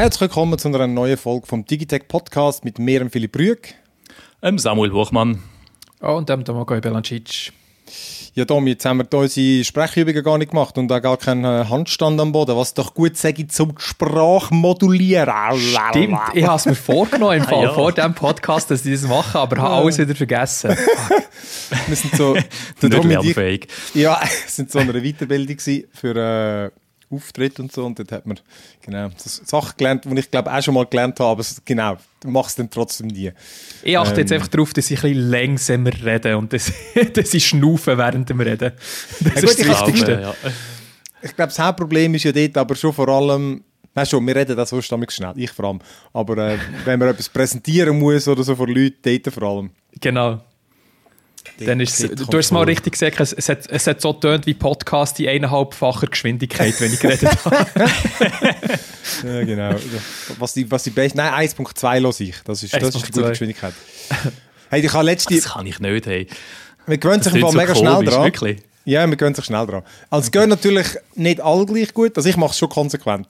Herzlich willkommen zu einer neuen Folge vom Digitech Podcast mit mir, Philipp Rüeg. Ähm, Samuel Buchmann. Oh, und dem Domagoj Belancic. Ja, Dom, jetzt haben wir unsere Sprechübungen gar nicht gemacht und auch gar keinen äh, Handstand am Boden, was doch gut sage zum Sprachmodulieren. Stimmt, ich habe es mir vorgenommen im Fall, ja. vor diesem Podcast, dass ich das mache, aber habe alles wieder vergessen. wir sind so... Nicht lernfähig. Ja, es sind so eine Weiterbildung für... Äh, Auftritt und so. Und dort hat man genau Sachen gelernt, die ich glaube auch schon mal gelernt habe, aber genau, du machst es dann trotzdem nie. Ich achte ähm, jetzt einfach darauf, dass ich ein bisschen langsamer rede und dass, dass ich schnaufe während dem Reden. Das ja, ist gut, das Wichtigste. Ja. Ich glaube, das Hauptproblem ist ja dort aber schon vor allem, Nein, schon, wir reden das so schnell, ich vor allem. Aber äh, wenn man etwas präsentieren muss oder so vor Leuten, dort vor allem. Genau. Dann ist du hast es mal richtig gesagt, es, es, hat, es hat so tönt wie Podcast in eineinhalbfacher Geschwindigkeit, wenn ich geredet habe. ja, genau. Was die, was die beste, nein, 1.2 los ich. Das ist, das ist die gute Geschwindigkeit. Hey, ich habe letzte... Das kann ich nicht, hey. Man gewöhnt sich so mega schnell dran. Wirklich? Ja, man gewöhnt sich schnell dran. Also es geht natürlich nicht alle gleich gut, also ich mache es schon konsequent.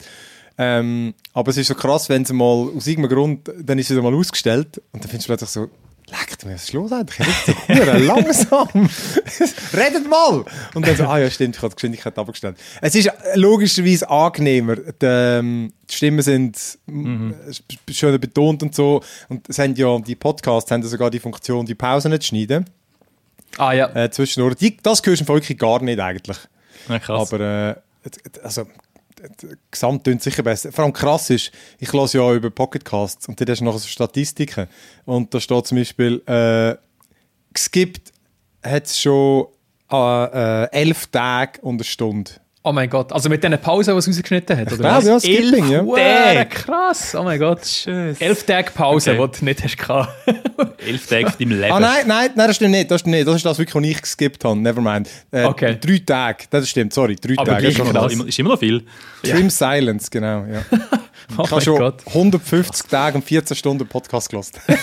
Ähm, aber es ist so krass, wenn es mal aus irgendeinem Grund, dann ist es wieder mal ausgestellt und dann findest du plötzlich so, leckt mir das los eigentlich. Ich rede so langsam. Redet mal! Und dann so, ah ja, stimmt, ich habe die Geschwindigkeit abgestellt. Es ist logischerweise angenehmer. Die, ähm, die Stimmen sind mhm. schön betont und so. Und es haben ja, die Podcasts haben ja sogar die Funktion, die Pausen zu schneiden. Ah ja. Äh, zwischendurch. Die, das hörst du wirklich gar nicht eigentlich. Ja, krass. Aber, äh, also, gesamt sicher besser. Vor allem krass ist, ich lasse ja über Pocketcasts und da hast du noch so Statistiken. Und da steht zum Beispiel, äh, geskippt hat es schon äh, äh, elf Tage und eine Stunde. Oh mein Gott, also mit diesen Pausen, die es rausgeschnitten hat, oder was? Ja, Skipping, ja. Tage, krass, oh mein Gott. Schön. Elf Tage Pause, okay. die du nicht hast gehabt. Elf Tage in deinem Leben. Ah nein, nein, nein, das stimmt nicht, das stimmt nicht. Das ist das, was ich geskippt habe, nevermind. Äh, okay. Drei Tage, das stimmt, sorry, drei Aber Tage. Ist, immer, ist immer noch viel. Trim ja. Silence, genau, ja. oh ich habe schon Gott. 150 Tage und 14 Stunden Podcast gelost. also,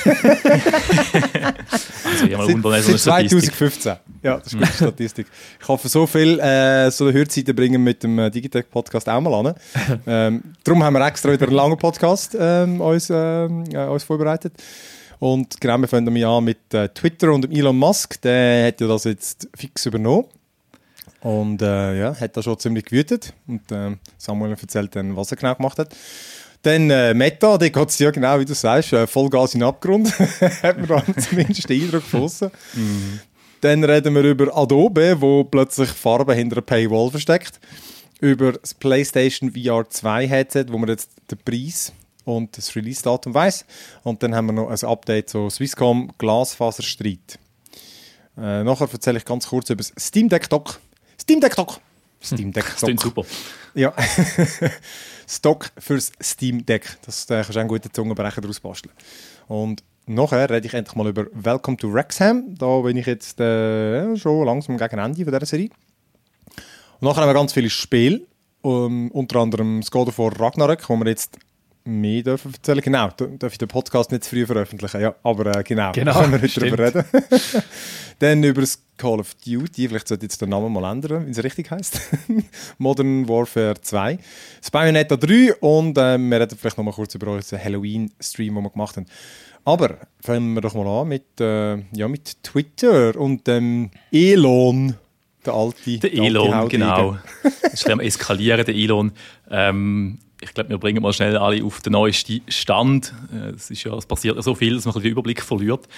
ich habe mal Seit 2015. Ja, das ist eine gute Statistik. Ich hoffe, so viel äh, so Hörzeiten bringen mit dem äh, Digitech-Podcast auch mal an. ähm, darum haben wir extra wieder einen langen Podcast ähm, uns, ähm, äh, uns vorbereitet. Und genau, wir fangen damit an mit äh, Twitter und Elon Musk. Der hat ja das jetzt fix übernommen. Und äh, ja, hat da schon ziemlich gewütet. Und äh, Samuel erzählt dann, was er genau gemacht hat. Dann äh, Meta, da geht es ja genau, wie du sagst, äh, Vollgas in den Abgrund. hat man da zumindest den Eindruck gefunden. Mhm. Dann reden wir über Adobe, wo plötzlich Farbe hinter einer Paywall versteckt. Über das PlayStation VR 2 Headset, wo man jetzt den Preis und das Release-Datum weiß. Und dann haben wir noch ein Update zu Swisscom Glasfaserstreit. Äh, nachher erzähle ich ganz kurz über das Steam Deck Dock. Steam Deck Dock! Steam Deck Dock. Das super. Ja. Stock fürs Steam Deck. Das äh, kannst du einen guten Zungenbrecher daraus basteln. Und nachher rede ich endlich mal über Welcome to Wrexham. Da bin ich jetzt äh, schon langsam gegen Ende von dieser Serie. Und nachher haben wir ganz viele Spiele. Um, unter anderem das God of War Ragnarök, wo wir jetzt mehr dürfen erzählen. Genau, darf ich den Podcast nicht zu früh veröffentlichen, ja, aber äh, genau, genau, können wir heute darüber reden. Dann über das Call of Duty, vielleicht sollte jetzt der Name mal ändern, wie es richtig heißt. Modern Warfare 2. Das Bayonetta 3 und äh, wir reden vielleicht noch mal kurz über unseren Halloween-Stream, den wir gemacht haben. Aber fangen wir doch mal an mit, äh, ja, mit Twitter und dem Elon. Der alte. Der Elon, genau. das ist am Eskalieren, der Elon. Ähm, ich glaube, wir bringen mal schnell alle auf den neuesten Stand. Äh, es, ist ja, es passiert ja so viel, dass man den Überblick verliert.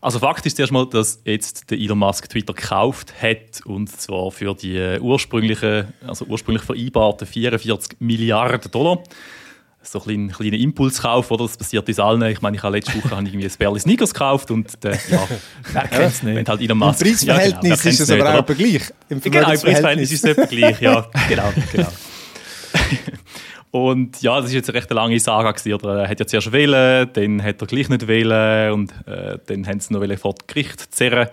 Also Fakt ist zuerst mal, dass jetzt der Elon Musk Twitter gekauft hat und zwar für die ursprünglichen, also ursprünglich vereinbarten 44 Milliarden Dollar so ein kleiner Impulskauf, oder? Das passiert uns allen. Ich meine, ich habe letzte Woche irgendwie ein Barley Sneakers gekauft und äh, ja, wer kennt es nicht? Wenn halt Elon Musk, Im Preisverhältnis ja, genau, ist es aber auch gleich. Im genau, im Preisverhältnis ist es etwa gleich, ja. genau, genau. Und ja, das ist jetzt eine recht lange Saga gewesen, oder? Er hat ja zuerst wählen, dann hat er gleich nicht wählen und äh, dann haben sie noch vor Gericht zerren.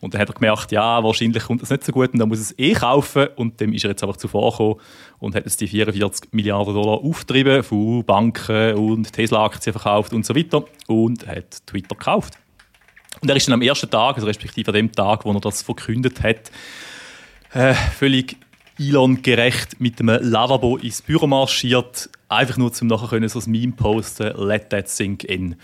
Und dann hat er gemerkt, ja, wahrscheinlich kommt das nicht so gut und dann muss es eh kaufen. Und dem ist er jetzt einfach zuvor und hat jetzt die 44 Milliarden Dollar aufgetrieben von Banken und Tesla-Aktien verkauft und so weiter und hat Twitter gekauft. Und er ist dann am ersten Tag, also respektive an dem Tag, wo er das verkündet hat, äh, völlig Elon gerecht mit einem Lavabo ins Büro marschiert, einfach nur zum nachher können so ein Meme posten, let that sink in.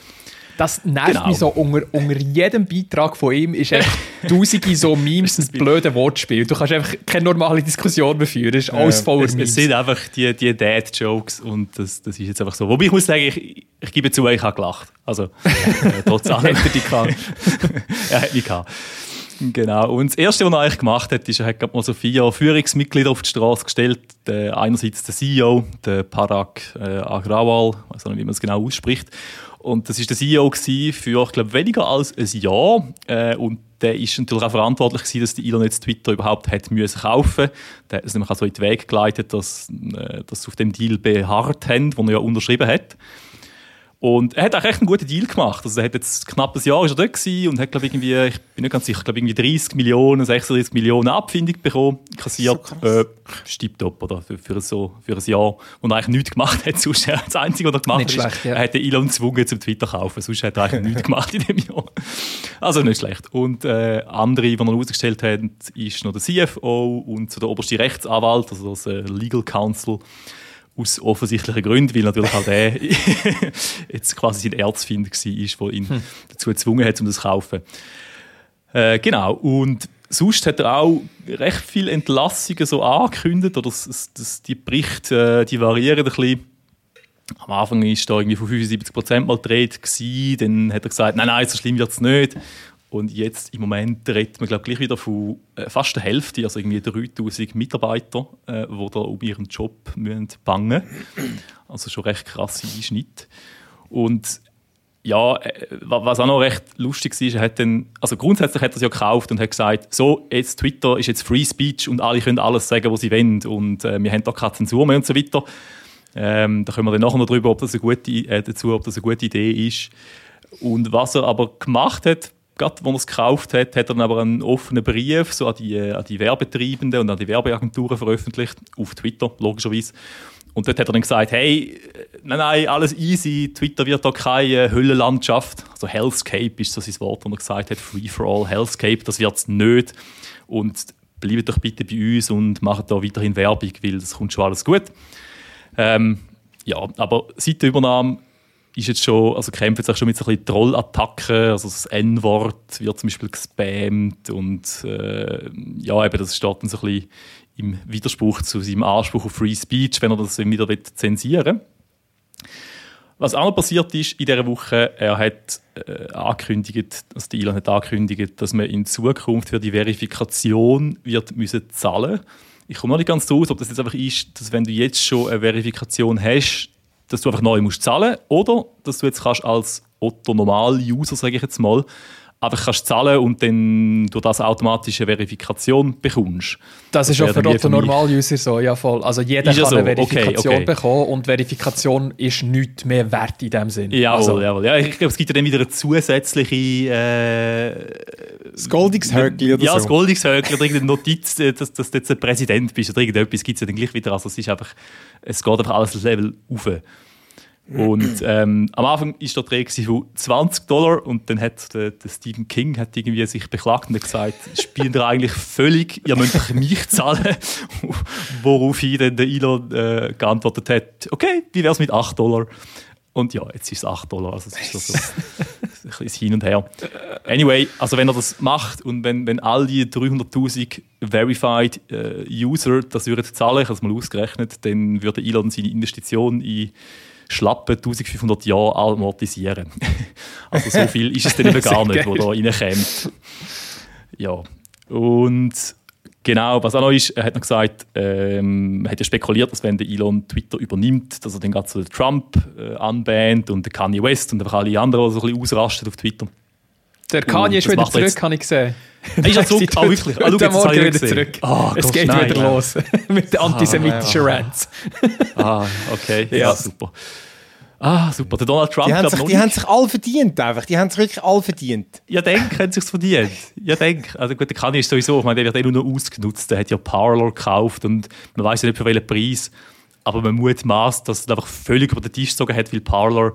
Das nervt genau. mich so. Unter, unter jedem Beitrag von ihm ist einfach tausende so Memes und blöde Wortspiel. Du kannst einfach keine normale Diskussion mehr führen. Es ist alles voller es, Memes. Es sind einfach die, die Dad-Jokes und das, das ist jetzt einfach so. Wobei ich muss sagen, ich, ich gebe zu, ich habe gelacht. Also, äh, trotz allem. Hätte dich gehabt. er hat mich gehabt. Genau. Und das Erste, was er eigentlich gemacht hat, ist, er hat mal so vier Führungsmitglieder auf die Straße gestellt. Der, einerseits der CEO, der Parag äh, Agrawal, ich weiß nicht, wie man es genau ausspricht. Und das ist der CEO für, ich glaube, weniger als ein Jahr. Äh, und der ist natürlich auch verantwortlich gewesen, dass die Elon jetzt Twitter überhaupt hat müssen kaufen. Der hat es nämlich auch so in den Weg geleitet, dass, äh, dass sie auf dem Deal beharrt haben, den er ja unterschrieben hat. Und er hat auch echt einen guten Deal gemacht. Also er hat jetzt knapp ein Jahr ist er dort gewesen und hat, glaube irgendwie, ich bin nicht ganz sicher, glaube irgendwie 30 Millionen, 36 Millionen Abfindung bekommen, kassiert. So äh, Stipptop, oder? Für, für, so, für ein Jahr, er eigentlich nichts gemacht hat. Sonst das Einzige, was er gemacht nicht hat, schlecht, ja. er hat den Elon gezwungen zum Twitter kaufen. Sonst hat er eigentlich nichts gemacht in dem Jahr. Also nicht schlecht. Und äh, andere, die er ausgestellt hat, ist noch der CFO und so der oberste Rechtsanwalt, also das äh, Legal Counsel aus offensichtlichen Gründen, weil natürlich auch der jetzt quasi sein Erzfinder war, der ihn hm. dazu gezwungen hat, um das zu kaufen. Äh, genau. Und sonst hat er auch recht viele Entlassungen so angekündigt, oder das, das, die Berichte, äh, die variieren ein bisschen. Am Anfang war da irgendwie von 75% mal gedreht, dann hat er gesagt, nein, nein, so schlimm wird es nicht. Und jetzt im Moment redet man glaub, gleich wieder von äh, fast der Hälfte, also irgendwie 3000 Mitarbeiter, äh, die da um ihren Job müssen bangen müssen. Also schon recht krasse Einschnitt. Und ja, äh, was auch noch recht lustig war, er hat dann, also grundsätzlich hat er es ja gekauft und hat gesagt, so, jetzt Twitter ist jetzt Free Speech und alle können alles sagen, was sie wollen und äh, wir haben da keine Zensur mehr und so weiter. Ähm, da können wir dann nachher noch drüber, ob das eine gute, äh, dazu, ob das eine gute Idee ist. Und was er aber gemacht hat, gerade als er es gekauft hat, hat er dann aber einen offenen Brief so an, die, an die Werbetreibenden und an die Werbeagenturen veröffentlicht, auf Twitter, logischerweise. Und dort hat er dann gesagt, hey, nein, nein, alles easy, Twitter wird da keine Höllenlandschaft, also Hellscape ist so sein Wort, das er gesagt hat, Free for all, Hellscape, das wird es nicht. Und bleibt doch bitte bei uns und macht da weiterhin Werbung, weil das kommt schon alles gut. Ähm, ja, aber seit der Übernahme ist jetzt schon, also kämpft auch schon mit so ein bisschen Trollattacken, also das N-Wort wird zum Beispiel gespammt und äh, ja, eben das steht dann so ein bisschen im Widerspruch zu seinem Anspruch auf Free Speech, wenn er das wieder zensieren will. Was auch noch passiert ist in dieser Woche, er hat äh, angekündigt, also die Elon hat angekündigt, dass man in Zukunft für die Verifikation wird müssen zahlen Ich komme noch nicht ganz raus, ob das jetzt einfach ist, dass wenn du jetzt schon eine Verifikation hast, dass du einfach neu musst zahlen oder dass du jetzt kannst als Otto-Normal-User, sage ich jetzt mal, einfach kannst zahlen und dann durch das automatische Verifikation bekommst. Das, das ist auch für Otto-Normal-User so, ja voll. Also jeder ist kann so? eine Verifikation okay, okay. bekommen und Verifikation ist nichts mehr wert in dem Sinn. Jawohl, also, jawohl. Ja, ich glaube, es gibt ja dann wieder eine zusätzliche... Äh, das Goldingshöckli oder ja, so. Ja, das Goldingshöckli oder irgendeine Notiz, äh, dass, dass du jetzt ein Präsident bist oder irgendetwas gibt es ja dann gleich wieder. Also es ist einfach, es geht einfach alles das Level auf. Und ähm, am Anfang war der Dreh von 20 Dollar und dann hat der, der, Stephen King hat irgendwie sich beklagt und gesagt, spielen ihr eigentlich völlig, ihr müsst mich zahlen. Woraufhin dann der Elon äh, geantwortet hat, okay, wie wäre es mit 8 Dollar? Und ja, jetzt ist es 8 Dollar, also es ist so, so ein bisschen hin und her. Anyway, also wenn er das macht und wenn, wenn all die 300'000 Verified äh, User das würden zahlen, ich habe es mal ausgerechnet, dann würde Elon seine Investition in schlappe 1500 Jahre amortisieren. also so viel ist es dann eben gar nicht, wo da reinkommt. Ja, und genau, was auch noch ist, er hat noch gesagt, ähm, er hat ja spekuliert, dass wenn der Elon Twitter übernimmt, dass er dann gerade so den Trump äh, anbannt und den Kanye West und einfach alle anderen so ein bisschen ausrastet auf Twitter. Der Kanye ist wieder zurück, habe ich gesehen. Ist er zurück? Ah, wirklich? Ah, schau, Morgen wieder zurück. Oh, es geht nein, wieder nein. los mit den antisemitischen ah, Rants. ah, okay. Ja, ja super. Ah, super. Der Donald Trump die haben, sich, die haben sich alle verdient, einfach. Die haben sich wirklich alle verdient. Ja, denk, haben sich verdient. Ja, denk. Also gut, der Kanye ist sowieso, ich meine, der wird eh nur noch ausgenutzt. Der hat ja Parlor gekauft und man weiß ja nicht für welchen Preis. Aber man mutmaßt, dass er einfach völlig über den Tisch gezogen hat, weil Parlor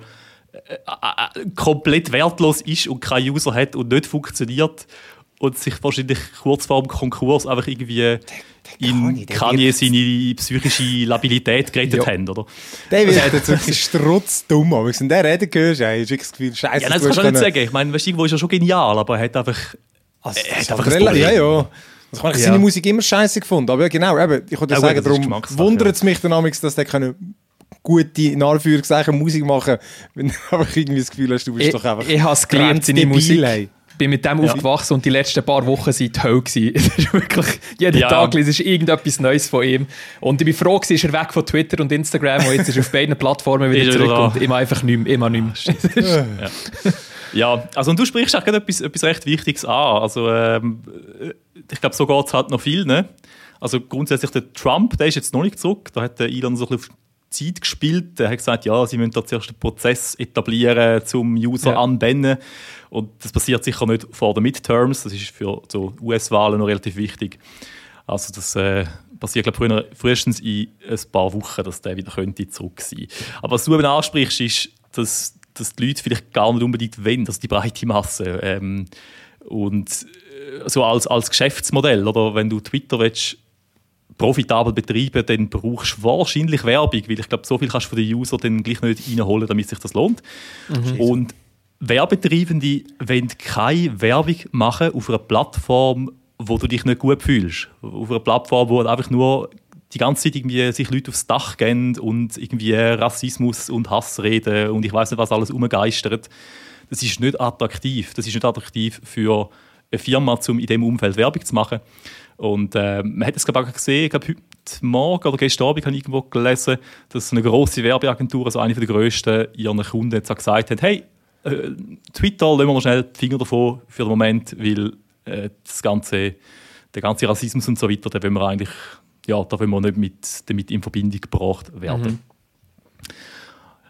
komplett wertlos ist und keinen User hat und nicht funktioniert. und sich wahrscheinlich kurz vor dem Konkurs einfach irgendwie in Kanye seine psychische Labilität gerettet haben, oder? Der wird jetzt wirklich strutzdumm, aber wenn der reden hörst, ist wirklich das Gefühl, scheiße. Ja, das kannst du nicht sagen. Ich meine, weißt, irgendwo ist er schon genial, aber er hat einfach... Also, er hat einfach ein ja, ja. Also, ich habe seine Musik immer scheiße gefunden, aber ja, genau, eben, ich würde ja, sagen, darum wundert es mich dann dass der keine gute, in Anführungszeichen, Musik machen, wenn du einfach irgendwie das Gefühl hast, du bist ich, doch einfach... Ich habe es gelernt, seine Musik... Hey bin mit dem ja. aufgewachsen und die letzten paar Wochen sind die Hölle gewesen. Es ist wirklich, jeden ja. Tag ist irgendetwas Neues von ihm. Und ich bin froh gewesen, ist er weg von Twitter und Instagram und jetzt ist er auf beiden Plattformen wieder zurück und immer einfach nicht mehr, immer nicht mehr. ja. ja, also und du sprichst auch etwas, etwas recht Wichtiges an. Also ähm, ich glaube, so geht es halt noch viel, ne? Also grundsätzlich der Trump, der ist jetzt noch nicht zurück. Da hat der Elon so ein bisschen Zeit gespielt. Er hat gesagt, ja, sie müssen da zuerst einen Prozess etablieren, zum User ja. anbinden. Und das passiert sicher nicht vor den Midterms. Das ist für so US-Wahlen noch relativ wichtig. Also das äh, passiert, glaube ich, frühestens in ein paar Wochen, dass der wieder könnte zurück sein. Aber was du eben ansprichst, ist, dass, dass die Leute vielleicht gar nicht unbedingt wollen, also die breite Masse. Ähm, und äh, so als, als Geschäftsmodell, oder wenn du Twitter willst, profitabel betreiben, dann brauchst du wahrscheinlich Werbung, weil ich glaube, so viel kannst du von den Usern dann gleich nicht reinholen, damit sich das lohnt. Mhm. Und Werbetreibende wollen keine Werbung machen auf einer Plattform, wo du dich nicht gut fühlst. Auf einer Plattform, wo einfach nur die ganze Zeit irgendwie sich Leute aufs Dach gehen und irgendwie Rassismus und Hass reden und ich weiß nicht, was alles umgeistert. Das ist nicht attraktiv. Das ist nicht attraktiv für eine Firma, um in diesem Umfeld Werbung zu machen. Und äh, man hat es glaube ich gesehen, glaube heute Morgen oder gestern Abend habe ich irgendwo gelesen, dass eine große Werbeagentur, also eine der grössten, ihren Kunden jetzt gesagt hat, hey, äh, Twitter, lassen wir mal schnell die Finger davon für den Moment, weil äh, das ganze, der ganze Rassismus und so weiter, da wollen wir eigentlich, ja, da wollen wir nicht mit, damit in Verbindung gebracht werden. Mhm.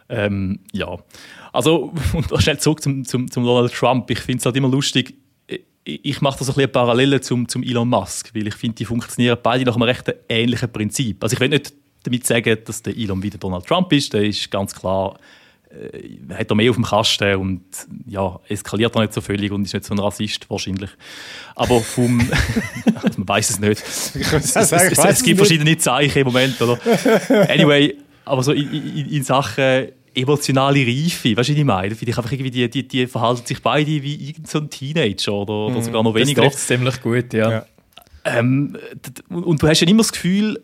Ähm, ja, also und schnell zurück zum, zum, zum Donald Trump. Ich finde es halt immer lustig, ich mache das ein bisschen Parallele zum, zum Elon Musk, weil ich finde, die funktionieren beide nach einem recht ähnlichen Prinzip. Also ich will nicht damit sagen, dass der Elon wieder Donald Trump ist, der ist ganz klar, äh, hat er mehr auf dem Kasten und ja, eskaliert er nicht so völlig und ist nicht so ein Rassist wahrscheinlich. Aber vom, also man weiß es nicht. Es, es, es, es gibt verschiedene Zeichen im Moment, oder? Anyway, aber so in, in, in Sachen emotionale Reife, weißt du, was ich meine? Finde ich einfach irgendwie, die, die, die verhalten sich beide wie irgendein so Teenager oder, oder mhm. sogar noch weniger. Das ziemlich gut, ja. ja. Ähm, und du hast ja immer das Gefühl,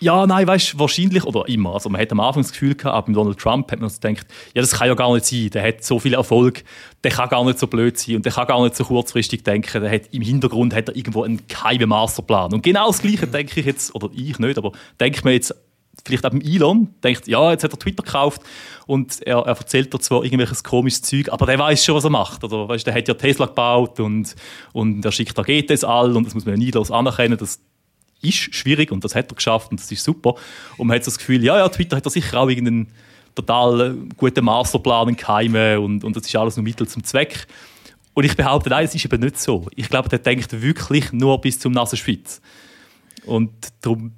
ja, nein, weißt du, wahrscheinlich, oder immer, also man hat am Anfang das Gefühl gehabt, aber mit Donald Trump hat man sich gedacht, ja, das kann ja gar nicht sein, der hat so viel Erfolg, der kann gar nicht so blöd sein und der kann gar nicht so kurzfristig denken, der hat, im Hintergrund hat er irgendwo einen geheimen Masterplan. Und genau das Gleiche denke ich jetzt, oder ich nicht, aber denke mir jetzt vielleicht auch Elon, denkt, ja, jetzt hat er Twitter gekauft und er, er erzählt da zwar irgendwelches komisches Zeug, aber der weiß schon, was er macht. Oder, weißt, der hat ja Tesla gebaut und, und er schickt Raketen all und das muss man ja nie anerkennen, das ist schwierig und das hat er geschafft und das ist super. Und man hat das Gefühl, ja, ja, Twitter hat da sicher auch irgendeinen total guten Masterplan in Keime und, und das ist alles nur Mittel zum Zweck. Und ich behaupte, nein, es ist eben nicht so. Ich glaube, der denkt wirklich nur bis zum Nasenspitz. Und darum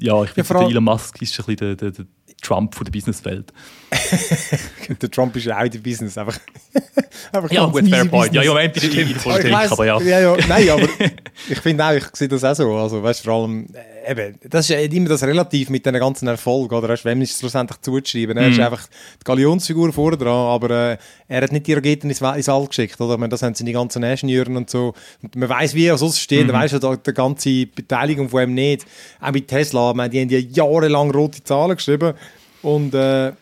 ja, ich finde, ja, Elon Musk ist ein bisschen der, der, der Trump von der Businesswelt. der Trump ist ja auch in der Business, einfach, einfach ja, gut, fair point. Ja, im Moment ist in der Politik, weiss, aber ja. ja, ja. Nein, aber ich finde auch, ich sehe das auch so. Also, weißt, vor allem, äh, eben, das ist ja immer das Relativ mit diesen ganzen Erfolgen, oder? Weißt, wem ist es schlussendlich zuzuschreiben? Er mm. ist mhm. einfach die Galionsfigur vorne dran, aber äh, er hat nicht die Raketen ins, ins All geschickt, oder? Meine, das haben sie die ganzen Ingenieure und so. Und man weiß, wie er sonst steht, mm. man weiß ja die ganze Beteiligung von ihm nicht. Auch mit Tesla, meine, die haben ja jahrelang rote Zahlen geschrieben. Und äh,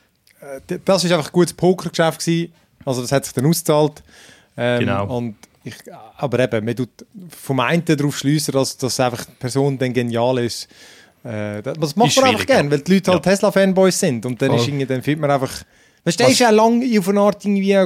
das war einfach ein gutes Pokergeschäft. Gewesen. Also das hat sich dann ausgezahlt. Ähm, genau. Und ich, aber eben, man tut vom einen darauf schliessen, dass, dass einfach die Person dann genial ist. Äh, das macht man einfach gerne, weil die Leute halt ja. Tesla-Fanboys sind. Und dann, oh. ist dann findet man einfach... Weißt du, der ist ja lange auf eine Art irgendwie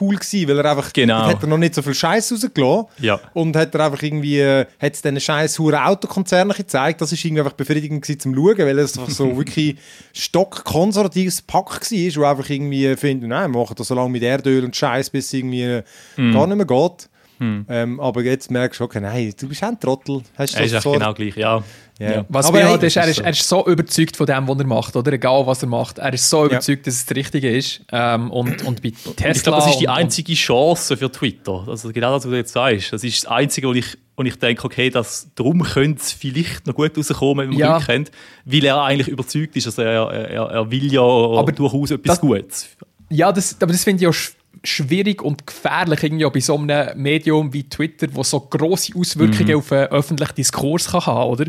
cool gewesen, weil er einfach, genau. hat er noch nicht so viel Scheiß rausgelassen. Ja. Und hat er einfach irgendwie, äh, hat es diesen scheiß hure Autokonzerne gezeigt, das ist irgendwie einfach befriedigend gewesen zum Schauen, weil es einfach so wirklich stockkonservatives Pack war, wo einfach irgendwie finden, nein, wir machen das so lange mit Erdöl und Scheiß, bis es irgendwie mhm. gar nicht mehr geht. Hm. Ähm, aber jetzt merkst du, okay, nein, du bist ein Trottel. Hast er ist so genau gleich, ja. Yeah. Was aber mir halt ist, er ist, er ist so überzeugt von dem, was er macht, oder? Egal, was er macht. Er ist so überzeugt, ja. dass es das Richtige ist. Ähm, und, und bei Tesla... Ich glaube, das ist die einzige Chance für Twitter. Also genau das, was du jetzt sagst. Das ist das Einzige, wo ich, wo ich denke, okay, das, darum könnte es vielleicht noch gut rauskommen, wenn man ja. Glück kennt, weil er eigentlich überzeugt ist. Also er, er, er will ja aber durchaus etwas das, Gutes. Ja, das, aber das finde ich auch schwierig und gefährlich irgendwie bei so einem Medium wie Twitter, wo so grosse Auswirkungen mhm. auf den öffentlichen Diskurs kann haben, oder?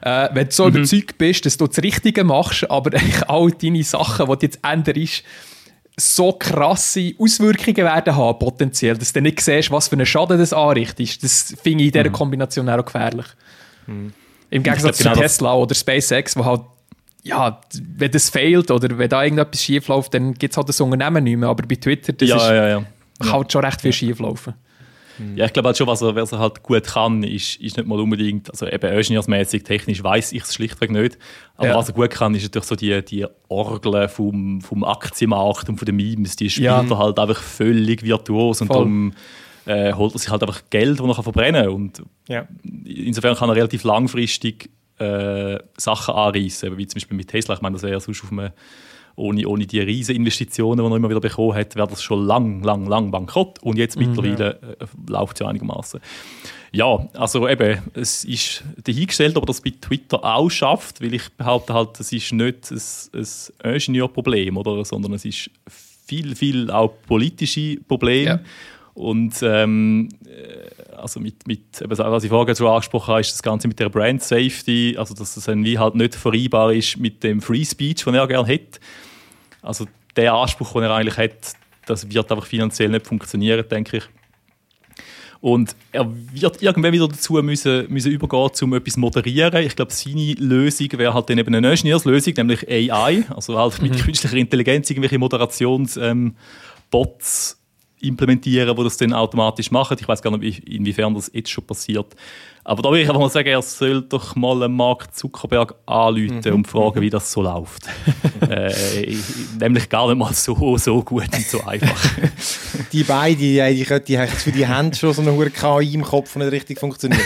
Äh, wenn du so mhm. überzeugt bist, dass du das Richtige machst, aber eigentlich all deine Sachen, die du jetzt änderst, so krasse Auswirkungen werden haben, potenziell, dass du nicht siehst, was für einen Schaden das anrichtet. Das finde ich in dieser mhm. Kombination auch gefährlich. Mhm. Im Gegensatz zu genau Tesla oder SpaceX, wo halt ja, wenn das fehlt oder wenn da irgendetwas schief läuft, dann gibt es halt das Unternehmen nicht mehr. Aber bei Twitter das ja, ist, ja, ja. kann halt schon recht viel schief laufen. Ja, ich glaube halt schon, was er, was er halt gut kann, ist, ist nicht mal unbedingt, also eben ingenieursmäßig, technisch weiß ich es schlichtweg nicht. Aber ja. was er gut kann, ist natürlich so die, die Orgeln vom, vom Aktienmarkt und von den Memes, die spielt ja. er halt einfach völlig virtuos und Voll. darum äh, holt er sich halt einfach Geld, das er verbrennen kann. Und ja. insofern kann er relativ langfristig äh, Sachen anreißen, wie zum Beispiel mit Tesla. Ich meine, das wäre sonst auf einem, ohne, ohne die riesen Investitionen, die er immer wieder bekommen hat, wäre das schon lang, lang, lang bankrott. Und jetzt mhm, mittlerweile ja. äh, läuft es ja einigermaßen. Ja, also eben, es ist dahingestellt, ob er das bei Twitter auch schafft, weil ich behaupte halt, es ist nicht ein, ein Ingenieurproblem, oder, sondern es ist viel, viel auch politische Probleme. Ja. Und ähm, äh, also mit, mit eben, was ich vorher schon angesprochen habe, ist das Ganze mit der Brand Safety, also dass das irgendwie halt nicht vereinbar ist mit dem Free Speech, den er gerne hätte. Also der Anspruch, den er eigentlich hat, das wird einfach finanziell nicht funktionieren, denke ich. Und er wird irgendwann wieder dazu müssen, müssen übergehen, um etwas zu moderieren. Ich glaube, seine Lösung wäre halt dann eben eine Ingenieurslösung, nämlich AI, also halt mit mhm. künstlicher Intelligenz irgendwelche Moderationsbots ähm, implementieren, die das dann automatisch machen. Ich weiß gar nicht, inwiefern das jetzt schon passiert. Aber da würde ich einfach mal sagen, er soll doch mal Mark Zuckerberg anrufen mhm. und fragen, wie das so läuft. äh, nämlich gar nicht mal so, so gut und so einfach. die beiden, die, die, die haben für die Hände schon so eine hohe KI im Kopf, die nicht richtig funktioniert.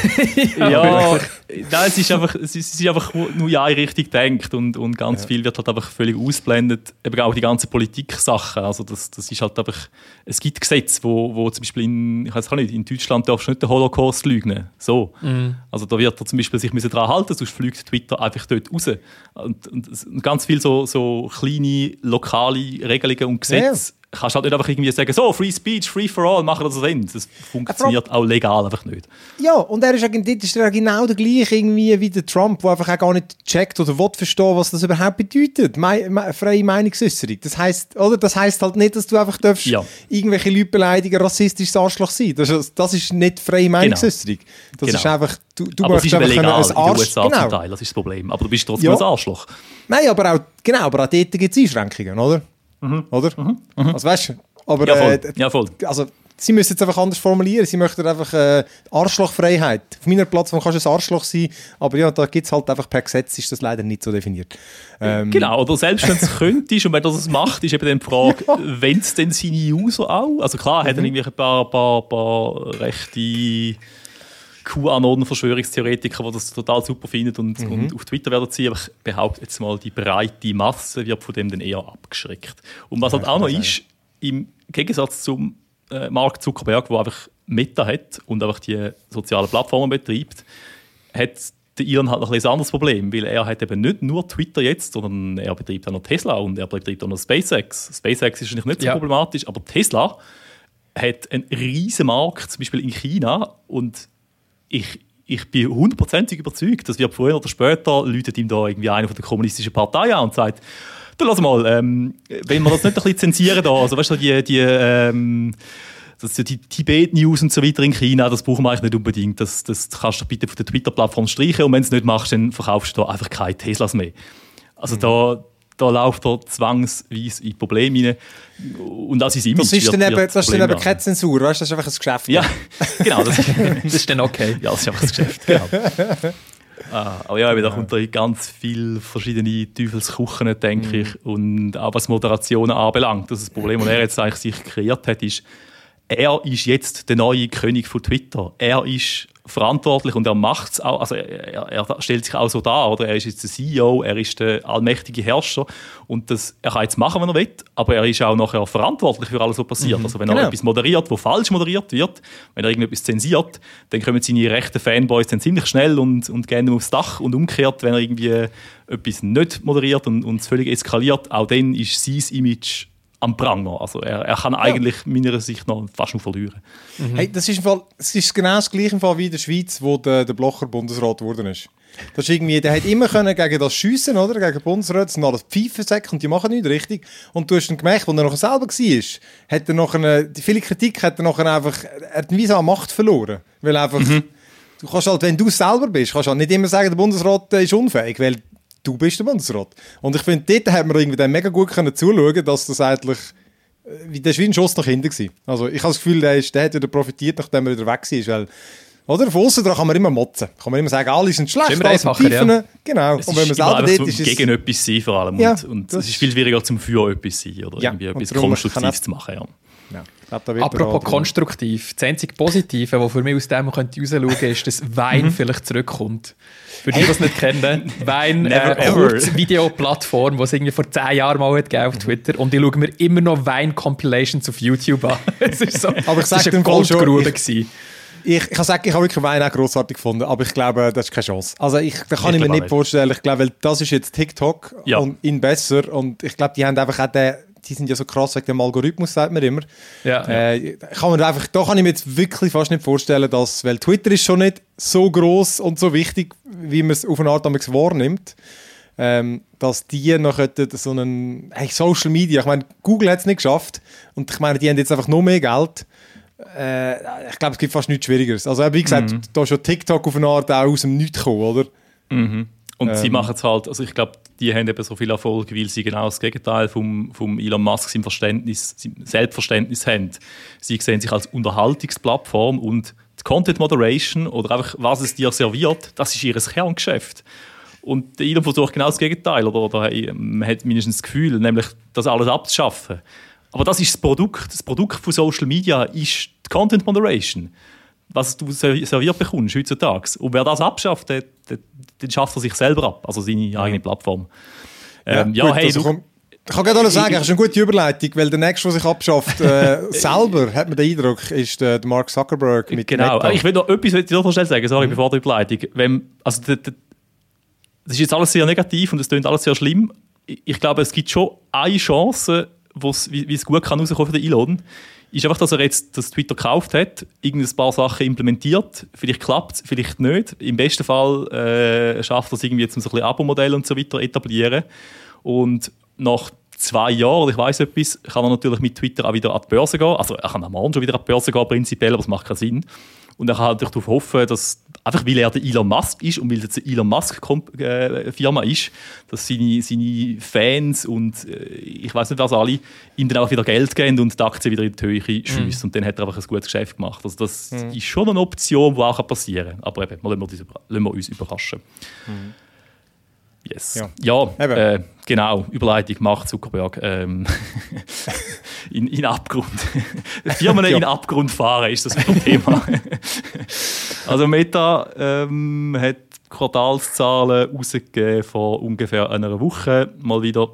ja, ja nein, es ist einfach, es ist, es ist einfach nur ja richtig denkt und, und ganz ja. viel wird halt einfach völlig ausblendet. Eben auch die ganzen Politik-Sachen. Also das, das ist halt einfach, es gibt Gesetze, wo, wo zum Beispiel in, ich weiß nicht, in Deutschland darfst du nicht den Holocaust lügen. So. Mhm. Also da wird er zum Beispiel sich daran halten, sonst fliegt Twitter einfach dort raus. Und, und, und ganz viele so, so kleine lokale Regelungen und Gesetze kannst halt nicht einfach irgendwie sagen, so, Free Speech, Free for All, machen das Sinn. Das funktioniert auch legal einfach nicht. Ja, und er ist, ist er genau der gleiche irgendwie wie der Trump, der einfach auch gar nicht checkt oder will verstehen, was das überhaupt bedeutet. Me me freie Meinungsäußerung. Das heisst, oder? Das heisst halt nicht, dass du einfach darfst ja. irgendwelche Leute beleidigen, rassistisches Arschloch sein. Das ist, das ist nicht freie genau. Meinungsäußerung. Das genau. ist einfach, du, du aber möchtest einfach legal, ein Arschloch. Genau. Teil, das ist das Problem. Aber du bist trotzdem ja. ein Arschloch. Nein, aber auch, genau, aber auch dort gibt es Einschränkungen, oder? Mhm. Oder? Mhm. Mhm. Also weißt du, aber ja, voll. Äh, ja, voll. Also, sie müssen es einfach anders formulieren. Sie möchten einfach äh, Arschlochfreiheit. Auf meiner Plattform kannst du ein Arschloch sein, aber ja, da gibt es halt einfach per Gesetz, ist das leider nicht so definiert. Ähm, genau, oder selbst wenn es könnte und wenn das es macht, ist eben dann die Frage, ja. wenn es denn seine User auch? Also klar, mhm. hat er irgendwie ein paar, paar, paar rechte QAnon-Verschwörungstheoretiker, die das total super finden und, mhm. und auf Twitter werden sie, aber ich behaupte jetzt mal, die breite Masse wird von dem dann eher abgeschreckt. Und was halt auch noch ist, im Gegensatz zum äh, Mark Zuckerberg, der einfach Meta hat und einfach die sozialen Plattformen betreibt, hat der Elon halt noch ein anderes Problem, weil er hat eben nicht nur Twitter jetzt, sondern er betreibt auch noch Tesla und er betreibt auch noch SpaceX. SpaceX ist nicht so ja. problematisch, aber Tesla hat einen riesen Markt, zum Beispiel in China und ich, ich bin hundertprozentig überzeugt, dass wir früher oder später läutet ihm da irgendwie einer von der kommunistischen Partei an und sagt, du lass mal, ähm, wenn wir das nicht ein bisschen zensieren da, also weißt du, die, die ähm, das die Tibet-News und so weiter in China, das brauchen wir eigentlich nicht unbedingt. Das, das kannst du bitte von der Twitter-Plattform streichen und wenn du es nicht machst, dann verkaufst du da einfach keine Teslas mehr. Also mhm. da, da läuft er zwangsweise in Probleme rein. Und auch sein Image Das ist dann eben, das ist dann eben keine Zensur, weißt? das ist einfach ein Geschäft. Ja, genau. Das, das ist dann okay. Ja, das ist einfach ein Geschäft, genau. Ah, aber ja, da kommt da ganz viele verschiedene Teufelskuchen, denke mhm. ich. Und auch was Moderation anbelangt. Das, das Problem, das er jetzt eigentlich sich kreiert hat, ist, er ist jetzt der neue König von Twitter. Er ist verantwortlich und er macht es auch, also er, er, stellt sich auch so dar, oder? Er ist jetzt der CEO, er ist der allmächtige Herrscher und das, er kann jetzt machen, was er will, aber er ist auch nachher verantwortlich für alles, was passiert. Mhm. Also wenn genau. er etwas moderiert, wo falsch moderiert wird, wenn er irgendetwas zensiert, dann kommen seine rechten Fanboys dann ziemlich schnell und, und gehen aufs Dach und umgekehrt, wenn er irgendwie etwas nicht moderiert und, und es völlig eskaliert, auch dann ist sein Image am Pranger. Also er, er kann ja. eigentlich meiner Sicht noch fast noch verlieren. Mhm. Hey, das ist, im Fall, es ist genau das gleiche Fall wie in der Schweiz, wo der, der Blocher Bundesrat geworden ist. Das ist irgendwie, der hat immer können gegen das schiessen, oder? Gegen Bundesrat, sind alles Pfeifensäcke und die machen nichts richtig. Und du hast ihn gemerkt, als er noch selber war, hat er noch eine, die viele Kritik hat er noch einfach, er hat wie so Macht verloren. Weil einfach, mhm. du kannst halt, wenn du selber bist, kannst du halt nicht immer sagen, der Bundesrat ist unfähig, weil du bist der Bundesrat. Und ich finde, dort hat man irgendwie dann mega gut können zuschauen, dass das eigentlich äh, wie der ist wie ein Schuss nach hinten gewesen. Also ich habe das Gefühl, der, ist, der hat wieder profitiert, nachdem er wieder weg war, weil oder? Von außen kann man immer motzen. Kann man immer sagen, alle sind schlecht, alle sind Tiefen. Ja. Genau. Es und wenn man selber dort ist... gegen etwas sein vor allem. Ja, und, und es ist viel schwieriger zum für etwas sein oder ja, irgendwie etwas Konstruktives zu machen. Ja. Apropos konstruktiv, das einzige Positive, was für mich aus dem könnte rausschauen könnte, ist, dass Wein vielleicht zurückkommt. Für die, die es nicht kennen, Wein, äh, Kurzvideoplattform, die es irgendwie vor zehn Jahren mal hat auf Twitter und ich schaue mir immer noch Wein-Compilations auf YouTube an. es ist so, aber ich sage eine Goldgrube ich, ich kann sagen, ich habe wirklich Wein auch grossartig gefunden, aber ich glaube, das ist keine Chance. Also ich, da kann ich, ich mir nicht vorstellen. Ich glaube, das ist jetzt TikTok ja. und ihn besser und ich glaube, die haben einfach auch den die sind ja so krass wegen dem Algorithmus, sagt man immer. Ja, äh, Kann man einfach, da kann ich mir jetzt wirklich fast nicht vorstellen, dass, weil Twitter ist schon nicht so groß und so wichtig, wie man es auf eine Art wahrnimmt, ähm, dass die noch so einen, hey, Social Media, ich meine, Google hat es nicht geschafft und ich meine, die haben jetzt einfach noch mehr Geld. Äh, ich glaube, es gibt fast nichts Schwierigeres. Also wie gesagt, mhm. da ist schon TikTok auf eine Art auch aus dem Nichts gekommen, oder? Mhm. Und ähm, sie machen es halt, also ich glaube, die haben eben so viel Erfolg, weil sie genau das Gegenteil vom, vom Elon Musk im Verständnis, Selbstverständnis haben. Sie sehen sich als Unterhaltungsplattform und die Content Moderation oder einfach, was es dir serviert, das ist ihr Kerngeschäft. Und der Elon versucht genau das Gegenteil, oder, oder man hat mindestens das Gefühl, nämlich das alles abzuschaffen. Aber das ist das Produkt. Das Produkt von Social Media ist die Content Moderation was du serviert bekommst heutzutage. Und wer das abschafft, der, der schafft er sich selber ab, also seine eigene Plattform. Ähm, ja, ja gut, hey, also du, ich kann gerne noch sagen, das ist eine gute Überleitung, weil der nächste, der sich abschafft, äh, selber, hat man den Eindruck, ist der, der Mark Zuckerberg mit Genau, Meta. ich will noch etwas will noch schnell sagen, sorry, mhm. bevor der Überleitung. Wenn, also, das ist jetzt alles sehr negativ und es klingt alles sehr schlimm. Ich glaube, es gibt schon eine Chance, wie, wie es gut kann rauskommen für den Elon ist einfach, dass er jetzt das Twitter gekauft hat, irgendein paar Sachen implementiert. Vielleicht klappt es, vielleicht nicht. Im besten Fall äh, schafft er es irgendwie jetzt so ein Abo-Modell und so weiter etablieren. Und nach zwei Jahren, ich weiß etwas, kann er natürlich mit Twitter auch wieder an die Börse gehen. Also er kann am Morgen schon wieder an die Börse gehen, prinzipiell, aber es macht keinen Sinn. Und er kann natürlich darauf hoffen, dass, einfach weil er der Elon Musk ist und weil es eine Elon Musk-Firma äh, ist, dass seine, seine Fans und äh, ich weiß nicht was alle, ihm dann auch wieder Geld geben und die Aktien wieder in die Höhe schiessen. Mm. Und dann hat er einfach ein gutes Geschäft gemacht. Also das mm. ist schon eine Option, die auch passieren kann. Aber eben, lassen wir, lassen wir uns überraschen. Mm. Yes. Ja, ja äh, genau. Überleitung macht Zuckerberg ähm, in, in Abgrund. Firmen ja. in Abgrund fahren ist das Thema. Also Meta ähm, hat Quartalszahlen rausgegeben vor ungefähr einer Woche mal wieder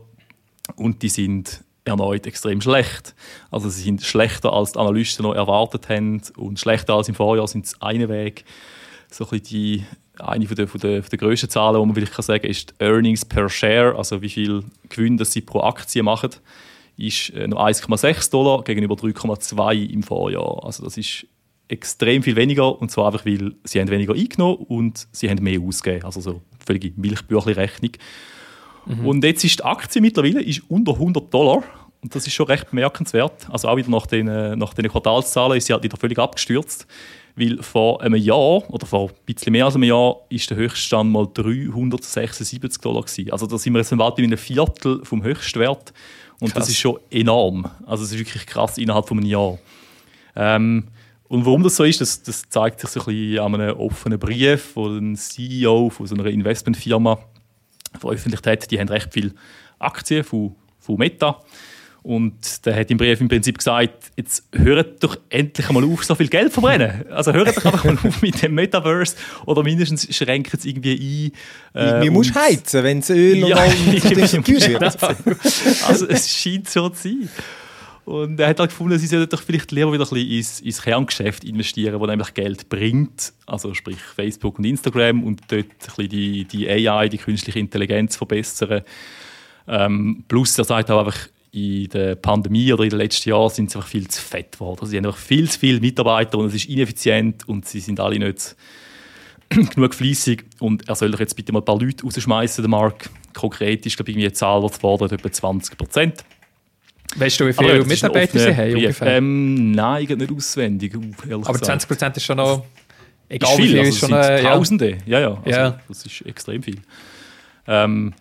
und die sind erneut extrem schlecht. Also sie sind schlechter als die Analysten noch erwartet haben und schlechter als im Vorjahr sind es einen Weg. So ein die eine von der, von der, von der grössten Zahlen, die man vielleicht sagen kann, ist Earnings per Share, also wie viel Gewinn das sie pro Aktie machen, ist äh, noch 1,6 Dollar gegenüber 3,2 im Vorjahr. Also das ist extrem viel weniger und zwar einfach, weil sie haben weniger eingenommen und sie haben mehr ausgegeben. Also so völlige Milchbüchli-Rechnung. Mhm. Und jetzt ist die Aktie mittlerweile ist unter 100 Dollar und das ist schon recht bemerkenswert. Also auch wieder nach den, äh, nach den Quartalszahlen ist sie halt wieder völlig abgestürzt. Weil vor einem Jahr, oder vor ein bisschen mehr als einem Jahr, ist der Höchststand mal 376 Dollar gewesen. Also da sind wir jetzt bald bei einem Viertel vom Höchstwert. Und krass. das ist schon enorm. Also es ist wirklich krass innerhalb von einem Jahr. Ähm, und warum das so ist, das, das, zeigt sich so ein bisschen an einem offenen Brief, wo ein CEO von so einer Investmentfirma veröffentlicht hat. Die haben recht viele Aktien von, von Meta. Und der hat im Brief im Prinzip gesagt, jetzt hört doch endlich mal auf, so viel Geld zu verbrennen. Also hört doch einfach mal auf mit dem Metaverse oder mindestens schränkt es irgendwie ein. Äh, Wie musst heizen, wenn es Öl und ja, und wird? Also es scheint so zu sein. Und er hat halt gefunden, sie sollten doch vielleicht lieber wieder ein bisschen ins, ins Kerngeschäft investieren, wo nämlich Geld bringt. Also sprich Facebook und Instagram und dort ein bisschen die, die AI, die künstliche Intelligenz verbessern. Ähm, plus er sagt auch einfach, in der Pandemie oder in den letzten Jahren sind sie einfach viel zu fett geworden. Sie haben einfach viel zu viele Mitarbeiter und es ist ineffizient und sie sind alle nicht genug fleissig. Und er soll doch jetzt bitte mal ein paar Leute rausschmeißen, der Mark. Konkret ist, glaube ich, irgendwie Zahl, die fordert, etwa 20 Prozent. Weißt du, wie viele Aber, Mitarbeiter sie haben? Ungefähr? Ähm, nein, nicht auswendig. Aber 20 Prozent ist schon noch. Egal, ist viel, also ist schon eine, Tausende. Ja, ja. Also, ja. Das ist extrem viel. Ähm,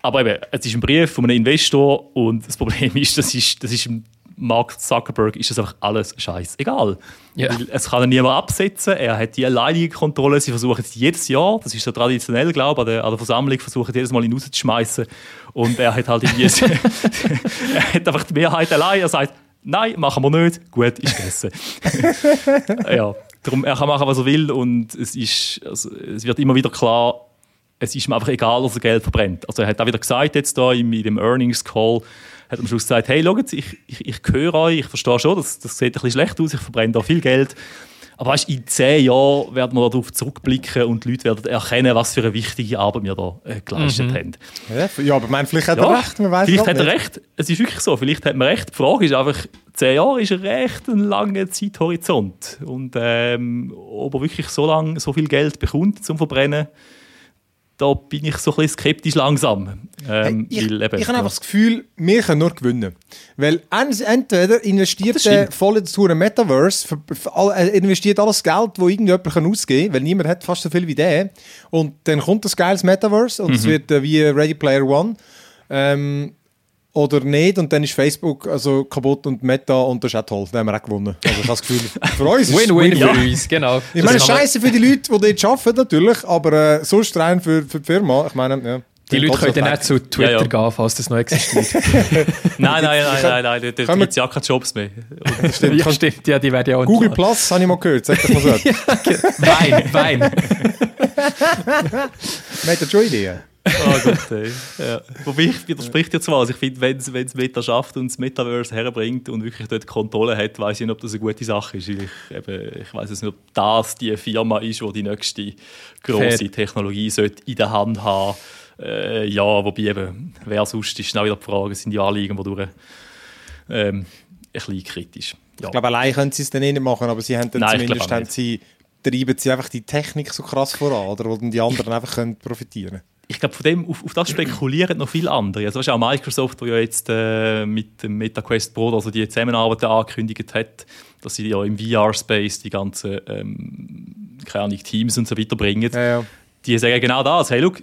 aber eben, es ist ein Brief von einem Investor und das Problem ist, das ist, das ist Mark Zuckerberg ist das einfach alles scheißegal. Ja. es kann er niemand absetzen, er hat die alleinige Kontrolle. Sie versuchen es jedes Jahr, das ist so traditionell, glaube ich, an der, an der Versammlung, versuchen jedes Mal ihn rauszuschmeißen. Und er hat halt irgendwie, er hat einfach die Mehrheit allein. Er sagt, nein, machen wir nicht, gut, ist gegessen. ja, darum, er kann machen, was er will und es, ist, also, es wird immer wieder klar, es ist ihm einfach egal, dass er Geld verbrennt. Also er hat auch wieder gesagt, jetzt da in, in dem Earnings Call, hat am Schluss gesagt, hey, schaut, ich, ich, ich höre euch, ich verstehe schon, das, das sieht ein bisschen schlecht aus, ich verbrenne da viel Geld. Aber weißt, in zehn Jahren werden wir darauf zurückblicken und die Leute werden erkennen, was für eine wichtige Arbeit wir da äh, geleistet mhm. haben. Ja, ja, aber mein, vielleicht hat er ja, recht. Man weiß vielleicht hat er recht. Es ist wirklich so. Vielleicht hat man recht. Die Frage ist einfach, zehn Jahre ist recht ein langer Zeithorizont. Und ähm, ob er wirklich so lange so viel Geld bekommt zum Verbrennen, da bin ich so ein bisschen skeptisch langsam. Ähm, ich, weil eben, ich habe einfach das Gefühl, wir können nur gewinnen. Weil entweder investiert er voll in das Metaverse, äh, investiert alles Geld, das irgendjemand kann ausgeben kann, weil niemand hat fast so viel wie der. Und dann kommt das geiles Metaverse und mhm. es wird äh, wie Ready Player One. Ähm, oder nicht und dann ist Facebook also kaputt und Meta und das ist auch toll. Dann haben wir auch gewonnen. Also ich habe das Gefühl, für uns ist Win-win für uns, genau. Ich meine, scheiße für die Leute, die dort arbeiten natürlich, aber äh, sonst rein für, für die Firma. Ich meine, ja. Die Leute können dann nicht zu Twitter ja, ja. gehen, falls das noch existiert. nein, nein, nein, nein, nein, dort gibt es ja keine Jobs mehr. stimmt, ja, stimmt, ja, die werden ja auch Google Plus, habe ich mal gehört, sag das mal so. Wein, Wein. Man hat schon Ideen. Oh Gott, ey. Ja. Wobei ich widerspricht dir zwar. Also ich finde, wenn es Meta schafft und das Metaverse herbringt und wirklich dort Kontrolle hat, weiß ich nicht, ob das eine gute Sache ist. Ich, ich weiß nicht, ob das die Firma ist, die die nächste große Technologie sollte in der Hand haben äh, Ja, wobei eben, wer sonst ist, auch wieder die Frage, sind die Anliegen, die ähm, ein bisschen kritisch. Ja. Ich glaube, allein können sie es dann eh nicht machen, aber sie haben dann Nein, zumindest haben sie, treiben sie einfach die Technik so krass voran, oder, wo dann die anderen einfach können profitieren können ich glaube, von dem, auf, auf, das spekulieren noch viele andere. Also, auch Microsoft, der ja jetzt äh, mit dem MetaQuest Pro also die Zusammenarbeit angekündigt hat, dass sie ja im VR-Space die ganzen ähm, keine Ahnung, Teams und so weiter bringen. Ja, ja. Die sagen genau das. Hey, look,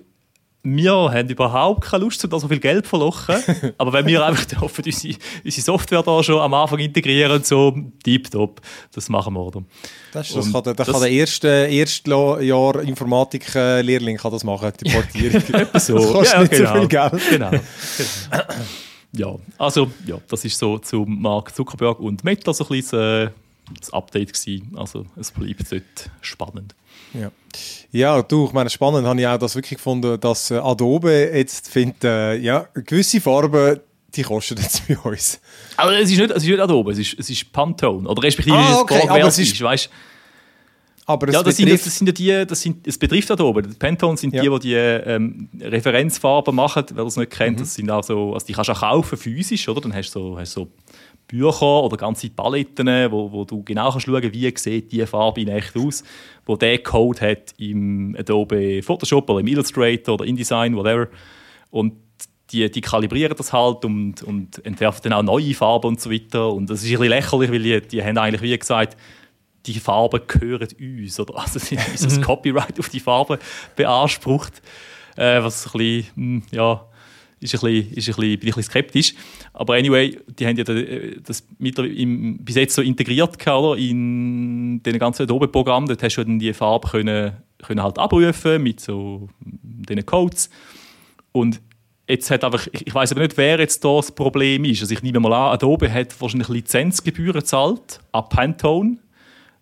wir haben überhaupt keine Lust, da so viel Geld zu verlochen. aber wenn wir einfach hoffen, unsere, unsere Software da schon am Anfang integrieren, so tiptop, das machen wir. Oder? Das, das, kann, der, das kann der erste, erste Jahr Informatik-Lehrling das machen, die Portierung. so. Das kostet ja, nicht genau. so viel Geld. Genau. genau. ja, also ja, das ist so zu Mark Zuckerberg und Meta so ein bisschen äh, das Update gewesen. Also es bleibt dort spannend. Ja. ja, du, ich meine, spannend habe ich auch das wirklich gefunden, dass äh, Adobe jetzt findet, äh, ja, gewisse Farben, die kosten jetzt bei uns. Aber es ist nicht, es ist nicht Adobe, es ist, es ist Pantone. Oder respektive ah, okay, aber es ist, weißt, aber es ja, das, sind, das sind ja die, das sind, es betrifft Adobe. Die Pantone sind ja. die, die die ähm, Referenzfarben machen, wer das nicht kennt. Mhm. Das sind also, also die kannst du auch kaufen physisch, oder? Dann hast du so, hast so Bücher oder ganze Paletten, wo, wo du genau kannst schauen wie sieht die Farbe in echt aus, wo der Code hat im Adobe Photoshop oder im Illustrator oder InDesign, whatever. Und die, die kalibrieren das halt und, und entwerfen dann auch neue Farben und so weiter. Und das ist ein bisschen lächerlich, weil die, die haben eigentlich wie gesagt, die Farben gehören uns. Oder? Also sie haben das. Copyright auf die Farben beansprucht. Äh, was ein bisschen, hm, ja, ist ein bisschen, ist ein bisschen, bin ich ein bisschen skeptisch. Aber anyway, die haben ja das im, bis jetzt so integriert oder, in den ganzen Adobe-Programmen. Dort hast du dann die Farbe können, können halt abrufen mit so diesen Codes. Und Jetzt hat einfach, ich, ich weiß aber nicht, wer jetzt da das Problem ist. Also ich nehme mal an, Adobe hat wahrscheinlich Lizenzgebühren gezahlt an Pantone,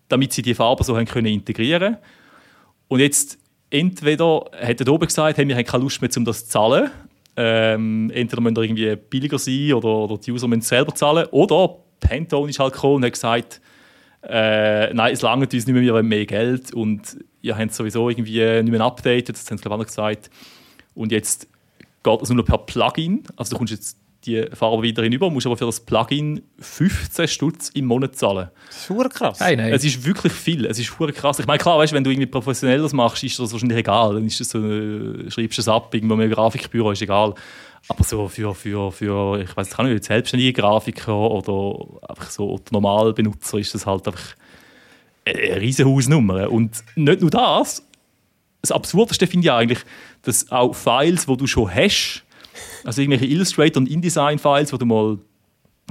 damit sie die Farben so haben können integrieren Und jetzt entweder hat Adobe gesagt, hey, wir haben keine Lust mehr, um das zu zahlen. Ähm, entweder müssen irgendwie billiger sein oder, oder die User müssen selber zahlen. Oder Pantone ist halt gekommen und hat gesagt, äh, nein, es langt uns nicht mehr, wir wollen mehr Geld und ihr habt sowieso irgendwie nicht mehr updated, das haben sie glaube ich gesagt. Und jetzt geht das nur noch per Plugin. Also du kommst jetzt die Farbe wieder hinüber, musst aber für das Plugin 15 Stutz im Monat zahlen. Das ist super krass. Hey, nein. Es ist wirklich viel. Es ist super krass. Ich meine, klar, weißt, wenn du irgendwie professionell das machst, ist das wahrscheinlich egal. Dann ist das so, schreibst du es ab, irgendwo mit einem Grafikbüro, ist egal. Aber so für, für, für ich weiß nicht, selbstständige Grafiker oder einfach so Normalbenutzer ist das halt einfach eine riesige Hausnummer. Und nicht nur das, das Absurdeste finde ich eigentlich, dass auch Files, die du schon hast, also irgendwelche Illustrator- und InDesign-Files, die du mal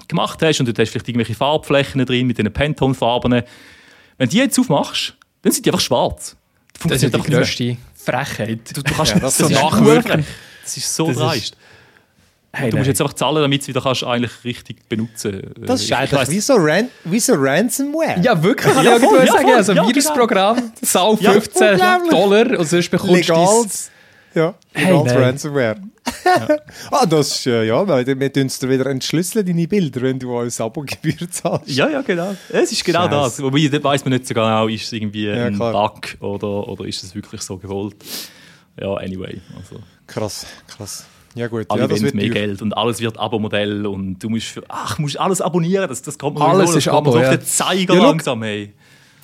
gemacht hast und du hast vielleicht irgendwelche Farbflächen drin mit diesen Pantone-Farben, wenn die jetzt aufmachst, dann sind die einfach schwarz. Das ist die grösste Frechheit. Du, du kannst ja, das so nachwirken. Das ist so das dreist. Ist Hey, du musst jetzt einfach zahlen, damit du es wieder kannst eigentlich richtig benutzen Das ist eigentlich wie, so Ran wie so Ransomware. Ja, wirklich, kann ja, ich voll, ja, sagen. also ja, Virusprogramm, genau. zahl 15 Dollar und sonst bekommst du ja, hey, Ransomware. ah, das ist, äh, ja, weil wir uns dir wieder entschlüsseln, deine Bilder, wenn du als Abogebühr zahlst. Ja, ja, genau. Es ist genau Scheiße. das. Wobei, da weiss man nicht so genau, ist es irgendwie ein klar. Bug oder, oder ist es wirklich so gewollt. Ja, anyway. Also. Krass, krass. Ja gut, alle ja, das wird mehr Geld und alles wird Abo-Modell und du musst, für, ach, musst alles abonnieren, das, das kommt mir alles so, ist Abo, ja. auf den Zeiger ja, langsam, hey.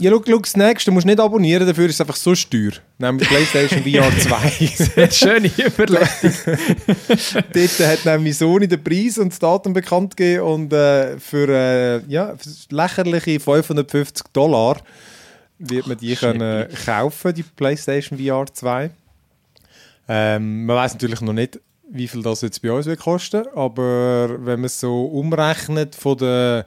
Ja, schau, schau das nächste, du musst nicht abonnieren, dafür ist es einfach so teuer. Nämlich PlayStation VR 2. Schöne Überleitung. Dort hat nämlich Sony den Preis und das Datum bekannt gegeben und äh, für, äh, ja, für lächerliche 550 Dollar wird man die können kaufen, die PlayStation VR 2. Ähm, man weiß natürlich noch nicht, wie viel das jetzt bei uns wird kosten, aber wenn man es so umrechnet von der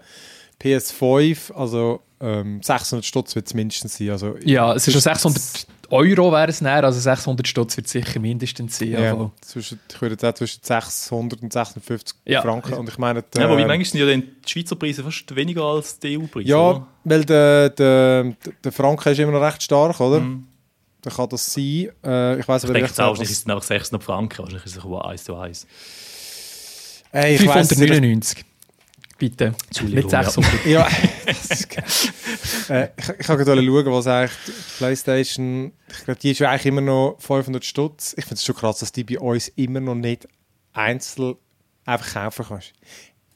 PS5, also ähm, 600 Stutz wird es mindestens sein. Also, ja, es ist schon 600 Euro wäre es näher, also 600 Stutz wird es sicher mindestens sein. Ja, also. zwischen, ich würde sagen zwischen 600 und 650 ja. Franken. Und ich meine, die, ja, aber wie manchmal sind ja die Schweizer Preise fast weniger als die EU-Preise. Ja, oder? weil der, der, der Franken ist immer noch recht stark, oder? Mhm. Dann kann das sein. Äh, ich weiß aber ich denke, wahrscheinlich ist es einfach 600 Franken, wahrscheinlich ist es 1 zu 1. Ey, 599. Bitte. Nicht 600. Ja. äh, ich, ich kann gerade schauen, was eigentlich die PlayStation. Ich glaube, die ist ja eigentlich immer noch 500 Stutz. Ich finde es schon krass, dass die bei uns immer noch nicht einzeln einfach kaufen kannst.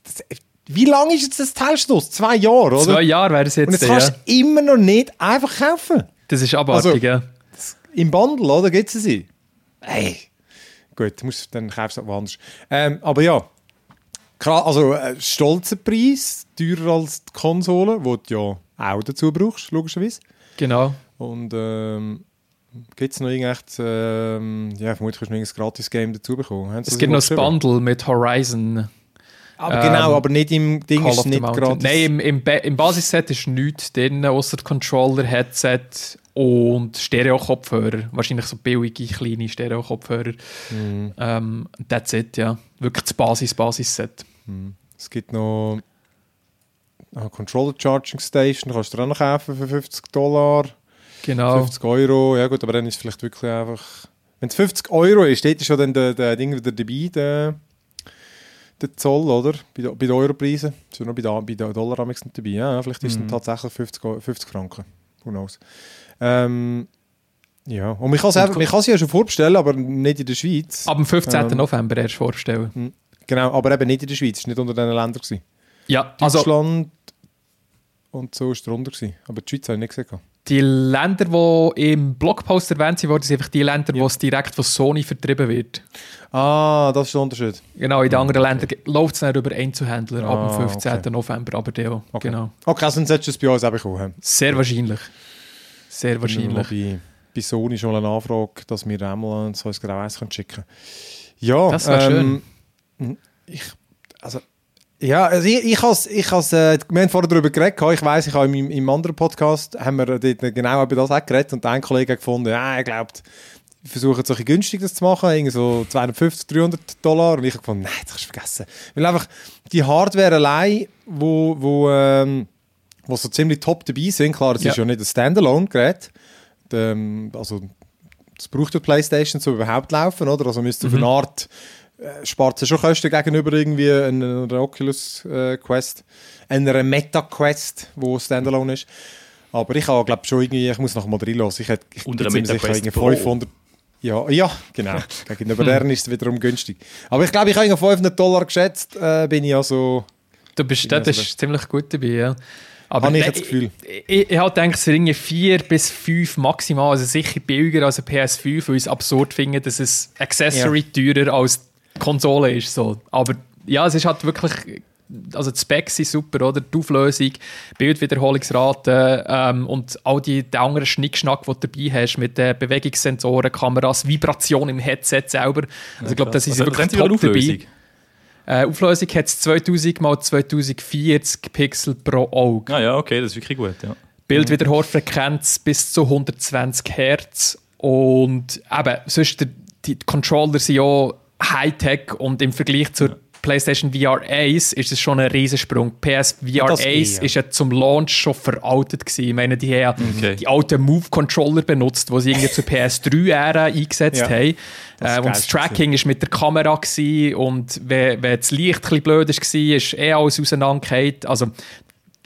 Das, wie lange ist jetzt das Teilstoß? Zwei Jahre, oder? Zwei Jahre wäre es jetzt. Und jetzt kannst du ja. immer noch nicht einfach kaufen. Das ist abartig, also, ja. Im Bundle, oder? Gibt es sie? Hey. Gut, musst, dann kaufst du woanders. Ähm, aber ja, also äh, stolzer Preis, teurer als die Konsole, die du ja auch dazu brauchst, logischerweise. Genau. Und ähm, gibt es noch irgendein, ähm, ja, vermutlich hast du noch ein Gratis-Game dazu bekommen. Es gibt noch ein Bundle mit Horizon. Aber ähm, genau, aber nicht im Ding Call ist nicht gratis. Nein, im, im, im Basisset ist nichts drin, außer Controller, Headset und Stereo-Kopfhörer. Wahrscheinlich so billige, kleine Stereo-Kopfhörer. Mhm. Ähm, that's it, ja. Wirklich das Basis-Basis-Set. Mhm. Es gibt noch eine Controller Charging Station, kannst du auch noch kaufen für 50 Dollar. Genau. 50 Euro, ja gut, aber dann ist es vielleicht wirklich einfach... Wenn es 50 Euro ist, steht schon dann der, der Ding wieder dabei, der der Zoll, oder? Bei, bei den Europreisen. Ist ja noch bei, den Dollar nicht dabei. Ja, vielleicht ist es mhm. tatsächlich 50, 50 Franken. Who knows? Ähm, ja, und man kann es ja schon vorbestellen, aber nicht in der Schweiz. Ab dem 15. Ähm, November erst vorstellen. Genau, aber eben nicht in der Schweiz. Es war nicht unter diesen Ländern. Gewesen. Ja, also... Deutschland und so war drunter. Gewesen. Aber die Schweiz habe ich nicht gesehen. Die Länder, die im Blogpost erwähnt sind, sind einfach die Länder, ja. wo es direkt von Sony vertrieben wird. Ah, das ist der Unterschied. Genau, in den anderen okay. Ländern läuft es dann über Einzelhändler ah, ab dem 15. Okay. November, aber der okay. genau. Okay, sonst hättest du es bei uns auch bekommen. Sehr wahrscheinlich. Sehr wahrscheinlich. Bei, bei Sony schon eine Anfrage, dass wir einmal so ein Grau schicken können. Ja, das wäre ähm, schön. Ich, also, ja, also ich, ich has, ich has, äh, wir haben vorher darüber geredet, ich weiss, ich habe im, im anderen Podcast haben wir dort genau über das auch geredet und ein Kollege hat gefunden, ja, er glaubt, versuchen solche günstig das zu machen, irgendwie so 250, 300 Dollar. Und ich habe gefunden, nein, das kannst du vergessen. Weil einfach die Hardware allein, wo, wo, ähm, wo so ziemlich top dabei sind, klar, es ja. ist ja nicht ein Standalone-Gerät. Ähm, also, das braucht die Playstation zum überhaupt laufen, oder? Also müsste mhm. auf eine Art, äh, spart es schon Kosten gegenüber irgendwie einer, Oculus äh, Quest, einer Meta Quest, wo Standalone ist. Aber ich habe, glaube schon irgendwie, ich muss noch mal reinlassen. Ich hätte ich Unter der Meta Quest 500 ja, ja, genau. Gegenüber deren ist es wiederum günstig. Aber ich glaube, ich habe 500 Dollar geschätzt, äh, bin ich also... Du bist, das also ist ziemlich gut dabei, ja. Aber habe ich das Gefühl. Ich, ich, ich halt denke, es sind 4 bis 5 maximal, also sicher billiger als ein PS5, weil ich es absurd finde, dass es Accessory ja. teurer als Konsole ist. So. Aber ja, es ist halt wirklich also die Specs sind super, oder? Die Auflösung, Bildwiederholungsrate ähm, und all die, die anderen Schnickschnack, die du dabei hast, mit den Bewegungssensoren, Kameras, Vibration im Headset selber. Also ich glaube, das ist also, wirklich top Auflösung? dabei. Äh, Auflösung hat es 2000 x 2040 Pixel pro Auge. Ah ja, okay, das ist wirklich gut, ja. Bildwiederholfrequenz bis zu 120 Hertz und eben, sonst die Controller sind ja Hightech und im Vergleich zur ja PlayStation VR Ace ist es schon ein Riesensprung. PS VR das Ace ist ja zum Launch schon veraltet gewesen. Ich meine, die haben okay. die alten Move-Controller benutzt, die sie irgendwie zur PS3-Ära eingesetzt ja. haben. Das äh, und das Tracking war mit der Kamera gewesen, und wenn, wenn das Licht ein blöd war, ist eh alles auseinandergefallen. Also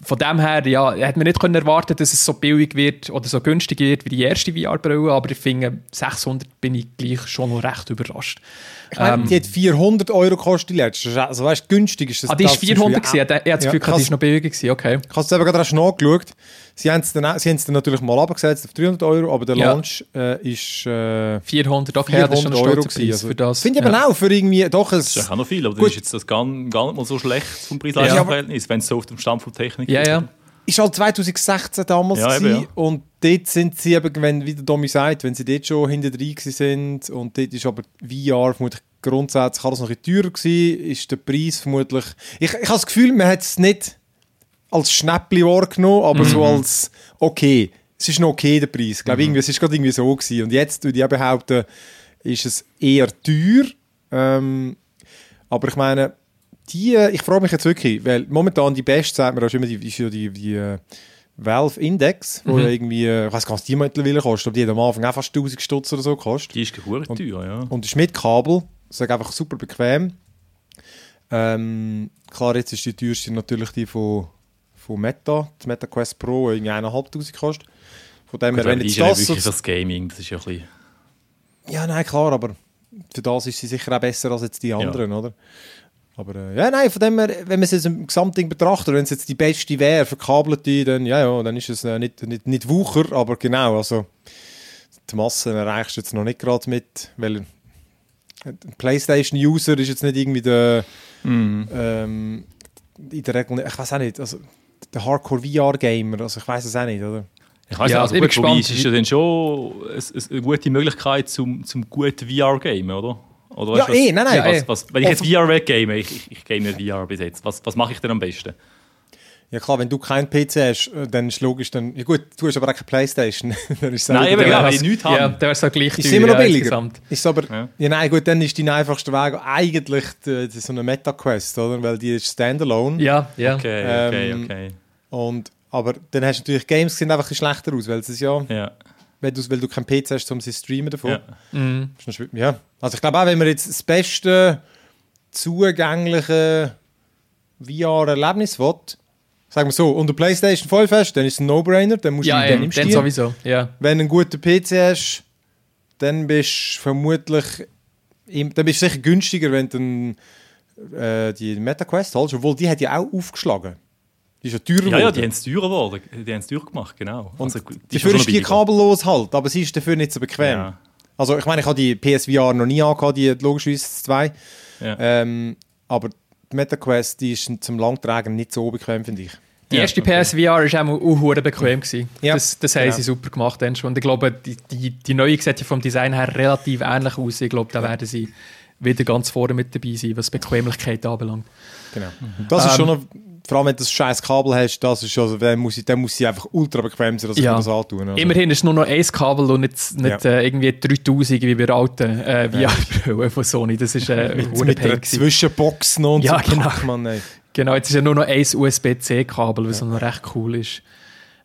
von dem her, ja, hätte man nicht können erwarten, dass es so billig wird oder so günstig wird wie die erste VR-Brille, aber ich finde, 600 bin ich gleich schon noch recht überrascht. Ich meine, ähm, die hat 400 Euro gekostet die letzte. Also weißt, günstig ist das. Ah, die ist 400 gewesen. Er hat das Gefühl, ja, die ist noch billiger gewesen. Okay. Hast du eben gerade schon nachgeschaut? Sie haben es dann, sie dann natürlich mal abgesetzt auf 300 Euro, aber der ja. Launch äh, ist äh, 400, okay, 400 das ist schon ein Euro gewesen, also, für das. Finde ich ja. aber auch für irgendwie, doch es... Das ist auch noch viel, aber gut. das ist jetzt das gar, gar nicht mal so schlecht vom Preis-Leistungs-Verhältnis, ja. wenn es so auf dem Stand von Technik ja, ist. Ja, Ist halt 2016 damals ja, eben, ja. und dort sind sie eben, wenn, wie der Domi sagt, wenn sie dort schon hinter drin sind und dort ist aber VR vermutlich grundsätzlich alles noch ein teurer gewesen, ist der Preis vermutlich... Ich, ich habe das Gefühl, man hat es nicht als Schnäppli wahrgenommen, aber mhm. so als okay. Es ist noch okay, der Preis. Ich glaube, mhm. es war gerade irgendwie so gewesen. Und jetzt würde ich behaupten, ist es eher teuer. Ähm, aber ich meine, die, ich frage mich jetzt wirklich, weil momentan die beste, sagt man, ist immer die, ist ja die, die uh, Valve Index, wo mhm. irgendwie, äh, ich weiß gar nicht, was die mittlerweile kostet, aber die hat am Anfang auch fast 1000 Stutz oder so gekostet. Die ist gehört teuer, ja. Und ist mit Kabel, das ist einfach super bequem. Ähm, klar, jetzt ist die teuerste natürlich die von von Meta, das Meta Quest Pro, irgendwie 1'500 kostet. Von dem her, wenn jetzt das... Ist wirklich das Gaming, das ist ja ein bisschen... Ja, nein, klar, aber für das ist sie sicher auch besser als jetzt die anderen, ja. oder? Aber äh, ja, nein, von dem her, wenn man es jetzt im Gesamtding betrachtet, wenn es jetzt die beste wäre, verkabelte, dann, ja, ja, dann ist es äh, nicht, nicht, nicht Wucher, aber genau, also die Masse erreichst du jetzt noch nicht gerade mit, weil ein Playstation-User ist jetzt nicht irgendwie der, mm. ähm, in der Regel, ich weiß auch nicht, also der Hardcore-VR-Gamer. Also ich weiß es auch nicht, oder? Ich weiß ja, also, gut, gespannt. ist ja dann schon eine gute Möglichkeit zum, zum guten VR-Gamen, oder? Oder ja, eh, nein, nein. Was, eh. was, wenn ich jetzt VR weggame, ich, ich, ich game nicht VR bis jetzt, was, was mache ich denn am besten? Ja klar, wenn du keinen PC hast, äh, dann ist logisch, dann, ja gut, du hast aber auch keine Playstation. dann ist nein, eben, ja, wenn ich nichts habe. Ja, dann wäre es gleich Ist immer noch billiger. Ist aber, ja. ja. nein, gut, dann ist dein einfachster Weg eigentlich die, die, so eine Meta-Quest, oder? Weil die ist Standalone. Ja, ja. Okay, okay, ähm, okay. Und, aber dann hast du natürlich Games, die sehen einfach ein schlechter aus, weil es ist ja... ja. Weil du, weil du keinen PC hast, um sie zu streamen davon. Ja. Mhm. ja. Also ich glaube auch, wenn man jetzt das beste zugängliche VR-Erlebnis will, sagen wir so, unter PlayStation 5 hast, dann ist es ein No-Brainer, dann musst ja, du den dann sowieso, ja. Wenn du einen guten PC hast, dann bist du vermutlich, dann bist du sicher günstiger, wenn du äh, die MetaQuest holst, obwohl die hat ja auch aufgeschlagen. Die ist ja teurer geworden. Ja, die haben es teurer geworden. Die haben es teuer gemacht, genau. Und also, die dafür ist die kabellos halt, aber sie ist dafür nicht so bequem. Ja. Also ich meine, ich habe die PSVR noch nie angehabt, die logischerweise zwei. Ja. Ähm, aber die MetaQuest, die ist zum Langtragen nicht so bequem, finde ich. Die erste okay. PSVR war auch bequem. Gewesen. Ja. Das, das haben ja. sie super gemacht. Und ich glaube, die, die, die neue sieht ja vom Design her relativ ähnlich aus. Ich glaube, da werden sie wieder ganz vorne mit dabei sein, was Bequemlichkeit anbelangt. Genau. Das ist ähm, schon noch vor allem wenn du das scheiß Kabel hast, das ist also, dann muss ich, dann muss ich einfach ultra bequem sein, dass Ja. ich das antun. Also. Immerhin ist nur noch ein Kabel und nicht, nicht Ja. äh, irgendwie 3000 wie bei alten äh, VR-Brille von Sony. Das ist äh, mit, mit einer. Zwischenbox noch und Ja, so. genau. Mann. Genau, jetzt ist ja nur noch ein USB-C-Kabel, was noch recht cool ist.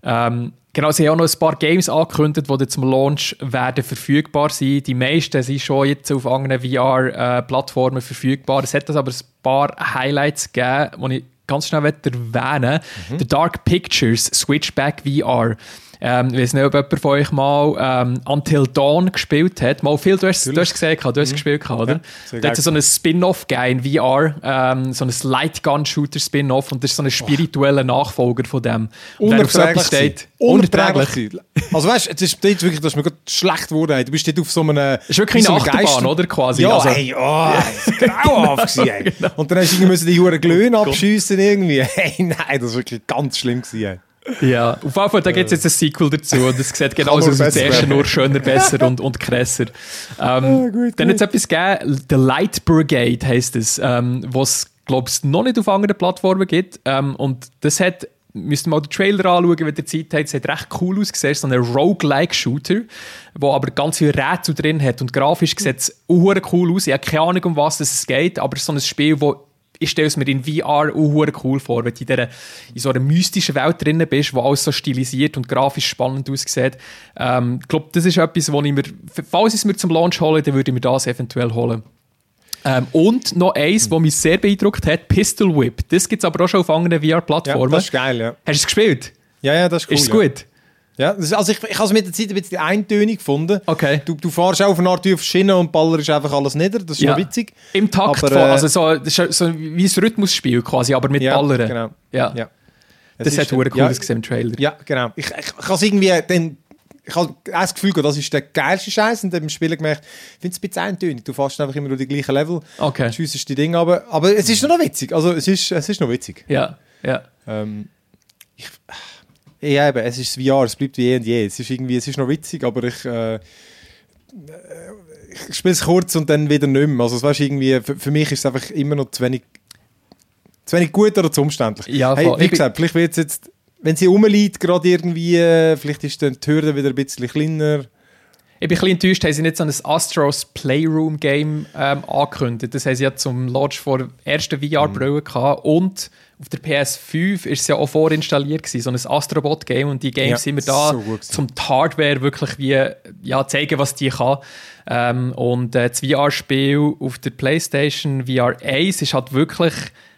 Ähm, genau, sie haben auch noch ein paar Games angekündigt, die zum Launch werden verfügbar sein. Die meisten sind schon jetzt auf anderen VR-Plattformen verfügbar. Es hat das aber ein paar Highlights gegeben, die ich ganz schnell erwähnen Mhm. The Dark Pictures Switchback VR. Ähm, ich weiß nicht, ob jemand von euch mal ähm, Until Dawn gespielt hat. Mal viel, du hast, du hast gesehen, du hast es gespielt, oder? Mhm. sehr da hat es so ein Spin-off gegeben in VR, ähm, so ein Light-Gun-Shooter-Spin-off und das ist so ein spiritueller Nachfolger von dem. Unerträglich. steht, Unerträglich. Also weißt du, es ist wirklich, dass mir gerade schlecht geworden. ey. Du bist dort auf so einem... ist wirklich eine so einem Achterbahn, Geister- oder? Quasi. Ja, Also- ey, oh, es grauenhaft gewesen. Genau. Und dann hast du irgendwie die Huren Glöhne abschiessen irgendwie. Hey, nein, das war wirklich ganz schlimm gewesen. Ja, auf jeden Fall, da gibt es jetzt ein Sequel dazu und es sieht genauso aus wie das erste, nur schöner, besser und, und krasser. Ähm, gut, dann gut. hat es etwas gegeben, The Light Brigade heisst es, ähm, was glaube ich noch nicht auf anderen Plattformen gibt. Ähm, und das hat, müsst ihr mal den Trailer anschauen, wenn ihr Zeit habt, es hat recht cool ausgesehen, so ein Roguelike-Shooter, wo aber ganz viele Rätsel drin hat und grafisch sieht es cool aus. Ich habe keine Ahnung, um was es geht, aber es ist so ein Spiel, wo ich stelle es mir in VR auch cool vor, wenn du in, dieser, in so einer mystischen Welt drin bist, wo alles so stilisiert und grafisch spannend aussieht. Ähm, ich glaube, das ist etwas, wo ich mir, falls ich es mir zum Launch hole, dann würde ich mir das eventuell holen. Ähm, und noch eins, was mich sehr beeindruckt hat, Pistol Whip. Das gibt es aber auch schon auf anderen Ja, VR-Plattformen. das ist geil, ja. Hast du es gespielt? Ja, ja, das ist cool. ist es ja. gut? Ja, das also ich, ich habe es mit der Zeit ein bisschen eintönig gefunden. Okay. Du, du fährst auf eine Art auf Schiene und ballerst einfach alles nieder. Das ist Ja. noch witzig. Im Takt, Aber, äh, also so, das so wie ein Rhythmusspiel quasi, aber mit Ja, Ballern. genau. Ja. Ja. Das Es hat hure cool ja, ausgesehen im Trailer. Ja, genau. Ich, ich, ich habe irgendwie dann, ich habe das Gefühl, das ist der geilste Scheiß und dann im Spiel gemerkt, ich finde es ein bisschen eintönig. Du fährst einfach immer nur die gleichen Level, Okay. schiessest die Dinge aber, aber es ist noch witzig. Also es ist, es ist noch witzig. Ja, ja. Ähm, ich, ja, eben, es ist das VR, es bleibt wie eh und je. Es ist irgendwie, es ist noch witzig, aber ich, äh, äh, ich spiele es kurz und dann wieder nicht mehr. Also es weißt, irgendwie, für, für mich ist es einfach immer noch zu wenig, zu wenig gut oder zu umständlich. Ja, hey, wie gesagt, vielleicht wird es jetzt, wenn sie rumliegt, gerade irgendwie, äh, vielleicht ist dann die Hürde wieder ein bisschen kleiner. Ich bin ein bisschen enttäuscht, haben sie nicht so ein Astros Playroom Game ähm, angekündigt. Das haben sie ja zum Launch vor der ersten VR-Brille gehabt. Und auf der PS5 ist es ja auch vorinstalliert gewesen, so ein Astrobot Game. Und die Games Ja, sind wir da, so zum die Hardware wirklich wie, ja, zeigen, was die kann. Ähm, und äh, das VR-Spiel auf der PlayStation VR 1 ist halt wirklich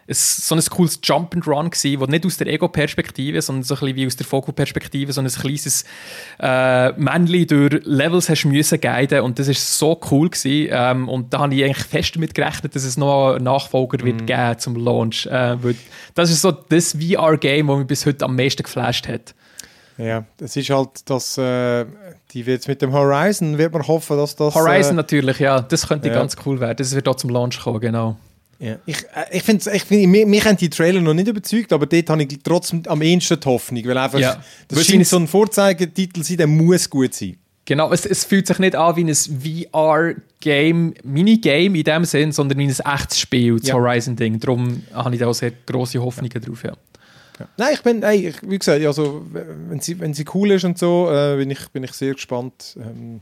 ein, so ein cooles Jump and Run gewesen, wo nicht aus der Ego-Perspektive, sondern so ein bisschen wie aus der Foco-Perspektive so ein kleines äh, Männchen durch Levels hast müssen guiden und das ist so cool gewesen. Ähm, und da habe ich eigentlich fest damit gerechnet, dass es noch einen Nachfolger Mhm. wird geben zum Launch. Äh, das ist so das VR-Game, das mich bis heute am meisten geflasht hat. Ja, es ist halt, dass äh, die wird mit dem Horizon, wird man hoffen, dass das... Horizon äh, natürlich, ja, das könnte ja. ganz cool werden. Das wird auch zum Launch kommen, genau. Ja. Ich, äh, ich finde, ich find, mich, mich haben die Trailer noch nicht überzeugt, aber dort habe ich trotzdem am ehesten die Hoffnung, weil einfach, Ja. das Weil scheint so ein Vorzeigetitel sein, der muss gut sein. Genau, es, es fühlt sich nicht an wie ein VR-Game, Minigame in dem Sinn, sondern wie ein echtes Spiel, das Ja. Horizon-Ding. Darum habe ich da auch sehr grosse Hoffnungen drauf. Ja. Nein, ich bin, ey, ich, wie gesagt, also, wenn, sie, wenn sie cool ist und so, äh, bin, ich, bin ich sehr gespannt. Ähm,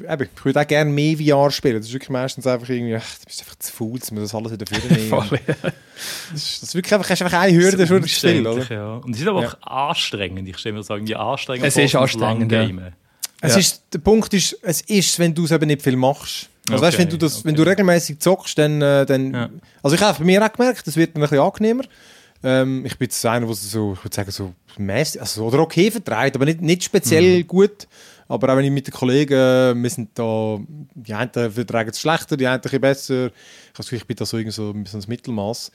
eben, ich würde auch gerne mehr VR spielen. Das ist wirklich meistens einfach irgendwie, ach, du bist einfach zu faul, dass wir das alles wieder führen nehmen. Voll, ja. das, ist, das ist wirklich einfach, hast einfach eine Hürde für das Spiel, oder? Ja. Und es ist aber Ja. auch anstrengend. Ich stelle mir sagen, die anstrengend Es ist anstrengend, ja. Es Ja. ist, der Punkt ist, es ist, wenn du es eben nicht viel machst. Also weißt, wenn Okay, du das, okay. wenn du regelmäßig zockst, dann, äh, dann Ja. also ich habe bei mir auch gemerkt, das wird dann ein bisschen angenehmer. Ähm, ich bin jetzt einer, der so, ich würde sagen, so mäßig, also oder okay vertreibt, aber nicht, nicht speziell Mhm. gut. Aber auch wenn ich mit den Kollegen, äh, wir sind da, die einen vertragen es schlechter, die einen ein bisschen besser. Ich das Gefühl, ich bin da so, irgendwie so, ein Mittelmaß.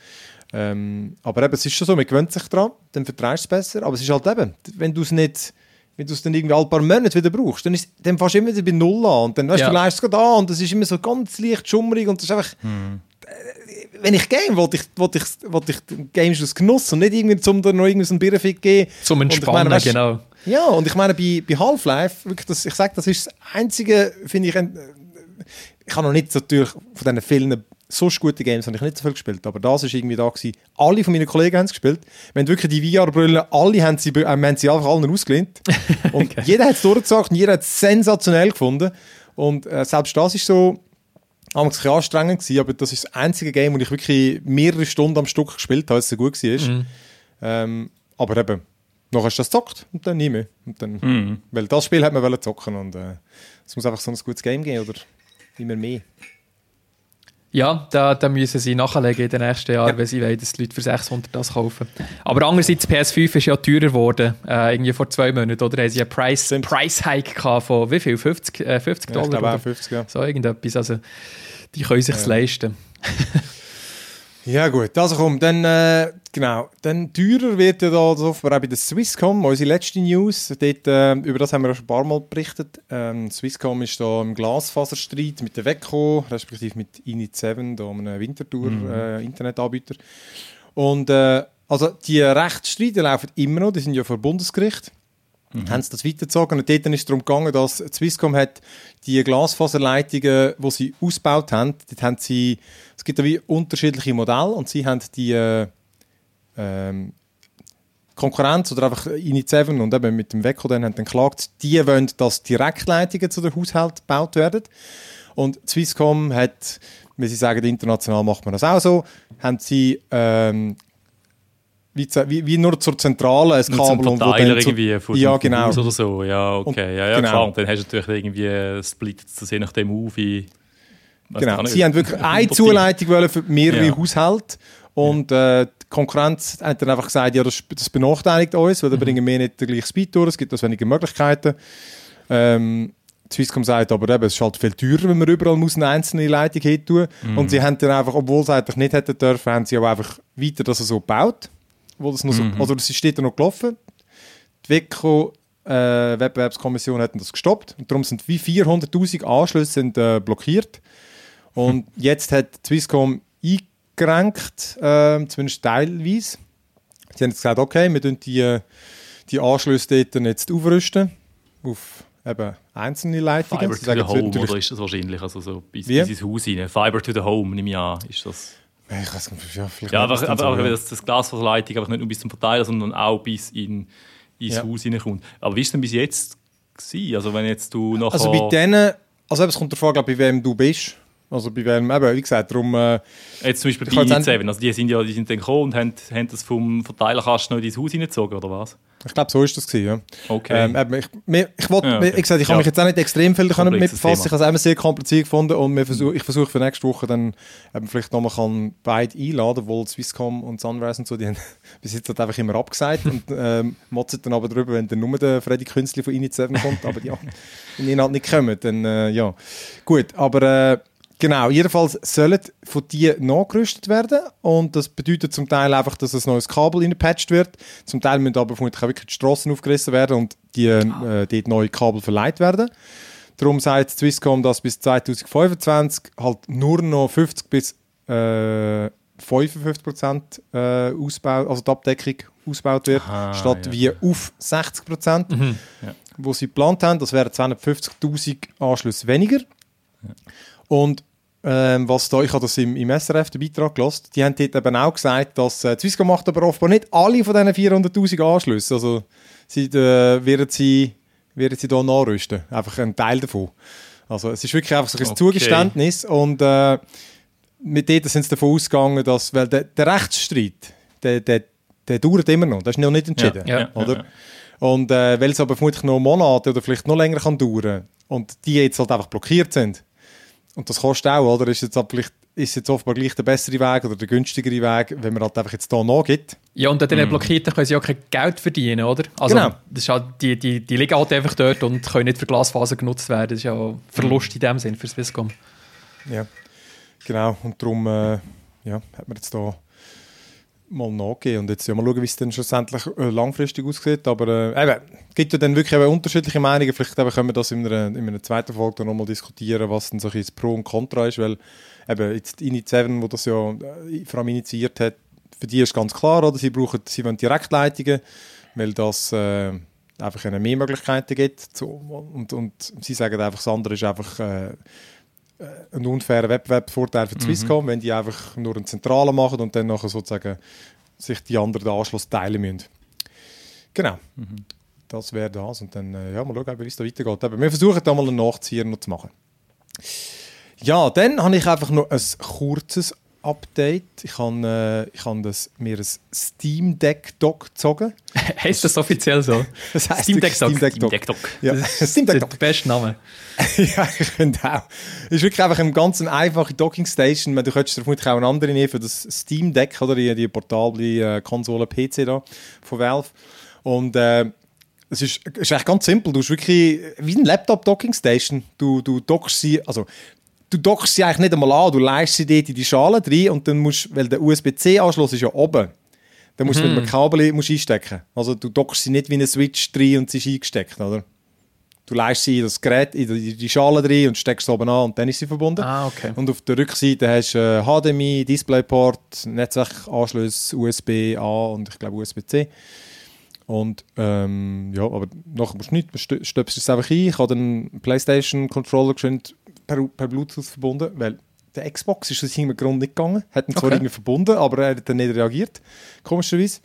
Ähm, aber eben, es ist schon so, man gewöhnt sich dran, dann vertreibst du es besser. Aber es ist halt eben, wenn du es nicht, wenn du es dann irgendwie alle paar Monate wieder brauchst, dann, ist, dann fährst du immer wieder bei Null an. Und dann weißt, du, Ja. du leistest es gerade an und es ist immer so ganz leicht schummrig und das ist einfach... Äh, Wenn ich game, wollte ich, wollte ich, wollte ich Games aus Genuss und nicht irgendwie, um da noch irgendwie so einen Birrenfick geben. Zum Und ich Entspannen, meine, weißt- genau. Ja, und ich meine, bei, bei Half-Life, wirklich, das, ich sage, das ist das einzige, finde ich, ich habe noch nicht so natürlich von diesen vielen sonst gute Games habe ich nicht so viel gespielt, aber das war irgendwie da gewesen. Alle von meinen Kollegen haben es gespielt. Wir haben wirklich die VR-Brillen, alle haben sie, äh, haben sie einfach allen ausgelehnt. Und okay. jeder hat es durchgezockt und jeder hat es sensationell gefunden. Und äh, selbst das ist so, haben ein bisschen anstrengend gewesen, aber das ist das einzige Game, wo ich wirklich mehrere Stunden am Stück gespielt habe, weil es so gut war. Mhm. Ähm, aber eben, noch hast du das gezockt und dann nie mehr. Und dann, mhm. Weil das Spiel hat man zocken und äh, es muss einfach so ein gutes Game geben oder immer mehr. Ja, da, da müssen sie nachlegen in den nächsten Jahren, ja. wenn sie wollen, dass die Leute für 600 das kaufen. Aber andererseits, PS5 ist ja teurer geworden, äh, irgendwie vor zwei Monaten, oder? Haben sie einen Price, Price Hike von wie viel? 50, äh, 50 Dollar? Ja, ich glaube auch 50, ja. So irgendetwas. Also, die können sich ja. leisten. Ja gut, also komm, dann, äh, genau, dann teurer wird ja da offenbar auch bei der Swisscom, unsere letzte News, dort, äh, über das haben wir schon ein paar Mal berichtet. Ähm, Swisscom ist da im Glasfaserstreit mit der WECO, respektive mit Init7, da einem Wintertour-Internetanbieter. Mhm. Äh, Und äh, also die Rechtsstreite laufen immer noch, die sind ja vor Bundesgericht. Mhm. Haben sie das weitergezogen und dort ist es darum gegangen, dass Swisscom hat die Glasfaserleitungen, die sie ausgebaut haben, dort haben sie es gibt wie unterschiedliche Modelle und sie haben die äh, ähm, Konkurrenz oder einfach Init7 und eben mit dem Weco dann haben dann geklagt, die wollen, dass Direktleitungen zu den Haushalten gebaut werden. Und Swisscom hat, wie sie sagen, international macht man das auch so, haben sie ähm, wie, wie, nur zur Zentrale ein Kabel und wo dann von ja, genau. Oder so. Ja, okay. Ja, ja, genau. klar. Und dann hast du natürlich irgendwie Split, das je nachdem auf, wie Genau. Sie haben wirklich eine Zuleitung für mehrere ja. Haushalte. Und äh, die Konkurrenz hat dann einfach gesagt, ja, das, das benachteiligt uns, weil dann mhm. bringen wir nicht den gleichen Speed durch, es gibt uns weniger Möglichkeiten. Ähm, Swisscom sagt aber eben, es ist halt viel teurer, wenn man überall muss eine einzelne Leitung hin tun. Mhm. Und sie haben dann einfach, obwohl sie eigentlich nicht hätten dürfen, haben sie aber einfach weiter das so gebaut. Wo das noch so, mhm. Also das ist dort noch gelaufen. Die WECO äh, Wettbewerbskommission hat das gestoppt und darum sind wie 400'000 Anschlüsse sind, äh, blockiert. Und jetzt hat Swisscom eingerenkt, äh, zumindest teilweise. Sie haben jetzt gesagt, okay, wir tun die, die Anschlüsse dort jetzt aufrüsten auf eben einzelne Leitungen. Fiber to sagen, the home, oder ist das wahrscheinlich? Also so bis, bis ins Haus rein. Fiber to the home, nehme ich an, ist das... Ich weiß nicht, ja, vielleicht ja, aber, aber, aber das, das Glasfaserleitung aber nicht nur bis zum Verteiler, sondern auch bis in, ins ja. Haus hineinkommt. Aber wie ist denn bis jetzt gewesen? Also wenn jetzt du nachher... Also bei denen, also es kommt davon, glaube ich, bei wem du bist. Also bei welchem, eben, wie gesagt, darum... Äh, Jetzt zum Beispiel bei i7, also die sind ja die sind dann gekommen und haben, haben das vom Verteilerkasten noch in dein Haus hineingezogen, oder was? Ich glaube, so ist das gewesen, ja. Okay. Ähm, ich, mir, ich, wollt, ja, okay. ich, gesagt, ich ja. habe mich jetzt auch nicht extrem viel damit befassen. Ich habe es immer sehr kompliziert gefunden und versuch, ich versuche für nächste Woche dann eben vielleicht nochmal kann beide einladen, wohl Swisscom und Sunrise und so, die haben bis jetzt halt einfach immer abgesagt und ähm, motzen dann aber darüber, wenn dann nur der Freddy Künstli von Init7 kommt, aber die halt nicht kommen, dann äh, ja. Gut, aber... Äh, Genau, jedenfalls sollen von die nachgerüstet werden und das bedeutet zum Teil einfach, dass ein neues Kabel reingepatcht wird. Zum Teil müssen aber vermutlich auch wirklich die Strassen aufgerissen werden und die, äh, dort neue Kabel verleiht werden. Darum sagt Swisscom, dass bis 2025 halt nur noch 50 bis äh, 55 Prozent äh, Ausbau, also die Abdeckung ausgebaut wird, Aha, statt ja. wie auf 60 Prozent, mhm. ja. wo sie geplant haben. Das wären 250.000 Anschlüsse weniger. Ja. Und ähm, was da, ich habe das im, im SRF, den Beitrag gelassen, die haben dort eben auch gesagt, dass äh, Swisscom macht aber offenbar nicht alle von diesen 400'000 Anschlüsse, also sie, äh, werden sie werden sie da nachrüsten, einfach ein Teil davon. Also es ist wirklich einfach so ein okay. Zugeständnis. Und äh, mit denen sind sie davon ausgegangen, dass, weil der, der Rechtsstreit, der, der, der dauert immer noch, das ist noch nicht entschieden, ja, ja, oder? Ja, und äh, weil es aber vermutlich noch Monate oder vielleicht noch länger kann dauern und die jetzt halt einfach blockiert sind, und das kostet auch, oder? Ist jetzt, vielleicht, ist jetzt offenbar gleich der bessere Weg oder der günstigere Weg, wenn man halt einfach jetzt hier nachgibt. Ja, und an den mm. Blockierten können sie auch kein Geld verdienen, oder? Also, genau. Das ist halt, die, die, die liegen halt einfach dort und können nicht für Glasfaser genutzt werden. Das ist ja ein Verlust in dem Sinn für Swisscom. Ja, genau. Und darum äh, ja, hat man jetzt hier mal nachgehen und jetzt ja mal schauen, wie es dann schlussendlich äh, langfristig aussieht. Aber äh, eben, gibt ja dann wirklich eben unterschiedliche Meinungen. Vielleicht eben können wir das in einer, in einer zweiten Folge dann nochmal diskutieren, was dann so ein Pro und Contra ist, weil eben jetzt Init7, wo das ja äh, vor allem initiiert hat, für die ist ganz klar, oder? Sie brauchen, sie wollen Direktleitungen, weil das äh, einfach mehr Möglichkeiten gibt. So, und, und sie sagen einfach, das andere ist einfach äh, äh, ein unfairer Wettbewerbsvorteil für Swisscom, wenn die einfach nur einen Zentralen machen und dann nachher sozusagen sich die anderen den Anschluss teilen müssen. Genau. Das wäre das. Und dann, äh, ja, mal schauen, wie es da weitergeht. Aber wir versuchen da mal einen Nachzieher noch zu machen. Ja, dann habe ich einfach noch ein kurzes Update. Ich habe, äh, ich habe das, mir ein Steam Deck Dock gezogen. heißt das offiziell so? Das heißt Steam Deck Dock. Steam Deck Steam Dock. Deck Dock. Ja, Steam Der, Deck der Dock. beste Name. ja, ich finde auch. Ist wirklich einfach eine ganz einfache Docking Station. Du könntest dir vermutlich auch eine andere nehmen für das Steam Deck, oder die, die portable äh, Konsole PC da von Valve. Und äh, es ist, ist eigentlich ganz simpel. Du hast wirklich wie ein Laptop Docking Station. Du, du dockst sie, also du dockst sie eigentlich nicht einmal an, du leist sie dort in die Schale rein und dann musst, weil der USB-C-Anschluss ist ja oben, dann musst du mit einem Kabel musst einstecken. Also du dockst sie nicht wie eine Switch rein und sie ist eingesteckt, oder? Du leist sie in das Gerät, in die, Schale rein und steckst sie oben an und dann ist sie verbunden. Ah, okay. Und auf der Rückseite hast du äh, HDMI, DisplayPort, Netzwerkanschluss, USB-A und ich glaube USB-C. Und ähm, ja, aber nachher musst du nicht, du stöpst es einfach ein. Ich habe den PlayStation-Controller geschwind per, per Bluetooth verbunden, weil der Xbox ist aus irgendeinem Grund nicht gegangen. Hat ihn zwar Okay. irgendwie verbunden, aber er hat dann nicht reagiert, komischerweise.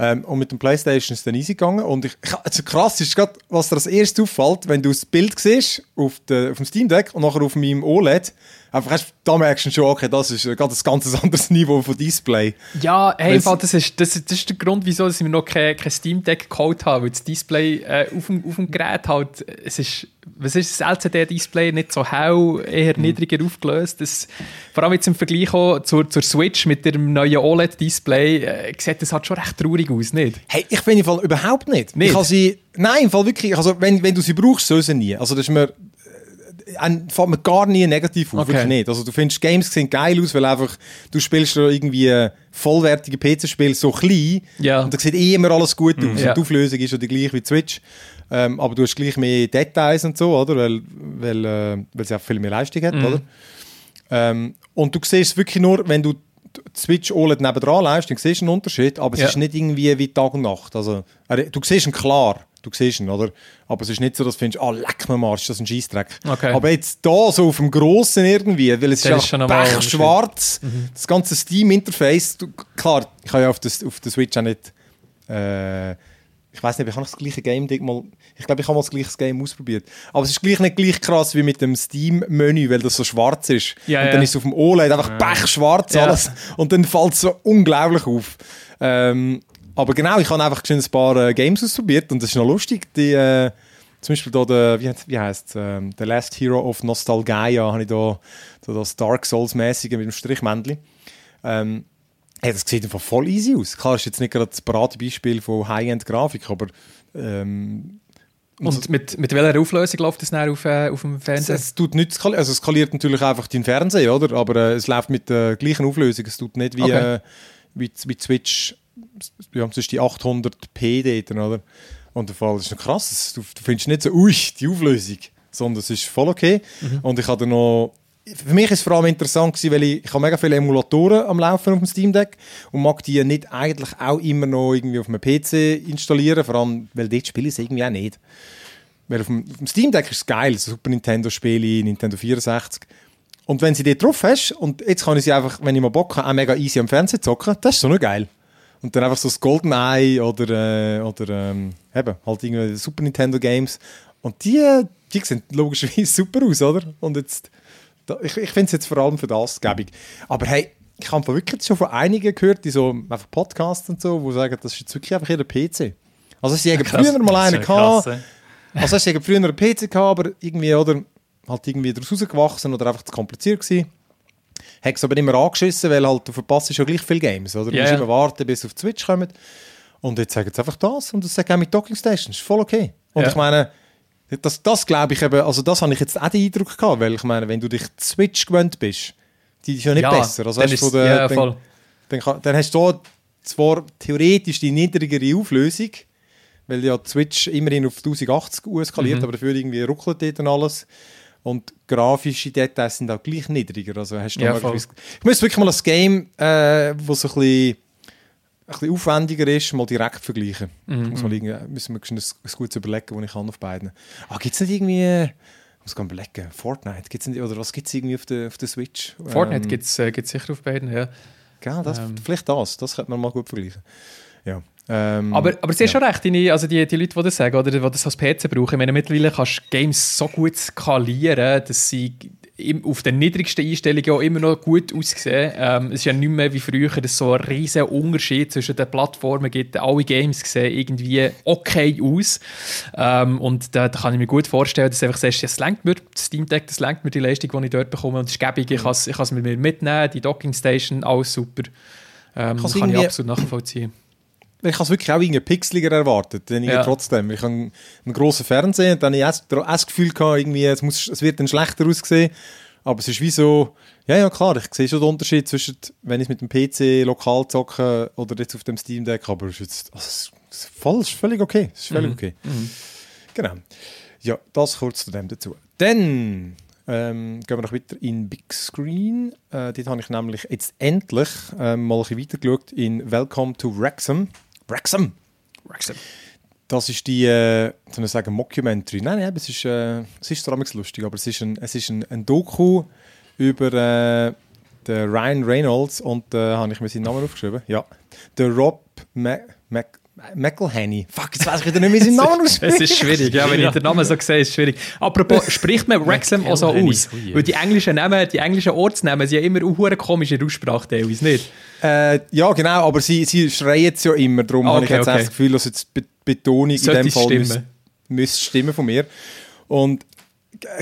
Ähm, und mit dem Playstation ist es dann easy gegangen. Und ich, ich, also krass ist gerade, was dir als erstes auffällt, wenn du das Bild siehst auf, de, auf dem Steam Deck und nachher auf meinem OLED, einfach hast, da merkst du schon, okay, das ist gerade ein ganz anderes Niveau von Display. Ja, hey, Weil's- Fall, das, ist, das, das ist der Grund, wieso dass ich mir noch kein, kein Steam Deck geholt habe, weil das Display äh, auf, dem, auf dem Gerät halt, es ist, was ist das LCD-Display, nicht so hell, eher Mhm. niedriger aufgelöst. Das, vor allem jetzt im Vergleich auch zur, zur Switch mit dem neuen OLED-Display, äh, sieht das halt schon recht traurig aus, nicht? Hey, ich finde im Fall überhaupt nicht. Nicht? Ich kann sie, nein, im Fall wirklich, also wenn, wenn du sie brauchst, soll sie nie. Also das ist mir, äh, fällt mir gar nie negativ auf, Okay. wirklich nicht. Also du findest, Games sehen geil aus, weil einfach, du spielst da irgendwie ein vollwertige PC-Spiel so klein Ja. und da sieht eh immer alles gut aus. Ja. Und die Auflösung ist ja die gleiche wie Switch. Ähm, aber du hast gleich mehr Details und so, oder? Weil, weil, äh, weil sie auch viel mehr Leistung hat, oder? Ähm, und du siehst es wirklich nur, wenn du Switch OLED nebendran leist, dann siehst du einen Unterschied, aber es Ja. ist nicht irgendwie wie Tag und Nacht. Also, äh, du siehst ihn klar, du siehst ihn, oder? Aber es ist nicht so, dass du findest, ah, leck mir mal, ist das ein Scheissdreck. Okay. Aber jetzt da so auf dem Grossen irgendwie, weil es Das ist ist ja pechschwarz, das ganze Steam-Interface, klar, ich habe ja auf, das, auf der Switch auch nicht, äh, ich weiß nicht, ich habe das gleiche Game mal, ich glaube, ich habe mal das gleiche Game ausprobiert. Aber es ist gleich nicht gleich krass wie mit dem Steam-Menü, weil das so schwarz ist. Ja, und dann ja. ist es auf dem OLED einfach pechschwarz Ja. alles. Und dann fällt es so unglaublich auf. Ähm, aber genau, ich habe einfach schon ein paar äh, Games ausprobiert und das ist noch lustig. Die, äh, zum Beispiel da der, wie, wie heißt es, ähm, The Last Hero of Nostalgia, habe ich da so das Dark Souls-mäßige mit dem Strichmännchen. Ähm, hey, das sieht einfach voll easy aus. Klar, ist jetzt nicht gerade das Paradebeispiel von High-End-Grafik, aber ähm, Und mit, mit welcher Auflösung läuft das dann auf, äh, auf dem es, Fernseher? es tut nicht skalieren. Also es skaliert natürlich einfach den Fernseher, oder? Aber äh, es läuft mit der gleichen Auflösung. Es tut nicht wie, Okay. äh, wie, wie Switch. Ja, es ist die 800p dort, oder? Und der Fall ist noch krass. Du, du findest nicht so, ui, die Auflösung. Sondern es ist voll okay. Und ich hatte noch. Für mich ist es vor allem interessant gewesen, weil ich, ich habe mega viele Emulatoren am Laufen auf dem Steam Deck und mag die nicht eigentlich auch immer noch irgendwie auf einem PC installieren, vor allem, weil dort spiele ich es irgendwie auch nicht. Weil auf dem, auf dem Steam Deck ist es geil, so Super Nintendo-Spiele, Nintendo 64. Und wenn sie die drauf hast, und jetzt kann ich sie einfach, wenn ich mal Bock habe, auch mega easy am Fernsehen zocken, das ist so noch geil. Und dann einfach so das GoldenEye oder, äh, oder ähm, eben, halt irgendwie Super Nintendo Games. Und die, die sehen logischerweise super aus, oder? Und jetzt, da, ich, ich finde es jetzt vor allem für das gäbig. Aber hey, ich habe wirklich schon von einigen gehört, die so einfach Podcasts und so, die sagen, das ist jetzt wirklich einfach ihr PC. Also sie haben krass. früher mal einen ja krass, gehabt, ey. also hast du früher einen PC gehabt, aber irgendwie, oder, halt irgendwie daraus rausgewachsen oder einfach zu kompliziert gewesen. Hat es aber immer angeschissen, weil halt, du verpasst ja gleich viele Games, oder? Du Ja, musst immer warten, bis sie auf die Switch kommen. Und jetzt sagen sie einfach das und das sagt auch mit Docking Stations, ist voll okay. Und Ja. ich meine, das, das glaube ich eben, also das habe ich jetzt auch den Eindruck gehabt, weil ich meine, wenn du dich Switch gewöhnt bist, die ist ja nicht Ja, besser. Also dann ist- der, ja, dann. Dann, kann- dann hast du zwar theoretisch die niedrigere Auflösung, weil ja die Switch immerhin auf 1080 Mhm. skaliert, aber dafür irgendwie ruckelt dort und alles. Und grafische Details sind auch gleich niedriger. Also hast du Ja, möglicherweise- ich muss wirklich mal ein Game, äh, wo so ein bisschen, ein bisschen aufwendiger ist, mal direkt vergleichen. Mhm. Ich muss mal irgendwie, müssen wir ein, ein gutes überlegen, wo ich kann auf beiden. Ah, gibt es nicht irgendwie, muss ich überlegen. Fortnite, gibt's nicht, oder was gibt es irgendwie auf der, auf der Switch? Fortnite ähm, gibt es äh, sicher auf beiden, ja. Gell, das, ähm. Vielleicht das, das könnte man mal gut vergleichen. Ja. Ähm, aber, aber sie ja. schon recht, die, also die, die Leute, die das sagen, oder die das als PC brauchen, ich meine, mittlerweile kannst du Games so gut skalieren, dass sie auf den niedrigsten Einstellungen auch immer noch gut aussehen. Ähm, es ist ja nicht mehr wie früher, dass es so einen riesen Unterschied zwischen den Plattformen gibt. Alle Games sehen irgendwie okay aus. Ähm, und da, da, kann ich mir gut vorstellen, dass du einfach sagst, es lenkt mir, das Steam Deck, das lenkt mir die Leistung, die ich dort bekomme. Und es ist gäbig, ich kann es mir mitnehmen, die Docking Station, alles super. Ähm, das kann ich absolut nachvollziehen ich habe es wirklich auch irgendwie pixeliger erwartet, denn ja. trotzdem. Ich habe einen grossen Fernseher und dann habe ich auch das Gefühl gehabt, irgendwie, es, muss, es wird dann schlechter aussehen. Aber es ist wie so, ja, ja, klar, ich sehe schon den Unterschied zwischen, wenn ich mit dem PC lokal zocke oder jetzt auf dem Steam Deck, aber es ist also, es ist voll, ist völlig okay. Es ist völlig mhm. okay. Mhm. Genau. Ja, das kurz zu dem dazu. Dann ähm, gehen wir noch weiter in Big Screen. Äh, dort habe ich nämlich jetzt endlich ähm, mal ein bisschen weitergeschaut in Welcome to Wrexham. Wrexham. Wrexham. Das ist die, äh, soll ich sagen, Mockumentary. Nein, nein, es ist, äh, es ist zwar lustig, aber es ist ein, es ist ein, ein Doku über äh, den Ryan Reynolds und äh, habe ich mir seinen Namen aufgeschrieben. Ja. Der Rob Mac, Mac, McElhenney. Fuck, jetzt weiß ich wieder nicht mehr seinen Namen aussprechen. es ist schwierig, ja, wenn ich den Namen so sehe, ist es schwierig. Apropos, spricht man Wrexham auch so aus? Weil die englischen Namen, die englischen Ortsnamen sind ja immer eine komische Aussprache teilweise, nicht? Äh, ja, genau, aber sie, sie schreien es ja immer, darum okay, habe ich jetzt okay. das Gefühl, dass jetzt die Betonung Sollte in dem Fall müsste müsst stimmen von mir. Und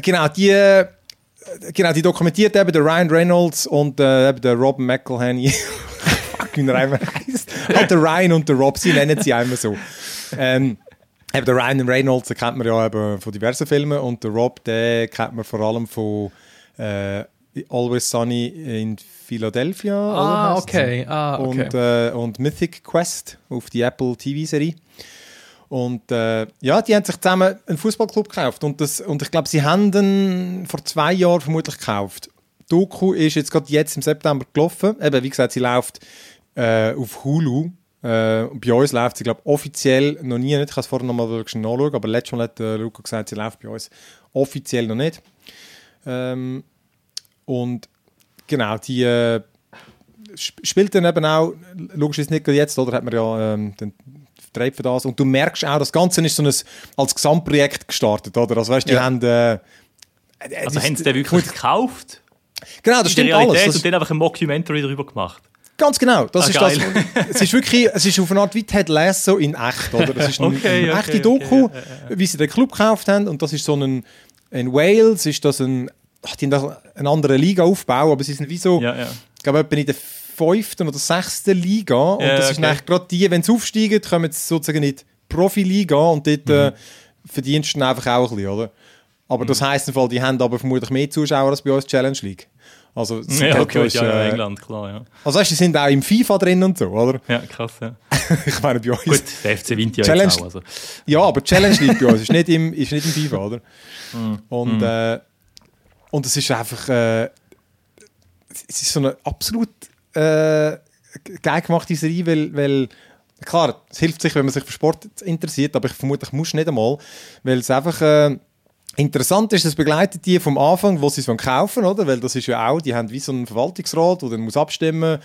genau, die genau, die dokumentiert eben der Ryan Reynolds und äh, der Rob McElhenney wie er einmal heisst. Halt der Ryan und der Rob, sie nennen sie einmal so. Ähm, eben der Ryan Reynolds den kennt man ja eben von diversen Filmen und der Rob, den kennt man vor allem von äh, Always Sunny in Philadelphia. Ah, okay. Ah, okay. Und, äh, und Mythic Quest auf die Apple TV-Serie. Und äh, ja, die haben sich zusammen einen Fußballclub gekauft. Und, das, und ich glaube, sie haben den vor zwei Jahren vermutlich gekauft. Doku ist jetzt gerade jetzt im September gelaufen. Eben, wie gesagt, sie läuft äh, auf Hulu. Äh, bei uns läuft sie, glaube offiziell noch nie nicht. Ich habe es vorher noch mal nachschauen, aber letztes Mal hat äh, Luca gesagt, sie läuft bei uns offiziell noch nicht. Ähm, und genau, die äh, spielt dann eben auch, logisch ist nicht jetzt, oder hat man ja ähm, den Vertreib für das. Und du merkst auch, das Ganze ist so ein, als Gesamtprojekt gestartet, oder? Also weißt, die ja. haben... Äh, also haben sie den wirklich gekauft? Genau, das stimmt alles. Das und dann einfach ein Mockumentary darüber gemacht. Ganz genau. Das ah, ist das. Es ist wirklich, es ist auf eine Art wie Ted Lasso in echt, oder? Das ist eine, okay, eine echte Doku, okay, wie sie den Club gekauft haben. Und das ist so ein, in Wales ist das ein, ach, die haben eine andere Liga aufbauen, aber sie sind wie so, ja, ja. ich glaube, etwa in der fünften oder sechsten Liga. Und ja, das ist okay. gerade die, wenn sie aufsteigen, kommen sie sozusagen in die Profiliga und dort mhm. äh, verdienst du einfach auch ein bisschen, oder? Aber mhm. das heisst im Fall, die haben aber vermutlich mehr Zuschauer als bei uns Challenge League. Also, ja, okay, ist, ja, äh, England, klar, ja. Also, weißt, die sind auch im FIFA drin und so, oder? Ja, krass, ja. ich meine, bei uns. Gut, der FC winnt ja Challenge, auch, also. Ja, aber Challenge League bei uns ist nicht im, ist nicht im FIFA, oder? Mm. Und, mm. Äh, und es ist einfach, äh, es ist so eine absolut äh, geil gemachte Serie, weil, weil klar, es hilft sich, wenn man sich für Sport interessiert, aber ich vermute, ich muss nicht einmal, weil es einfach, äh, Interessant ist, es begleitet die vom Anfang, wo sie es kaufen, oder? Weil das ist ja auch, die haben wie so einen Verwaltungsrat, der dann muss abstimmen,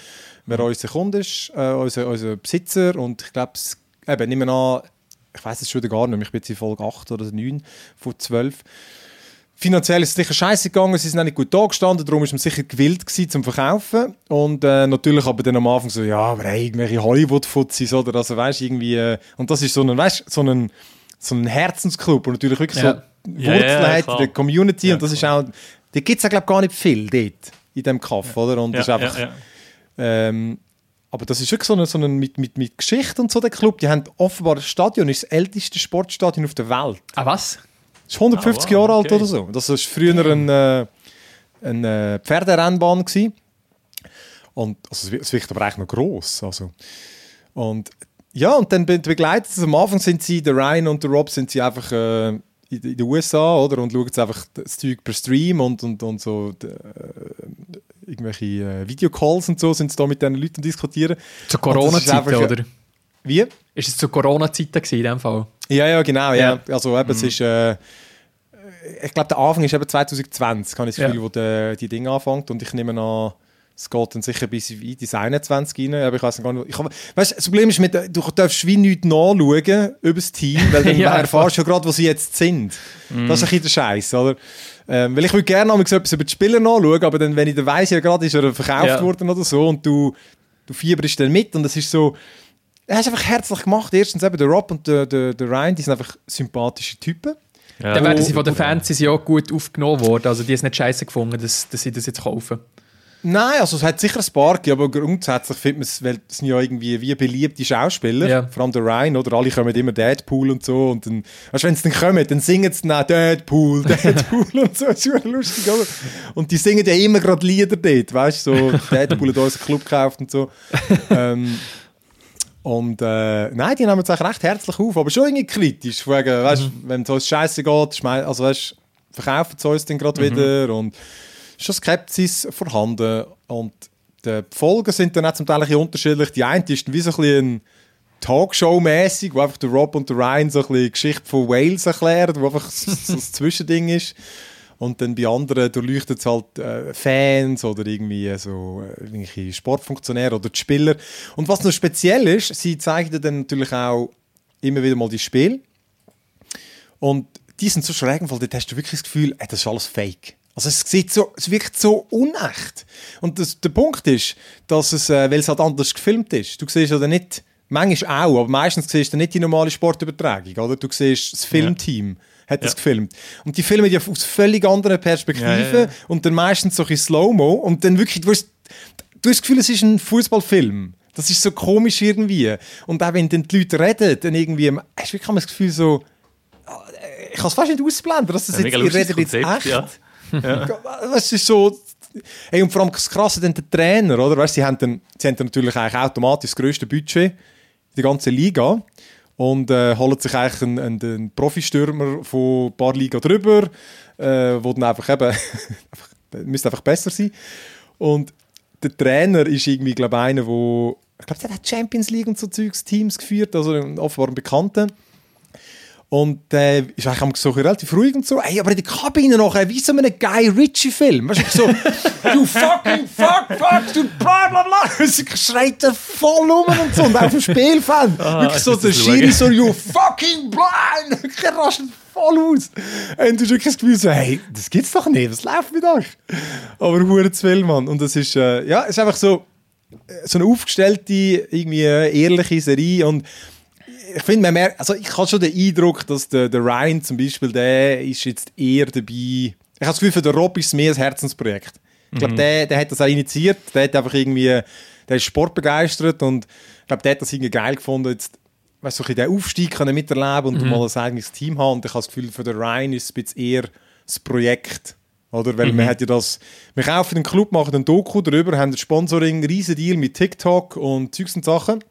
wer mhm. unser Kunde ist, äh, unser, unser Besitzer. Und ich glaube, eben, nehmen wir an, ich weiß es schon gar nicht mehr, ich bin jetzt in Folge 8 oder 9 von 12. Finanziell ist es sicher scheiße gegangen, sie sind nicht gut da gestanden, darum ist man sicher gewillt gewesen zum Verkaufen. Und äh, natürlich aber dann am Anfang so, ja, aber hey, irgendwelche Hollywood-Fuzzis, oder? Also weißt irgendwie, äh, und das ist so ein, weißt, so ein, so ein Herzensclub und natürlich wirklich ja. so Wurzeln ja, ja, der Community ja, und das ist auch, da gibt es ja glaube gar nicht viel dort in dem Kaff, oder? Und das ist einfach, ähm, aber das ist wirklich so ein, so ein mit, mit, mit Geschichte und so der Club. Die haben offenbar das Stadion, ist das älteste Sportstadion auf der Welt. Ah was? Das ist 150 ah, wow, Jahre alt oder so. Das war früher ein, äh, eine Pferderennbahn gewesen. Und also es wird aber eigentlich noch gross. Also. Und ja, und dann begleitet es. Am Anfang sind sie, der Ryan und der Rob, sind sie einfach äh, in, den USA, oder? Und schauen jetzt einfach das Zeug per Stream und, und, und so äh, irgendwelche äh, Videocalls und so sind sie da mit diesen Leuten diskutieren. Zu Corona-Zeiten, oder? Wie? Ist es zu Corona-Zeiten in dem Fall? Ja, ja, genau. Ja. ja. Also eben, mhm. es ist... Äh, ich glaube, der Anfang ist eben 2020, habe ich das Gefühl, ja. wo die, die Dinge anfängt. Und ich nehme an, es geht dann sicher bis in die 21 rein, aber ich weiß gar nicht. Ich hab, weißt, das Problem ist, mit, du darfst wie nichts nachschauen über das Team, weil dann ja, erfährst du ja gerade, wo sie jetzt sind. Mm. Das ist ein bisschen der Scheiß, oder? Ähm, weil ich würde gerne noch etwas über die Spieler nachschauen, aber dann, wenn ich dann weiss, ja gerade ist er verkauft ja. worden oder so und du, du fieberst dann mit und es ist so, er ist einfach herzlich gemacht. Erstens eben der Rob und der, der, der Ryan, die sind einfach sympathische Typen. Ja. Dann werden sie von den Fans ja gut aufgenommen worden. Also die haben es nicht scheiße gefunden, dass, dass sie das jetzt kaufen. Nein, also es hat sicher ein paar aber grundsätzlich findet man es, weil es sind ja irgendwie wie beliebte Schauspieler, ja. vor allem der Ryan, oder? Alle kommen immer Deadpool und so und dann, weißt, wenn sie dann kommen, dann singen sie dann Deadpool, Deadpool und so, das ist lustig, oder? Und die singen ja immer gerade Lieder dort, weißt du, so Deadpool hat uns einen Club gekauft und so. ähm, und äh, nein, die nehmen es auch recht herzlich auf, aber schon irgendwie kritisch. Wegen, weißt, mhm. Wenn es uns scheiße geht, also weißt, verkaufen sie uns dann gerade mhm. wieder und schon Skepsis vorhanden. Und die Folgen sind dann auch zum Teil ein unterschiedlich. Die eine ist wie so ein bisschen Talkshow-mäßig, wo einfach der Rob und der Ryan so ein bisschen die Geschichte von Wales erklären, wo einfach so, ein Zwischending ist. Und dann bei anderen durchleuchtet es halt äh, Fans oder irgendwie so äh, Sportfunktionäre oder die Spieler. Und was noch speziell ist, sie zeigen dann natürlich auch immer wieder mal die Spiele. Und die sind so schräg, weil dort hast du wirklich das Gefühl, ey, das ist alles fake. Also es sieht so, es wirkt so unecht. Und das, der Punkt ist, dass es, äh, weil es halt anders gefilmt ist. Du siehst oder nicht, manchmal auch, aber meistens siehst du nicht die normale Sportübertragung, oder? Du siehst das Filmteam. Ja hat das gefilmt. Und die filmen ja aus völlig anderen Perspektiven und dann meistens so ein Slow-Mo und dann wirklich, du hast, du hast das Gefühl, es ist ein Fußballfilm. Das ist so komisch irgendwie. Und auch wenn dann die Leute reden, dann irgendwie, hast du wirklich das Gefühl so, ich kann es fast nicht ausblenden, dass das ja, jetzt, ihr redet jetzt echt. Ja. Das ist so, Hey, und vor allem das Krasse, dann der Trainer, oder? Weißt, sie, haben dann, sie haben dann natürlich eigentlich automatisch das grösste Budget in der ganzen Liga und äh, holen sich eigentlich einen, einen, einen Profistürmer von ein paar Liga drüber, äh, wo dann einfach eben, müsste einfach besser sein. Und der Trainer ist irgendwie, glaube ich, einer, wo ich glaube, der hat Champions League und so Zeugs Teams geführt, also offenbar ein Bekannter. Und äh, ist eigentlich so relativ ruhig und so. Ey, aber in der Kabine noch, wie so ein Guy Ritchie-Film. Weißt du, so, you fucking fuck, fuck, du bla bla bla. Sie schreit er voll um und so. Und auf dem Spielfeld. Ah, wirklich so der Schiri so, you fucking blind. Er rastet voll aus. Und du hast wirklich das Gefühl so, hey, das gibt's doch nicht, was läuft mit euch? Aber hure zu viel, Mann. Und das ist, äh, ja, ist einfach so, äh, so eine aufgestellte, irgendwie äh, ehrliche Serie und ich finde, man merkt, also ich habe schon den Eindruck, dass der, der Ryan zum Beispiel, der ist jetzt eher dabei. Ich habe das Gefühl, für den Rob ist es mehr ein Herzensprojekt. Ich glaube, mhm. der, der hat das auch initiiert, der hat einfach irgendwie, der ist sportbegeistert und ich glaube, der hat das irgendwie geil gefunden, jetzt, weißt du, so den Aufstieg können miterleben und mhm. mal ein eigenes Team haben. Und ich habe das Gefühl, für den Ryan ist es ein bisschen eher das Projekt. Oder? Weil mhm. man hat ja das, wir kaufen den Club, machen ein Doku darüber, haben ein Sponsoring, riesen Deal mit TikTok und Zeugs und Sachen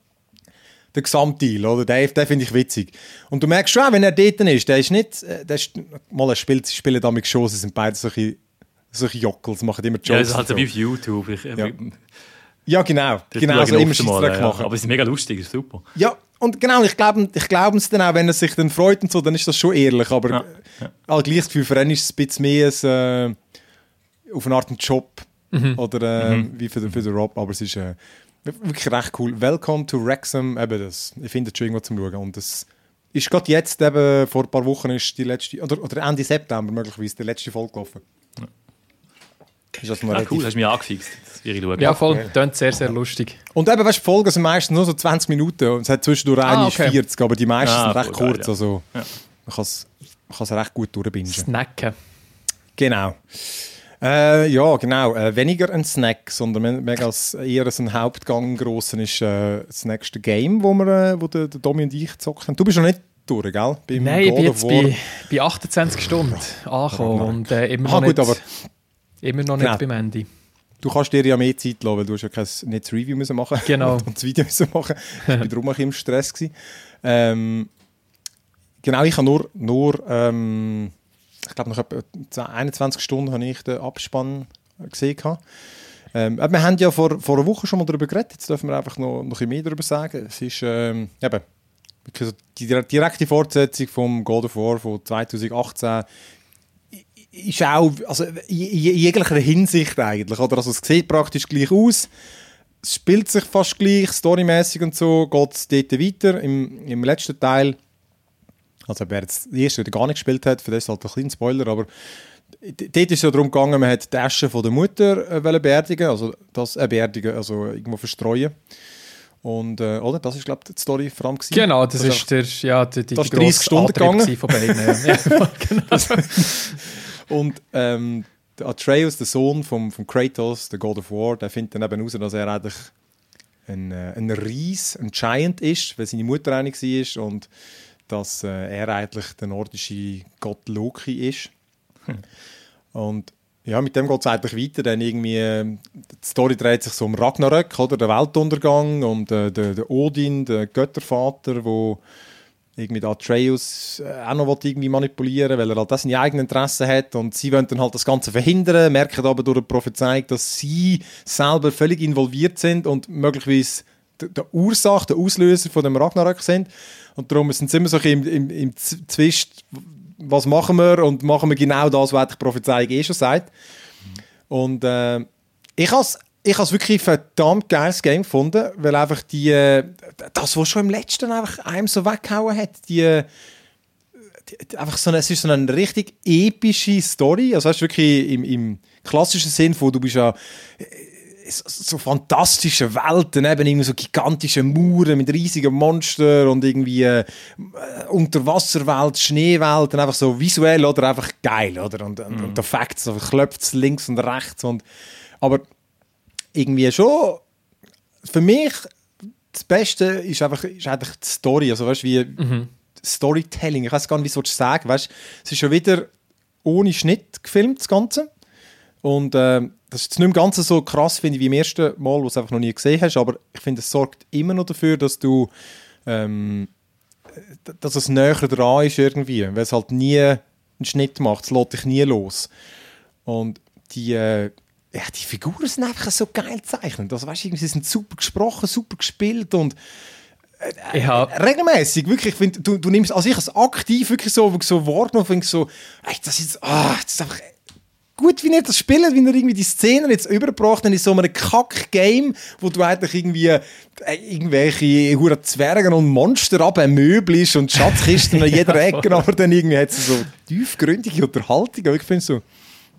der Gesamtdeal, oder? Den, den finde ich witzig. Und du merkst schon, wenn er dort ist, der ist nicht, äh, der ist, mal er spielt, sie spielen damit schon, sie sind beide solche, solche Jockel, sie machen immer Jokes. Ja, das ist halt so wie auf YouTube. Ich, ja. ja. genau. genau, so immer Scheißdreck machen. Aber es ist mega lustig, ist super. Ja, und genau, ich glaube ich glaub es dann auch, wenn er sich dann freut und so, dann ist das schon ehrlich, aber ja. ja. All gleich Gefühl, für ihn ist es ein bisschen mehr ein, äh, auf eine Art ein Job. Mhm. Oder äh, mhm. wie für, für den Rob, aber es ist... Äh, Wirklich recht cool. Welcome to Wrexham. Eben das. Ich finde es schon irgendwo zum Schauen. Und das ist gerade jetzt, eben, vor ein paar Wochen, ist die letzte, oder, oder Ende September möglicherweise, die letzte Folge gelaufen. Ja. Ist das noch ah, cool, hast du mich angefixt. Ja, voll. Ja. Klingt sehr, sehr lustig. Und eben, weißt du, Folgen sind meistens nur so 20 Minuten. Und es hat zwischendurch ah, okay. 40, aber die meisten ah, sind recht kurz. Geil, ja. Also, ja. man kann es recht gut durchbinden. Snacken. Genau. Äh, ja, genau. Äh, weniger ein Snack, sondern mehr als eher ein Hauptgang grossen ist äh, das nächste Game, wo, wir, äh, wo der, der Domi und ich gezockt haben. Du bist noch nicht durch, gell? Beim Nein, ich bin jetzt bei, bei 28 Stunden angekommen und äh, immer, ah, noch gut, nicht, immer noch nicht genau. beim Ende. Du kannst dir ja mehr Zeit lassen, weil du hast ja kein nicht das Review müssen machen genau. und das Video müssen machen. Ich war darum ein im Stress. Ähm, genau, ich habe nur, nur ähm, ich glaube, nach etwa 21 Stunden habe ich den Abspann gesehen. Ähm, wir haben ja vor, vor einer Woche schon mal darüber geredet, jetzt dürfen wir einfach noch, noch ein mehr darüber sagen. Es ist ähm, eben, die direkte Fortsetzung vom God of War von 2018 ist auch, also in jeglicher Hinsicht eigentlich, oder? Also es sieht praktisch gleich aus, es spielt sich fast gleich, storymäßig und so, geht es dort weiter. Im, Im letzten Teil, also wer jetzt die erste gar nicht gespielt hat, für das ist halt ein kleiner Spoiler, aber dort ist es ja darum gegangen, man hat die Asche von der Mutter äh, beerdigen, also das äh, beerdigen, also irgendwo verstreuen. Und, äh, oder? Das ist, glaube ich, die Story vor allem gewesen. Genau, das, das ist der, ja, die, die, das die 30 Stunden gegangen. von beiden. ja. ja, genau. Und ähm, der Atreus, der Sohn von vom Kratos, der God of War, der findet dann eben heraus, dass er eigentlich ein, äh, ein Ries, ein Giant ist, weil seine Mutter eine war und dass äh, er eigentlich der nordische Gott Loki ist. Hm. Und ja, mit dem geht es eigentlich weiter. Dann irgendwie, die Story dreht sich so um Ragnarök, oder? Der Weltuntergang, um den, den, den Odin, den Göttervater, wo irgendwie Atreus äh, auch noch irgendwie manipulieren weil er halt das seine eigenen Interessen hat und sie wollen dann halt das Ganze verhindern, merken aber durch die Prophezeiung, dass sie selber völlig involviert sind und möglicherweise der Ursache, der Auslöser von dem Ragnarök sind und darum sind sie immer so im, im, im Zwist, was machen wir und machen wir genau das, was die Prophezeiung eh schon sagt. Und äh, ich habe ich habe es wirklich verdammt geiles Game gefunden, weil einfach die, äh, das, was schon im letzten einfach einem so weggehauen hat, die, die, einfach so eine, es ist so eine richtig epische Story, also hast wirklich im, im klassischen Sinn von, du bist ja äh, so fantastische Welten, eben irgendwie so gigantische Mauern mit riesigen Monstern und irgendwie äh, Unterwasserwelt, Schneewelt und einfach so visuell oder einfach geil, oder? Und, und, mhm. und der Facts, so klopft links und rechts und aber irgendwie schon für mich das Beste ist einfach ist eigentlich die Story, also weißt wie mhm. Storytelling, ich weiß gar nicht, wie soll ich sagen, weißt es ist schon wieder ohne Schnitt gefilmt, das Ganze und äh, das ist jetzt nicht mehr ganz so krass, finde ich, wie im ersten Mal, wo du es einfach noch nie gesehen hast, aber ich finde, es sorgt immer noch dafür, dass du ähm, dass es näher dran ist irgendwie, weil es halt nie einen Schnitt macht, es lässt dich nie los. Und die, äh, ja, die Figuren sind einfach so geil gezeichnet. Also, weißt, sie sind super gesprochen, super gespielt und äh, ja. regelmäßig, wirklich, ich find, du, du nimmst, also ich als aktiv wirklich so, so wahrgenommen, finde so, ey, das ist, ah, das ist einfach gut, wie er das spielt, wie er irgendwie die Szenen jetzt überbracht in so einem Kack-Game, wo du eigentlich irgendwie äh, irgendwelche hure Zwerge und Monster abmöbelst und Schatzkisten an jeder Ecke, aber dann irgendwie hat es so tiefgründige Unterhaltung. Ich finde so,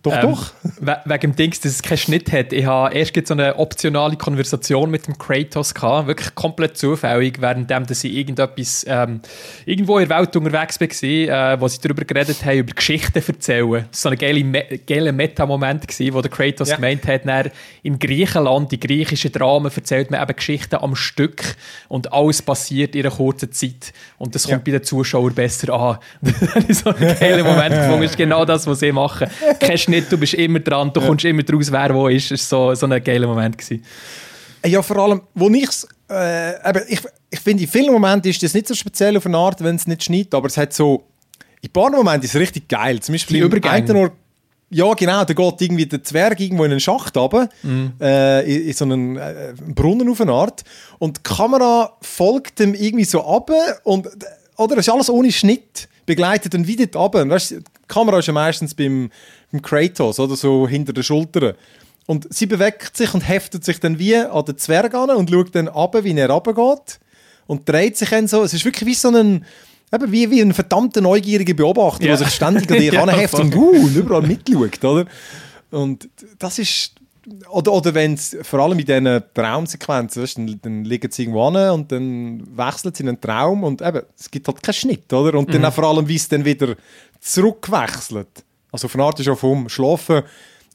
doch, ähm, doch. wegen dem Dings, dass es keinen Schnitt hat. Ich habe erst so eine optionale Konversation mit dem Kratos gehabt, wirklich komplett zufällig, währenddem dass ich irgendetwas, ähm, irgendwo in der Welt unterwegs war, äh, wo sie darüber geredet haben, über Geschichten erzählen. Das war so ein geiler, Me geiler Meta-Moment, wo der Kratos ja. gemeint hat, er in Griechenland, die griechischen Dramen, erzählt man eben Geschichten am Stück und alles passiert in einer kurzen Zeit. Und das kommt ja. bei den Zuschauern besser an. das ich so einen geilen Moment gefunden. Das ist genau das, was sie machen. Kein nicht, du bist immer dran, du ja. kommst immer draus, wer wo ist. Das war so, so ein geiler Moment. Gewesen. Ja, vor allem, wo ich's, äh, ich, ich finde, in vielen Momenten ist das nicht so speziell auf eine Art, wenn es nicht schneit, aber es hat so, in ein paar Momenten ist es richtig geil. Zum Beispiel im Übergang. Ja, genau, da geht irgendwie der Zwerg irgendwo in einen Schacht runter, mhm. äh, in, in, so einen äh, Brunnen auf eine Art. Und die Kamera folgt dem irgendwie so ab und, oder, es ist alles ohne Schnitt, begleitet dann wieder runter. Weißt, die Kamera ist ja meistens beim, beim Kratos, oder so hinter den Schultern. Und sie bewegt sich und heftet sich dann wie an den Zwerg an und schaut dann ab, wie er runtergeht. Und dreht sich dann so. Es ist wirklich wie so ein, eben wie, wie ein verdammter neugieriger Beobachter, ja. der sich ständig an dich ja, anheftet und, uh, und überall mitschaut, oder? Und das ist, oder, oder wenn es vor allem in diesen Traumsequenzen, weißt, dann, dann liegen sie irgendwo an und dann wechselt sie in einen Traum und eben, es gibt halt keinen Schnitt, oder? Und mhm. dann auch vor allem, wie es dann wieder zurückwechselt. Also von Art ist auch vom Schlafen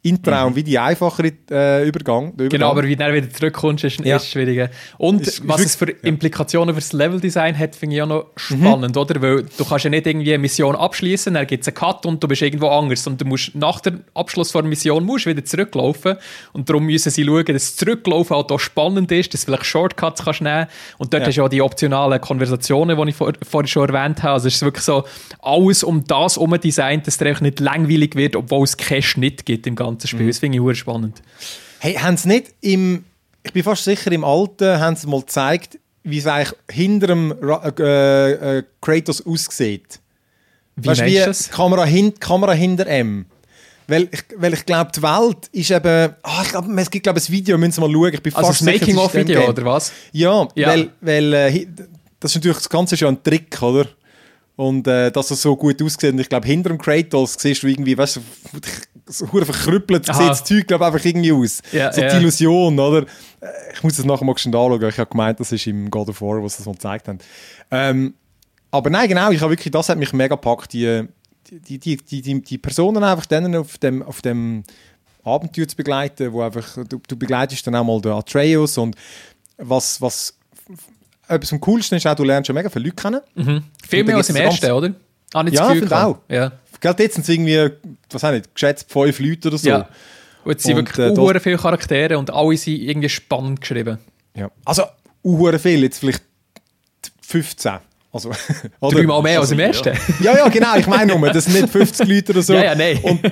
in Traum mhm. wie die einfachere äh, Übergang, Übergang, Genau, aber wie du wieder zurückkommst, ist, ja. ist schwieriger. Und ist, was ist es für ja. Implikationen für das Leveldesign hat, finde ich auch noch spannend, mhm. oder? Weil du kannst ja nicht irgendwie eine Mission abschließen, dann gibt es einen Cut und du bist irgendwo anders. Und du musst nach dem Abschluss der Mission musst wieder zurücklaufen. Und darum müssen sie schauen, dass das Zurücklaufen halt auch spannend ist, dass du vielleicht Shortcuts kannst nehmen Und dort ja. hast du ja die optionalen Konversationen, die ich vor, vorhin schon erwähnt habe. Also es ist wirklich so alles um das herum designt, dass es nicht langweilig wird, obwohl es keinen Schnitt gibt im Ganzen ganze Spiel. Mhm. Das finde ich spannend. Hey, haben sie nicht im, ich bin fast sicher, im Alten haben sie mal gezeigt, wie es eigentlich hinter dem äh, äh, Kratos aussieht. Wie weißt wie das? Kamera, hin, Kamera hinter M. Weil ich, weil ich glaube, die Welt ist eben. Ah, ich glaube, es gibt glaube ein Video, müssen wir mal schauen. Ich bin also fast das Making-of-Video, oder was? Ja, ja. weil, weil äh, das ist natürlich das Ganze schon ein Trick, oder? Und äh, dass er so gut aussieht. Und ich glaube, hinter dem Kratos siehst du irgendwie, weißt du, so verkrüppelt sieht das Zeug, glaube einfach irgendwie aus. Ja, so ja. die Illusion, oder? Äh, ich muss das nachher mal schnell anschauen. Ich habe gemeint, das ist im God of War, was sie das mal gezeigt haben. Ähm, aber nein, genau, ich habe wirklich, das hat mich mega gepackt, die, die, die, die, die, die Personen einfach dann auf dem, auf dem Abenteuer zu begleiten, wo einfach, du, du begleitest dann auch mal den Atreus und was, was etwas am coolsten ist auch, du lernst schon mega viele Leute kennen. Mhm. Viel mehr als im ersten, oder? Ah, ja, finde auch. Ja. Geld jetzt sind es irgendwie, was auch nicht, geschätzt fünf Leute oder so. Ja. Und es sind und, wirklich äh, viele Charaktere und alle sind irgendwie spannend geschrieben. Ja. Also, uhr viel, jetzt vielleicht 15. Also, oder, Dreimal mehr also, als im ersten. Ja, ja, genau. Ich meine nur, das sind nicht 50 Leute oder so. ja, ja, nein. Und,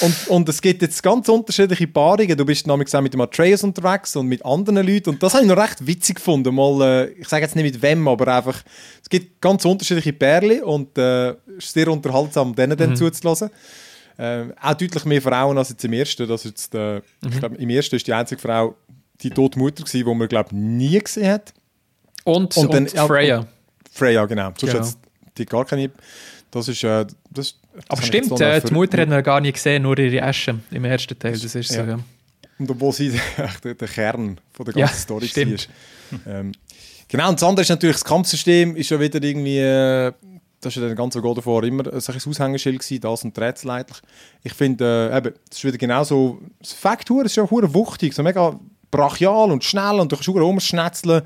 und, und es gibt jetzt ganz unterschiedliche Paarungen. Du bist nämlich mit dem Atreus unterwegs und mit anderen Leuten. Und das habe ich noch recht witzig gefunden. Mal, äh, ich sage jetzt nicht mit wem, aber einfach, es gibt ganz unterschiedliche Pärchen und äh, es ist sehr unterhaltsam, denen mhm. dann zuzulassen. Äh, auch deutlich mehr Frauen als jetzt im ersten. Das jetzt, äh, mhm. Ich glaube, im ersten ist die einzige Frau die tote Mutter gewesen, die man, glaube nie gesehen hat. Und, und, dann, und Freya. Freya, genau. Sonst genau. die gar keine. Das ist. Äh, das, Aber stimmt, äh, die Mutter hat noch gar nicht gesehen, nur ihre Asche im ersten Teil. Das ist ja. so, ja. Und obwohl sie der, der Kern von der ganzen ja, Story stimmt. war. Ähm, genau, und das andere ist natürlich, das Kampfsystem ist ja wieder irgendwie. Äh, das war ja den ganzen God davor immer ein Aushängeschild gewesen, das und rätselleitlich. Ich finde, äh, eben, das ist wieder genauso. Das Faktur ist ja hure wuchtig, so mega brachial und schnell und du kannst rumschnetzeln.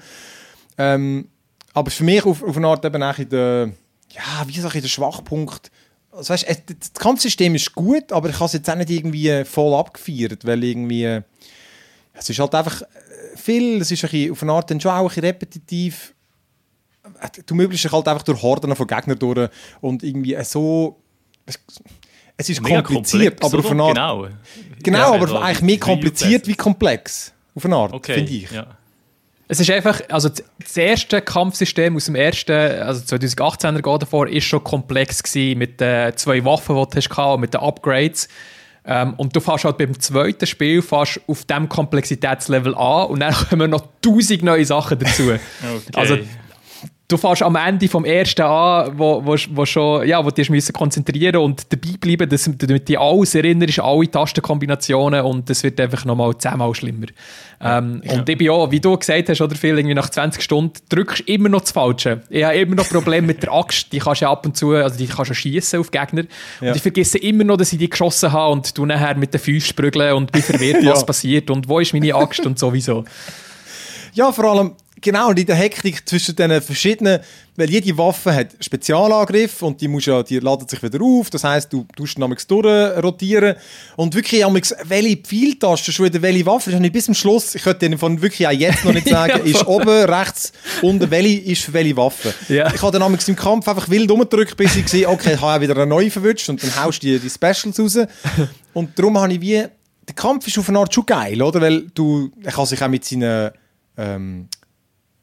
Ähm, aber für mich auf, auf eine Art eben auch in der, ja, wie sage ich, der Schwachpunkt. Also weißt, das Kampfsystem ist gut, aber ich habe es jetzt auch nicht irgendwie voll abgefeiert, weil irgendwie, es ist halt einfach viel, es ist ein bisschen, auf eine Art dann schon auch ein bisschen repetitiv. Du möglichst dich halt einfach durch Horden von Gegnern durch und irgendwie so, es ist Mega kompliziert, komplex, aber auf eine Art, genau, genau ja, aber eigentlich mehr kompliziert wie komplex, auf eine Art, okay, finde ich. Ja. Es ist einfach, also das erste Kampfsystem aus dem ersten, also 2018er God davor, ist schon komplex gewesen mit den zwei Waffen, die du hast und mit den Upgrades. Ähm, und du fährst halt beim zweiten Spiel fährst auf diesem Komplexitätslevel an und dann kommen noch tausend neue Sachen dazu. okay. Also du fährst am Ende vom ersten an, wo, wo, wo schon, ja, wo du dich konzentrieren und dabei bleiben, dass du dich alles erinnerst, alle Tastenkombinationen und es wird einfach nochmal zehnmal schlimmer. Ähm, ja. Und ich bin auch, wie du gesagt hast, oder viel, irgendwie nach 20 Stunden drückst du immer noch das Falsche. Ich habe immer noch Probleme mit der Axt, die kannst du ja ab und zu, also die kannst du schießen auf Gegner. Ja. Und ich vergesse immer noch, dass ich die geschossen habe und du nachher mit den Füßen sprügeln und bin verwirrt, was passiert und wo ist meine Axt und sowieso. Ja, vor allem, genau, und in der Hektik zwischen den verschiedenen, weil jede Waffe hat Spezialangriff und die, musst ja, die laden sich wieder auf, das heisst, du tust namens rotieren und wirklich amix, welche Pfeiltaste schon wieder welche Waffe, das ist bis zum Schluss, ich könnte dir von wirklich auch jetzt noch nicht sagen, ist oben, rechts, unten, welche ist für welche Waffe. Ja. Ich habe dann amix im Kampf einfach wild umgedrückt, bis ich gesehen okay, ich habe auch wieder eine neue verwünscht und dann haust du die, die Specials raus. Und darum habe ich wie, der Kampf ist auf eine Art schon geil, oder, weil du, er kann sich auch mit seinen ähm,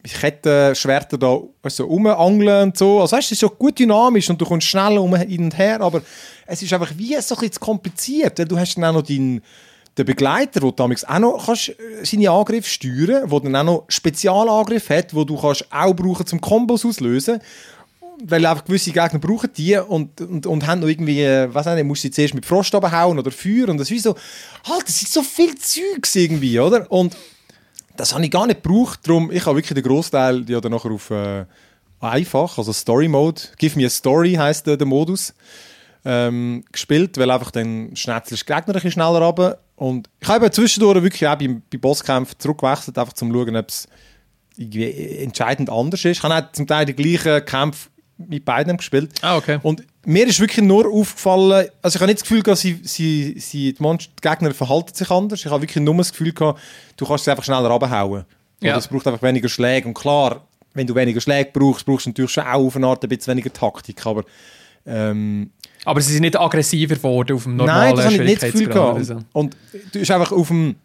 Kettenschwerter da so rumangeln und so. Also weißt, es ist schon gut dynamisch und du kommst schnell um hin und her, aber es ist einfach wie so ein bisschen kompliziert, du hast dann auch noch deinen den Begleiter, wo du auch noch kannst, äh, seine Angriffe steuern kannst, der dann auch noch Spezialangriff hat, wo du kannst auch brauchen zum Kombos auslösen weil einfach gewisse Gegner brauchen die und, und, und haben noch irgendwie, äh, was nicht, musst du zuerst mit Frost hauen oder Feuer und das ist so, halt, das ist so viel Zeugs irgendwie, oder? Und das habe ich gar nicht gebraucht. Darum, ich habe wirklich den Großteil ja dann nachher auf äh, einfach, also Story Mode. Give me a Story heisst äh, der Modus. Ähm, gespielt, weil einfach dann schnetzelst Gegner ein bisschen schneller runter. Und ich habe zwischendurch wirklich auch bei, bei Bosskämpfen zurückgewechselt, einfach zum schauen, ob es entscheidend anders ist. Ich habe auch zum Teil den gleichen Kampf mit beiden gespielt. Ah, okay. Und mir ist wirklich nur aufgefallen, also ich habe nicht das Gefühl gehabt, sie, sie, sie, die, Monster, die Gegner verhalten sich anders. Ich habe wirklich nur das Gefühl gehabt, du kannst sie einfach schneller abhauen. Ja. es braucht einfach weniger Schläge. Und klar, wenn du weniger Schläge brauchst, brauchst du natürlich schon auch auf eine Art ein bisschen weniger Taktik. Aber, ähm, aber sie sind nicht aggressiver geworden auf dem normalen Nein, das habe ich nicht das Gefühl gehabt. Und, und du bist einfach auf dem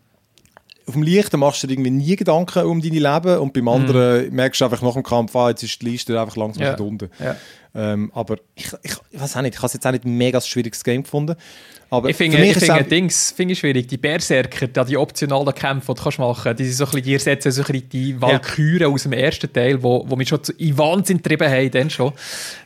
auf dem Leichten machst du dir irgendwie nie Gedanken um deine Leben und beim anderen mm. merkst du einfach nach dem Kampf, ah, jetzt ist die Liste einfach langsam ja. unten. Ja. Ähm, aber ich, ich, ich weiß auch nicht, ich habe es jetzt auch nicht ein mega schwieriges Game gefunden. Aber ich finde, ich finde Dings finde ich schwierig. Die Berserker, die, die optionalen Kämpfe, die du kannst machen die sind so ein bisschen, die ersetzen so ein bisschen die Valkyren ja. aus dem ersten Teil, wo, wo mich schon in Wahnsinn getrieben haben, dann schon.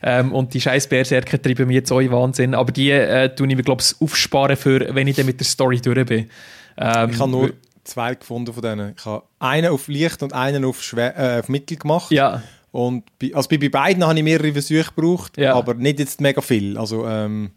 Ähm, und die scheiß Berserker treiben mich jetzt auch in Wahnsinn. Aber die äh, tue ich mir, glaube ich, aufsparen, für, wenn ich dann mit der Story durch bin. Ähm, ich habe nur zwei gefunden von denen. Ich habe einen auf Licht und einen auf, Schwer äh, auf Mittel gemacht. Ja. Und bei, also bei, beiden habe ich mehrere Versuche gebraucht, ja. aber nicht jetzt mega viel. Also, ähm,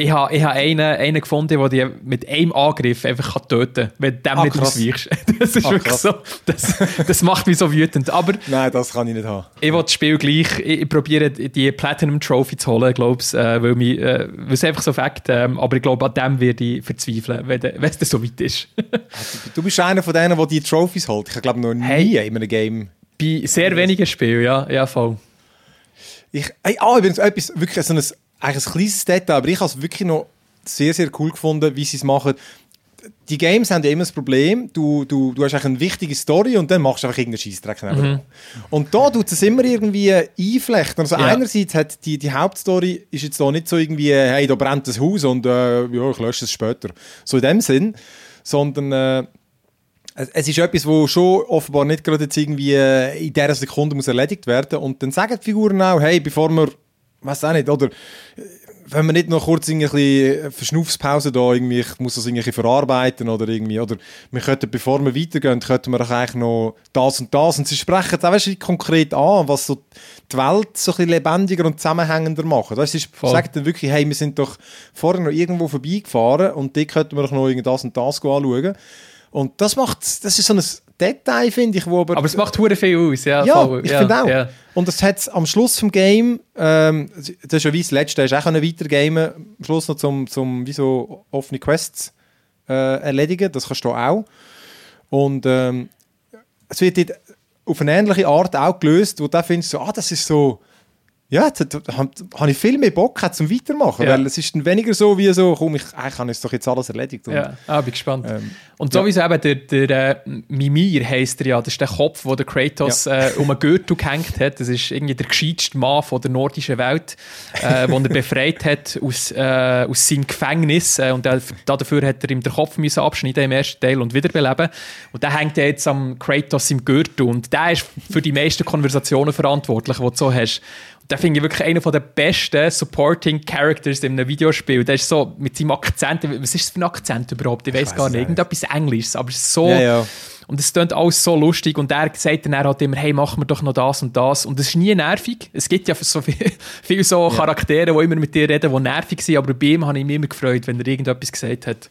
ich habe ich ha einen, einen gefunden, der dich mit einem Angriff einfach töten kann, wenn du dem ah, nicht ausweichst. Das ist ah, wirklich so. Das, das macht mich so wütend. Aber Nein, das kann ich nicht haben. Ich will das Spiel gleich. Ich, ich probiere die Platinum Trophy zu holen, glaube ich, äh, weil, mich, äh, es einfach so fakt. Ähm, aber ich glaube, an dem werde ich verzweifeln, wenn, es so weit ist. Du bist einer von denen, der die Trophies holt. Ich glaube noch nie hey, in einem Game. Bei sehr wenigen Spielen, ja, ja voll. Ich, ey, ah, übrigens etwas, wirklich so ein eigentlich ein kleines Detail, aber ich habe es wirklich noch sehr, sehr cool gefunden, wie sie es machen. Die Games haben ja immer das Problem, du, du, du hast eine wichtige Story und dann machst du einfach irgendeinen Scheissdreck. Mhm. Und da tut es immer irgendwie einflechten. Also ja. einerseits hat die, die Hauptstory ist jetzt da nicht so irgendwie, hey, da brennt das Haus und äh, ja, ich lösche es später. So in dem Sinn. Sondern äh, es ist etwas, wo schon offenbar nicht gerade jetzt irgendwie äh, in dieser Sekunde muss erledigt werden und dann sagen die Figuren auch, hey, bevor wir weiß auch nicht, oder wenn wir nicht noch kurz eine Verschnaufspause da irgendwie, ich muss das irgendwie verarbeiten oder irgendwie, oder wir könnten, bevor wir weitergehen, könnten wir doch eigentlich noch das und das und sie sprechen jetzt auch weißt, konkret an, was so die Welt so ein bisschen lebendiger und zusammenhängender macht. Weißt, sie sagen dann wirklich, hey, wir sind doch vorher noch irgendwo vorbeigefahren und dort könnten wir doch noch das und das anschauen. Und das macht, das ist so ein Detail, finde ich, wo aber... Aber es macht hure viel aus, ja. Ja, voll. ich ja, finde auch. Ja. Und das hat am Schluss vom Game, ähm, das ist ja wie das Letzte, hast auch weitergamen am Schluss noch zum, zum wie so offene Quests äh, erledigen, das kannst du auch. Und ähm, es wird dort auf eine ähnliche Art auch gelöst, wo du findest, so, ah, das ist so ja, da, da habe ich viel mehr Bock zum Weitermachen, ja. weil es ist dann weniger so wie so, komm, ich, eigentlich habe ich doch jetzt alles erledigt. Und, ja, ah, bin gespannt. Ähm, und sowieso ja. eben der, der äh, Mimir heisst er ja, das ist der Kopf, wo der Kratos ja. äh, um einen Gürtel gehängt hat. Das ist irgendwie der gescheiteste Mann von der nordischen Welt, äh, den er befreit hat aus, äh, aus seinem Gefängnis äh, und der, dafür hat er ihm den Kopf müssen abschneiden im ersten Teil und wiederbeleben. Und der hängt jetzt am Kratos im Gürtel und der ist für die meisten Konversationen verantwortlich, die du so hast der finde ich wirklich einer der besten Supporting Characters in einem Videospiel. Der ist so mit seinem Akzent, was ist das für ein Akzent überhaupt? Ich weiß gar nicht, irgendetwas Englisches, aber so. Ja, ja. Und es klingt alles so lustig und er sagt dann halt immer, hey, machen wir doch noch das und das. Und es ist nie nervig. Es gibt ja so viele viel so. Charaktere, die immer mit dir reden, die nervig sind, aber bei ihm habe ich mich immer gefreut, wenn er irgendetwas gesagt hat.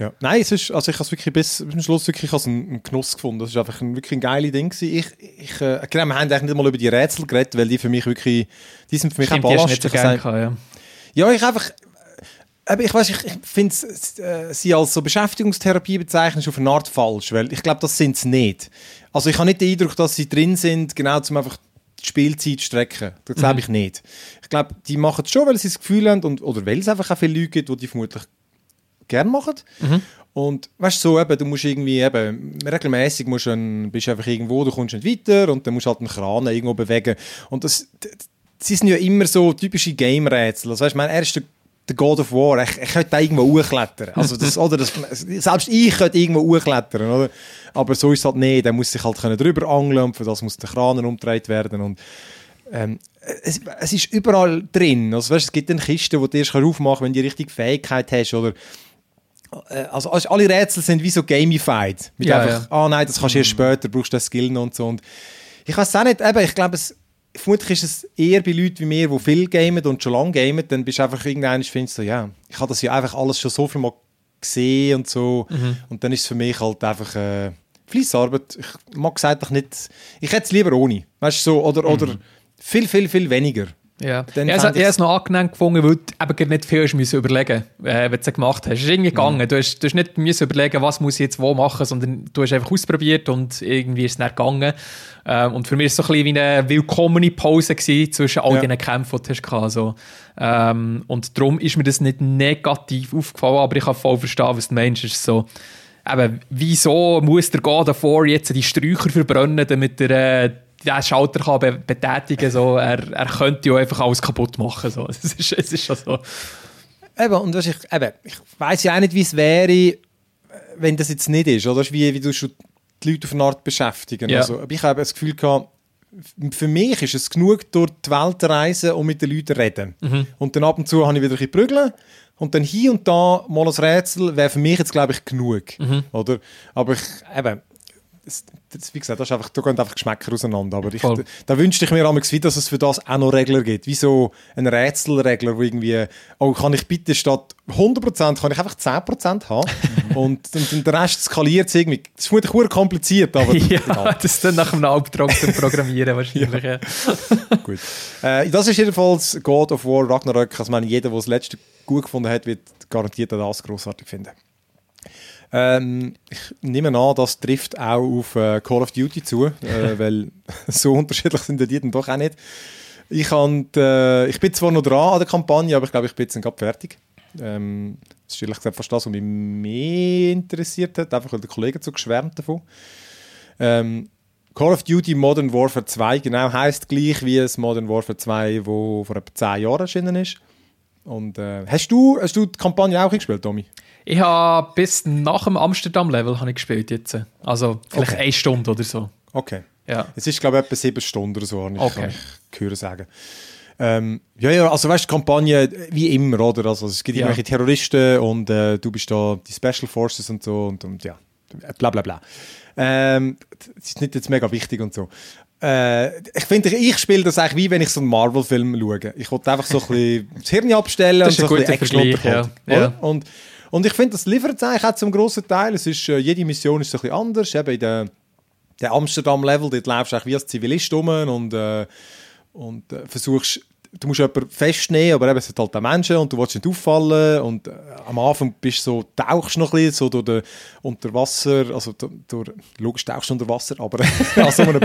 Ja. Nein, es ist, also ich habe es wirklich bis, zum Schluss wirklich als einen Genuss gefunden. Das war einfach ein, wirklich ein geiles Ding. Gewesen. Ich, ich, äh, genau, wir haben eigentlich nicht mal über die Rätsel geredet, weil die für mich wirklich, die sind für mich Stimmt, auch nicht so gerne ja. ja, ich einfach, aber ich weiß, ich, ich finde äh, sie als so Beschäftigungstherapie bezeichnen ist auf eine Art falsch, weil ich glaube, das sind sie nicht. Also ich habe nicht den Eindruck, dass sie drin sind, genau um einfach die Spielzeit zu strecken. Das glaube mhm. ich nicht. Ich glaube, die machen es schon, weil sie das Gefühl haben und, oder weil es einfach auch viele Leute gibt, die die vermutlich gerne machen. Mhm. Und weißt du, so, eben, du musst irgendwie eben, regelmäßig musst du dann, bist du einfach irgendwo, du kommst nicht weiter und dann musst du halt einen Kran irgendwo bewegen. Und das, sie sind ja immer so typische Game-Rätsel. Also, weißt, mein erster der God of War, ich, ich könnte da irgendwo hochklettern. Also das, oder das, selbst ich könnte irgendwo hochklettern, oder? Aber so ist es halt nicht. Der muss sich halt drüber angeln und für das muss der Kran umgedreht werden. Und, ähm, es, es, ist überall drin. Also, weißt, es gibt eine Kiste, die du erst aufmachen kannst, wenn du die richtige Fähigkeit hast. Oder also, also alle Rätsel sind wie so gamified. Mit ja, einfach, ah ja. oh nein, das kannst du erst später, brauchst du das Skill und so. Und ich weiß auch nicht, eben, ich glaube, es, vermutlich ist es eher bei Leuten wie mir, die viel gamen und schon lange gamen, dann bist du einfach irgendwann, findest du, ja, ich habe das ja einfach alles schon so viel mal gesehen und so. Mhm. Und dann ist es für mich halt einfach äh, Fleißarbeit. Ich mag es eigentlich nicht, ich hätte es lieber ohne. Weißt du, so, oder, mhm. oder viel, viel, viel weniger. Ja, dann ja, also, ich es noch angenehm gefunden, weil du eben nicht viel müssen überlegen äh, wenn du es gemacht hast. Es ist irgendwie gegangen. Mhm. Du, hast, du hast nicht müssen überlegen, was muss ich jetzt wo machen, sondern du hast einfach ausprobiert und irgendwie ist es dann gegangen. Ähm, und für mich war es so ein bisschen wie eine willkommene Pause gewesen zwischen all ja. diesen Kämpfen, die du hast. Also, ähm, und darum ist mir das nicht negativ aufgefallen, aber ich kann voll verstehen, was du meinst. Es ist so, eben, wieso muss der God of War jetzt die Sträucher verbrennen, damit er äh, den Schalter kann be betätigen so er, er könnte ja einfach alles kaputt machen. So. Es, ist, es ist schon so. Eben, und ich, eben, ich weiss ja auch nicht, wie es wäre, wenn das jetzt nicht ist. Oder wie, wie du schon die Leute auf eine Art beschäftigen. Ja. Also, ich habe das Gefühl gehabt, für mich ist es genug, durch die Welt reisen und mit den Leuten reden. Mhm. Und dann ab und zu habe ich wieder ein bisschen prügeln. Und dann hier und da mal ein Rätsel wäre für mich jetzt, glaube ich, genug. Mhm. Oder? Aber ich, eben, das, das, wie gesagt, das ist einfach, da gehen einfach Geschmäcker auseinander. Aber ich, da, da wünschte ich mir damals dass es für das auch noch Regler gibt. Wie so ein Rätselregler, wo irgendwie, oh, kann ich bitte statt 100% kann ich einfach 10% haben. und, und, und, der Rest skaliert es irgendwie. Das ist vermutlich kompliziert, aber... ja, ja, das ist dann nach einem Albtraum zum Programmieren wahrscheinlich. ja. Gut. Äh, das ist jedenfalls God of War Ragnarök. Also, ich meine, jeder, der das letzte gut gefunden hat, wird garantiert das großartig finden. Ähm, ich nehme an, das trifft auch auf äh, Call of Duty zu, äh, weil so unterschiedlich sind die dann doch auch nicht. Ich, hab, äh, ich bin zwar noch dran an der Kampagne, aber ich glaube, ich bin jetzt gerade fertig. Ähm, das ist ehrlich gesagt fast das, was mich mehr interessiert hat, einfach weil der Kollege so geschwärmt davon. Ähm, Call of Duty Modern Warfare 2 genau heißt gleich wie es Modern Warfare 2, wo vor etwa 10 Jahren erschienen ist. Und äh, hast, du, hast du die Kampagne auch gespielt, Tommy? Ich habe bis nach dem Amsterdam-Level gespielt jetzt. Also vielleicht okay. eine Stunde oder so. Okay. Ja. Es ist, glaube ich, etwa sieben Stunden oder so, habe ich, okay. ich hören sagen. Ähm, ja, ja, also weißt du, die Kampagne, wie immer, oder? Also es gibt ja. irgendwelche Terroristen und äh, du bist da die Special Forces und so und, und ja, bla bla bla. Ähm, das ist nicht jetzt mega wichtig und so. Äh, ich finde, ich spiele das eigentlich wie wenn ich so einen Marvel-Film schaue. Ich wollte einfach so ein bisschen das Hirn abstellen und so ein bisschen Vergleich, ja. ja. Und, und ich finde, das liefert es eigentlich auch zum grossen Teil. Es ist, äh, jede Mission ist ein bisschen anders. Eben in der, der Amsterdam-Level, dort läufst du wie als Zivilist rum und, äh, und äh, versuchst du musst jemanden festnehmen, aber eben, es sind halt auch Menschen und du willst nicht auffallen und äh, am Anfang bist du so, tauchst noch ein bisschen so durch den Unterwasser, also durch, logisch tauchst du unter Wasser, aber an so einem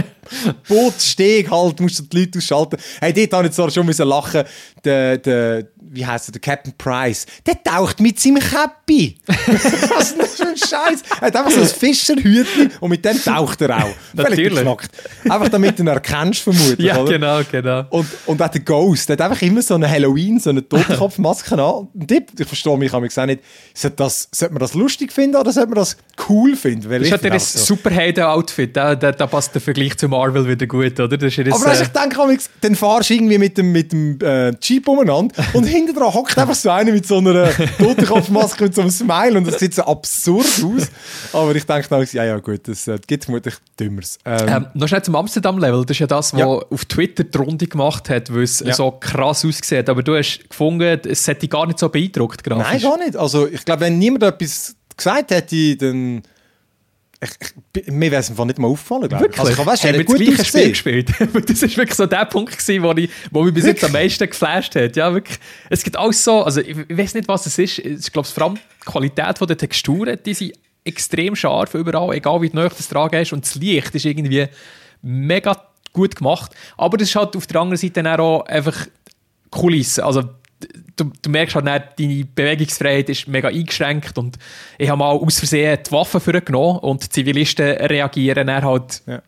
Bootsteg halt musst du die Leute ausschalten. Hey, dort habe ich zwar schon müssen lachen, der, der, wie heisst er, der Captain Price, der taucht mit seinem Käppi. Was ist das für ein Scheiß? Er hat einfach so ein Fischerhütchen und mit dem taucht er auch. Natürlich. Einfach damit du ihn erkennst, vermutlich. Ja, oder? genau, genau. Und, und auch der Ghost, der hat einfach immer so eine Halloween, so eine Totenkopfmaske an. Und ich, ich verstehe mich auch nicht, sollte, das, sollte man das lustig finden oder sollte man das cool finden? Weil das ist ja ein so. Superhelden-Outfit, da, da, da, passt der Vergleich zu Marvel wieder gut, oder? Das ist Aber äh... ich denke, dann fahrst du irgendwie mit dem, mit dem äh, Jeep umeinander und hinten dran hockt einfach so einer mit so einer Totenkopfmaske mit so einem Smile und das sieht so absurd aus. Aber ich denke dann, ja, ja, gut, das äh, gibt vermutlich Dümmeres. Ähm, ähm, noch schnell zum Amsterdam-Level, das ist ja das, was ja. auf Twitter die Runde gemacht hat, weil es ja. so krass aussieht. Aber du hast gefunden, es hätte dich gar nicht so beeindruckt, grafisch. Nein, gar nicht. Also ich glaube, wenn niemand etwas gesagt hätte, dann ich, ich, mir wäre es einfach nicht mal aufgefallen, glaube ich. Also, ich weißt, haben wir das gleiche Spiel gespielt? das war wirklich so der Punkt, gewesen, wo, ich, wo mich bis jetzt am meisten geflasht hat. Ja, wirklich. Es gibt alles so, also ich, ich weiß nicht, was es ist. Ich glaube, vor allem die Qualität der Texturen, die sind extrem scharf überall, egal wie du das Tragen hast. Und das Licht ist irgendwie mega gut gemacht. Aber das ist halt auf der anderen Seite auch einfach Kulisse. Also du, du merkst halt, nicht, deine Bewegungsfreiheit ist mega eingeschränkt und ich habe mal aus Versehen die Waffen vorgenommen und die Zivilisten reagieren dann halt ja.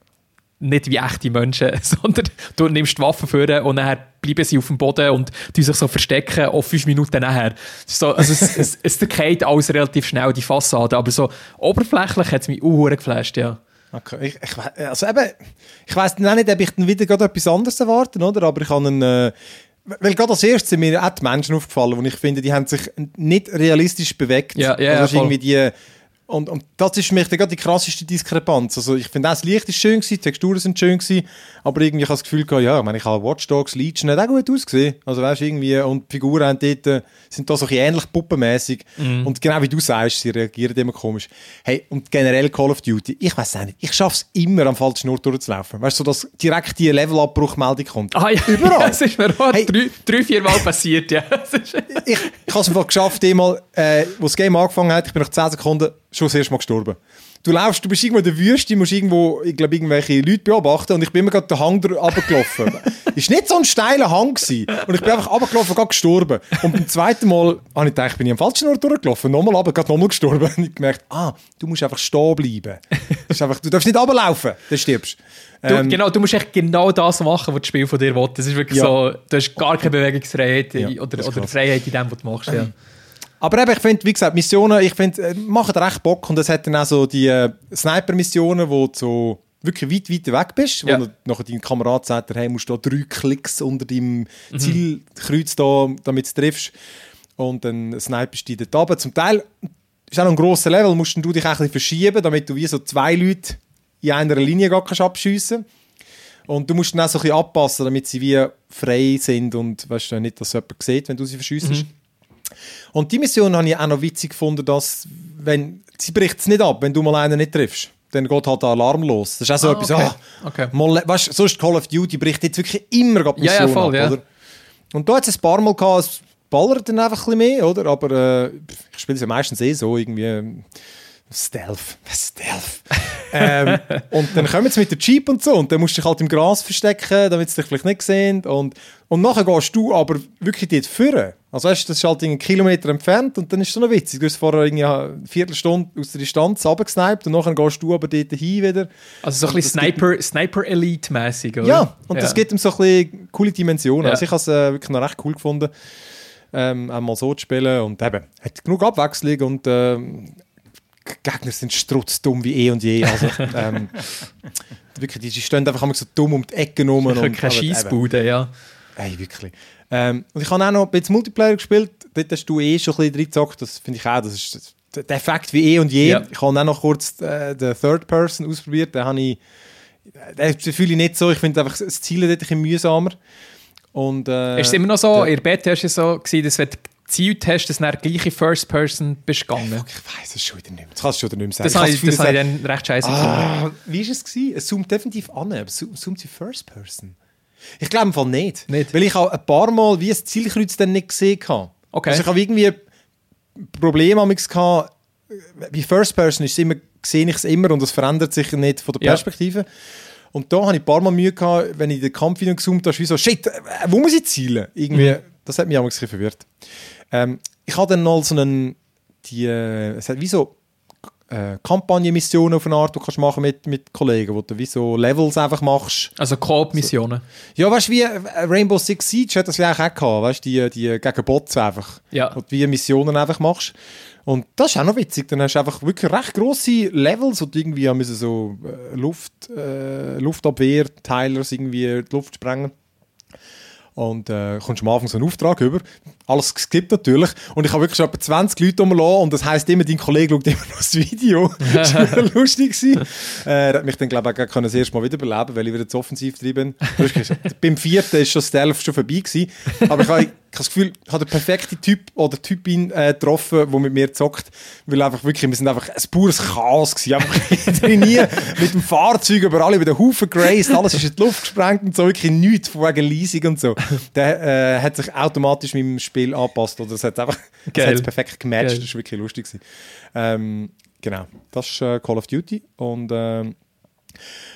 nicht wie echte Menschen, sondern du nimmst die Waffen vor und dann bleiben sie auf dem Boden und die sich so verstecken auf fünf Minuten nachher. So, also es, es, es geht alles relativ schnell, die Fassade, aber so oberflächlich hat es mich auch geflasht, ja. Okay. Ich, ich, also eben, ich weiss nicht, ob ich dann wieder gerade etwas anderes erwarte, oder? aber ich habe einen, äh, weil gerade als erstes sind mir auch die Menschen aufgefallen, die ich finde, die haben sich nicht realistisch bewegt. Ja, ja, also ja, irgendwie die und, und das ist für mich die krasseste Diskrepanz. Also ich finde auch, das Licht ist schön gewesen, die Texturen sind schön gewesen, aber irgendwie habe ich das Gefühl gehabt, ja, ich meine, ich habe Watch Dogs, Legion, hat auch gut ausgesehen. Also weißt irgendwie, und die Figuren dort, äh, sind da so ein ähnlich puppenmäßig. Mm. Und genau wie du sagst, sie reagieren immer komisch. Hey, und generell Call of Duty, ich weiß auch nicht, ich schaffe es immer, am falschen Schnur durchzulaufen. Weißt du, so, dass direkt die Levelabbruchmeldung kommt. Ah ja, überall. Ja, das ist mir auch hey. drei, drei, vier Mal passiert, ja. ich ich habe es einfach geschafft, einmal, äh, wo das Game angefangen hat, ich bin nach 10 Sekunden schon das erste Mal gestorben. du laufst, du bist irgendwo in der Wüste, musst irgendwo, ich glaube, irgendwelche Leute beobachten und ich bin immer gerade den Hang runtergelaufen. ist nicht so ein steiler Hang gewesen. Und ich bin einfach runtergelaufen und gerade gestorben. Und beim zweiten Mal habe ich gedacht, bin ich am falschen Ort durchgelaufen, nochmal runter, gerade nochmal gestorben. Und ich gemerkt, ah, du musst einfach stehen bleiben. Das ist einfach, du darfst nicht runterlaufen, dann stirbst du. Ähm, genau, du musst echt genau das machen, was das Spiel von dir will. Das ist wirklich ja. so, du hast gar keine Bewegungsfreiheit ja, oder, oder Freiheit in dem, was du machst. Ja. Aber eben, ich finde, wie gesagt, Missionen, ich finde, äh, machen recht Bock und es hat dann auch so die äh, Sniper-Missionen, wo du so wirklich weit, weit weg bist, ja. wo nachher dein Kamerad sagt, hey, musst du da drei Klicks unter deinem mhm. Zielkreuz da, damit du triffst und dann snipest du dort runter. Zum Teil ist auch noch ein grosser Level, musst du dich auch ein bisschen verschieben, damit du wie so zwei Leute in einer Linie gar kannst abschiessen und du musst dann auch so ein bisschen abpassen, damit sie wie frei sind und weißt du nicht, dass jemand sieht, wenn du sie verschiessest. Mhm. Und die Mission habe ich auch noch witzig gefunden, dass, wenn, sie bricht es nicht ab, wenn du mal einen nicht triffst. Dann geht halt der Alarm los. Das ist auch so ah, etwas, okay. ah, okay. mal, weißt, sonst Call of Duty bricht jetzt wirklich immer die Mission ja, ja, voll, ab, ja. oder? Und da hat es ein paar Mal gehabt, es ballert dann einfach ein bisschen mehr, oder? Aber äh, ich spiele es ja meistens eh so, irgendwie Stealth. Stealth. ähm, und dann kommen sie mit der Jeep und so und dann musst du dich halt im Gras verstecken, damit sie dich vielleicht nicht sehen. Und, und nachher gehst du aber wirklich dort führen. Also weißt, das ist halt einen Kilometer entfernt und dann ist es noch witzig. Du hast vorher irgendwie eine Viertelstunde aus der Distanz runtergesniped und nachher gehst du aber dort hin wieder. Also so ein bisschen Sniper, Sniper Elite-mäßig, oder? Ja, und ja. das gibt ihm so ein bisschen coole Dimensionen. Ja. Also ich habe es äh, wirklich noch recht cool gefunden, ähm, einmal so zu spielen und eben, hat genug Abwechslung und ähm, Gegner sind strutzdumm wie eh und je. Also, ähm, wirklich, die, stehen einfach so dumm um die Ecke genommen. Und, keine Scheissbude, ja. Ey, wirklich. Ähm, und ich habe auch noch ein bisschen Multiplayer gespielt. Dort hast du eh schon ein bisschen reingezockt. Das finde ich auch, das ist der Effekt wie eh und je. Ja. Ich habe auch noch kurz äh, den Third Person ausprobiert. Den habe ich, den fühle ich nicht so. Ich finde einfach das Ziel dort ein bisschen mühsamer. Und, äh, ist es immer noch so, in der Beta war es so, gewesen, dass wenn gezielt hast, dass du dann gleiche First Person bist gegangen. Ich weiß es schon wieder nicht mehr. Das kannst du schon wieder nicht mehr sagen. Das, habe ich, das habe ich dann recht scheiße ah, Wie war es? Gewesen? Es zoomt definitiv an, aber zoomt sie First Person? Ich glaube im Fall nicht. nicht. Weil ich auch ein paar Mal wie ein Zielkreuz dann nicht gesehen habe. Okay. Also ich habe irgendwie Probleme gehabt, bei First Person ist immer, sehe ich es immer und es verändert sich nicht von der Perspektive. Ja. Und da habe ich ein paar Mal Mühe gehabt, wenn ich den Kampf wieder gezoomt habe, wie so, shit, wo muss ich zielen? Irgendwie, mhm. das hat mich auch ein bisschen verwirrt. Ähm, ich habe dann noch so einen, die, äh, es hat wie so äh, Kampagnenmissionen auf eine Art, die kannst machen mit, mit Kollegen, wo du wie so Levels einfach machst. Also Coop-Missionen? So. Ja, weißt du, wie äh, Rainbow Six Siege hat das ja auch gehabt, weißt du, die, die gegen Bots einfach. Ja. Du wie Missionen einfach machst. Und das ist auch noch witzig, dann hast du einfach wirklich recht grosse Levels, du irgendwie müssen so äh, Luft, äh, Luftabwehr-Teilers irgendwie die Luft sprengen und äh, kommst am Anfang so einen Auftrag über. Alles gibt natürlich. Und ich habe wirklich schon etwa 20 Leute rumgelassen und das heisst immer, dein Kollege schaut immer noch das Video. das war lustig. Gewesen. Äh, er hat mich dann, glaube ich, auch das erste Mal wieder beleben, weil ich wieder zu offensiv drin bin. Beim vierten war schon das Stealth schon vorbei. Gewesen. Aber ich habe habe das Gefühl, ich habe den perfekten Typ oder Typin äh, getroffen, der mit mir zockt. Weil einfach wirklich, wir sind einfach ein pures Chaos gewesen. Einfach trainiert, mit dem Fahrzeug über alle, über den Haufen geraced, alles ist in die Luft gesprengt und so, wirklich nichts von wegen Leasing und so. Der äh, hat sich automatisch mit dem Spiel angepasst oder es hat einfach das perfekt gematcht. Geil. Das war wirklich lustig. Ähm, genau, das ist äh, Call of Duty und ähm,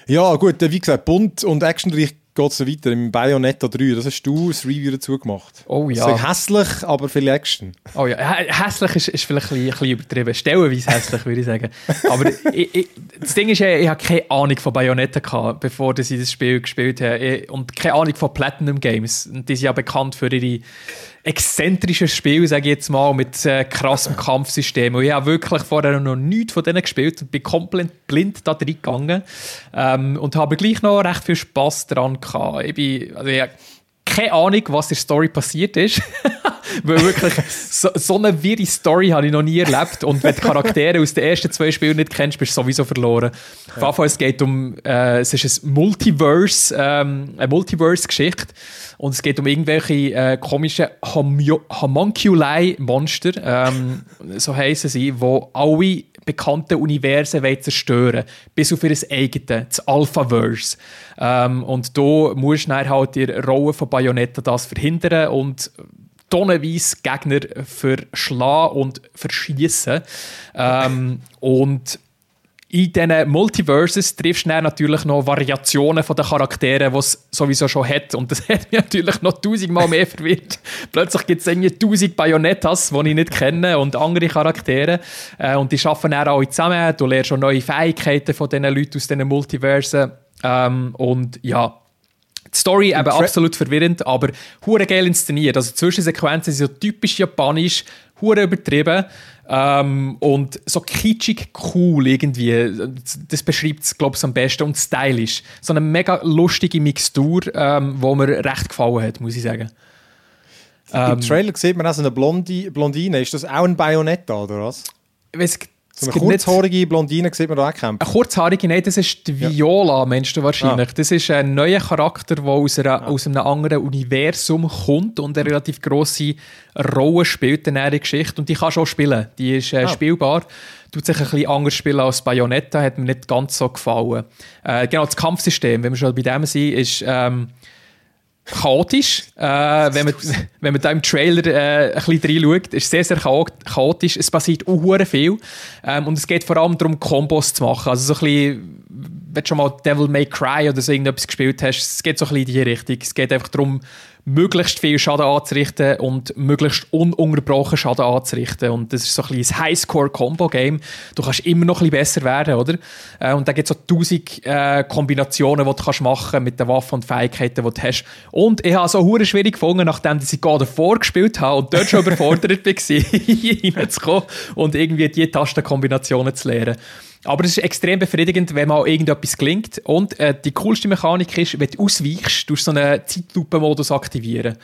ja, gut, wie gesagt, bunt und actionreich geht es weiter. Im Bayonetta 3, das hast du das Review dazu gemacht. Oh ja. Also hässlich, aber viel Action. Oh ja, hässlich ist, ist vielleicht ein bisschen, ein bisschen übertrieben. Stellenweise hässlich, würde ich sagen. Aber ich, ich, das Ding ist, ich, ich habe keine Ahnung von Bayonetta gehabt, bevor ich das Spiel gespielt habe. Und keine Ahnung von Platinum Games. Und die sind ja bekannt für ihre exzentrisches Spiel, sage ich jetzt mal, mit äh, krassem Kampfsystem. Und ich habe wirklich vorher noch nichts von denen gespielt und bin komplett blind da drin gegangen ähm, und habe gleich noch recht viel Spass daran gehabt. Ich bin, also ich keine Ahnung, was in der Story passiert ist. Weil wirklich, so, so, eine wirre Story habe ich noch nie erlebt. Und wenn du Charaktere aus den ersten zwei Spielen nicht kennst, bist du sowieso verloren. Ja. Auf es geht um, äh, es ist ein Multiverse, ähm, eine Multiverse-Geschichte. Und es geht um irgendwelche äh, komischen Homunculi-Monster, ähm, so heißen sie, wo alle bekannten Universen zerstören bis auf ihr eigenes, das Alphaverse. Ähm, und da musst du dann halt die Rolle von Bayonetta das verhindern und tonnenweise Gegner verschlagen und verschießen. Ähm, und in diesen Multiverses triffst du natürlich noch Variationen von den Charakteren, die es sowieso schon hat. Und das hat mich natürlich noch tausendmal mehr verwirrt. Plötzlich gibt es irgendwie tausend Bayonettas, die ich nicht kenne und andere Charaktere. Äh, und die arbeiten dann alle zusammen. Du lernst schon neue Fähigkeiten von diesen Leuten aus diesen Multiversen. Ähm, und ja, die Story eben absolut verwirrend, aber hure geil inszeniert. Also Zwischensequenzen sind so typisch japanisch, hure übertrieben. Ähm, und so kitschig cool irgendwie. Das beschreibt es, glaube ich, am besten. Und stylisch. So eine mega lustige Mixtur, ähm, wo mir recht gefallen hat, muss ich sagen. Im ähm, Trailer sieht man auch so eine Blondi Blondine. Ist das auch ein Bayonetta, oder was? Es, so eine kurzhaarige Blondine sieht man da auch kämpfen. Eine kurzhaarige, nein, das ist die Viola, ja. meinst du wahrscheinlich. Ah. Das ist ein neuer Charakter, der aus, einer, ah. aus einem anderen Universum kommt und eine relativ grosse Rolle spielt in dieser Geschichte. Und die kann schon spielen. Die ist äh, ah. spielbar. Tut sich ein bisschen anders spielen als Bayonetta, hat mir nicht ganz so gefallen. Äh, genau, das Kampfsystem, wenn wir schon bei dem sind, ist... Ähm, chaotisch. Äh, wenn, man, wenn man da im Trailer äh, ein bisschen reinschaut, ist sehr, sehr chaotisch. Es passiert auch viel. Ähm, und es geht vor allem darum, Kombos zu machen. Also so ein bisschen, wenn du schon mal Devil May Cry oder so irgendetwas gespielt hast, es geht so ein bisschen in die Richtung. Es geht einfach darum, möglichst viel Schaden anzurichten und möglichst ununterbrochen Schaden anzurichten. Und das ist so ein bisschen ein Highscore-Combo-Game. Du kannst immer noch ein bisschen besser werden, oder? Äh, und da gibt es so tausend äh, Kombinationen, die du kannst machen mit den Waffen und Fähigkeiten, die du hast. Und ich habe so hure schwierig gefunden, nachdem ich gerade vorgespielt habe und dort schon überfordert war, hier reinzukommen und irgendwie die Tastenkombinationen zu lernen. Aber es ist extrem befriedigend, wenn mal irgendetwas gelingt. Und äh, die coolste Mechanik ist, wenn du ausweichst, du so einen Zeitlupenmodus aktivieren.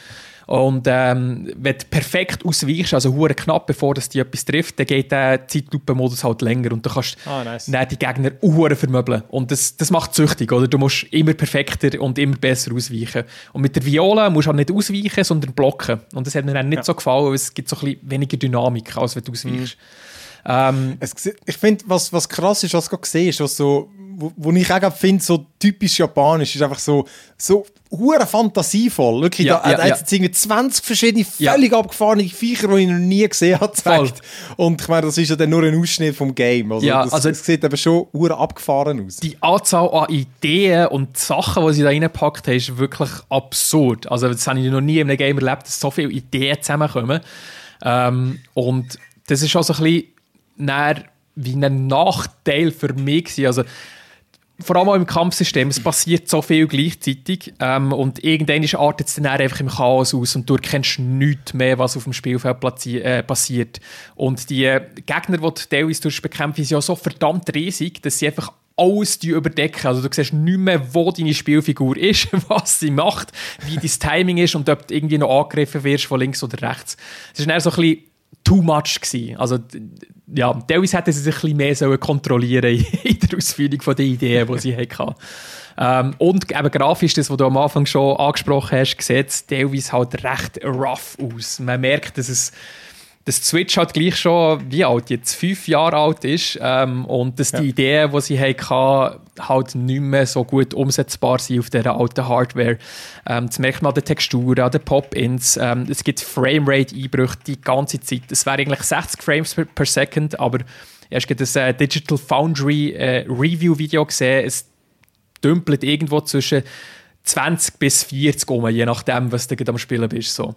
Und ähm, wenn du perfekt ausweichst, also hure knapp, bevor das dir etwas trifft, dann geht der Zeitlupenmodus halt länger und du kannst oh, nice. dann die Gegner hure vermöbeln. Und das, das macht süchtig, oder? Du musst immer perfekter und immer besser ausweichen. Und mit der Viola musst du auch nicht ausweichen, sondern blocken. Und das hat mir dann nicht ja. so gefallen, weil es gibt so ein bisschen weniger Dynamik, als wenn du ausweichst. Mhm. Ähm, es, ich finde, was, was krass ist, was du gerade siehst, was so, wo, wo ich auch finde, so typisch japanisch, ist einfach so, so hure fantasievoll. Wirklich, ja, da, ja, hat ja. jetzt irgendwie 20 verschiedene, völlig ja. abgefahrene Viecher, die ich noch nie gesehen habe. Und ich meine, das ist ja dann nur ein Ausschnitt vom Game. Also, ja, das, also das sieht aber schon hure abgefahren aus. Die Anzahl an Ideen und Sachen, die sie da reingepackt haben, ist wirklich absurd. Also das habe ich noch nie in einem Game erlebt, dass so viele Ideen zusammenkommen. Ähm, und das ist auch so ein bisschen wie ein Nachteil für mich gewesen. Also, vor allem auch im Kampfsystem, es passiert so viel gleichzeitig ähm, und irgendwann artet es dann einfach im Chaos aus und du erkennst nichts mehr, was auf dem Spielfeld äh, passiert. Und die Gegner, die du teilweise bekämpfen, sind ja so verdammt riesig, dass sie einfach alles überdecken. Also du siehst nicht mehr, wo deine Spielfigur ist, was sie macht, wie dein Timing ist und ob du irgendwie noch angegriffen wirst von links oder rechts. Es ist dann so ein bisschen too much gewesen. Also ja, teilweise hätten sie sich ein bisschen mehr sollen kontrollieren in der Ausführung der Ideen, die sie hatten. Ähm, und eben grafisch, das, was du am Anfang schon angesprochen hast, sieht es halt recht rough aus. Man merkt, dass es dass Switch halt gleich schon, wie alt, jetzt fünf Jahre alt ist ähm, und dass ja. die Ideen, die sie hatten, halt nicht mehr so gut umsetzbar sind auf dieser alten Hardware. Ähm, das merkt man an den Texturen, an den Pop-Ins. Ähm, es gibt Framerate-Einbrüche die ganze Zeit. Es wäre eigentlich 60 Frames per, per Second, aber erst gerade das äh, Digital Foundry äh, Review-Video gesehen. Es dümpelt irgendwo zwischen 20 bis 40 um, je nachdem, was du am Spielen bist. So.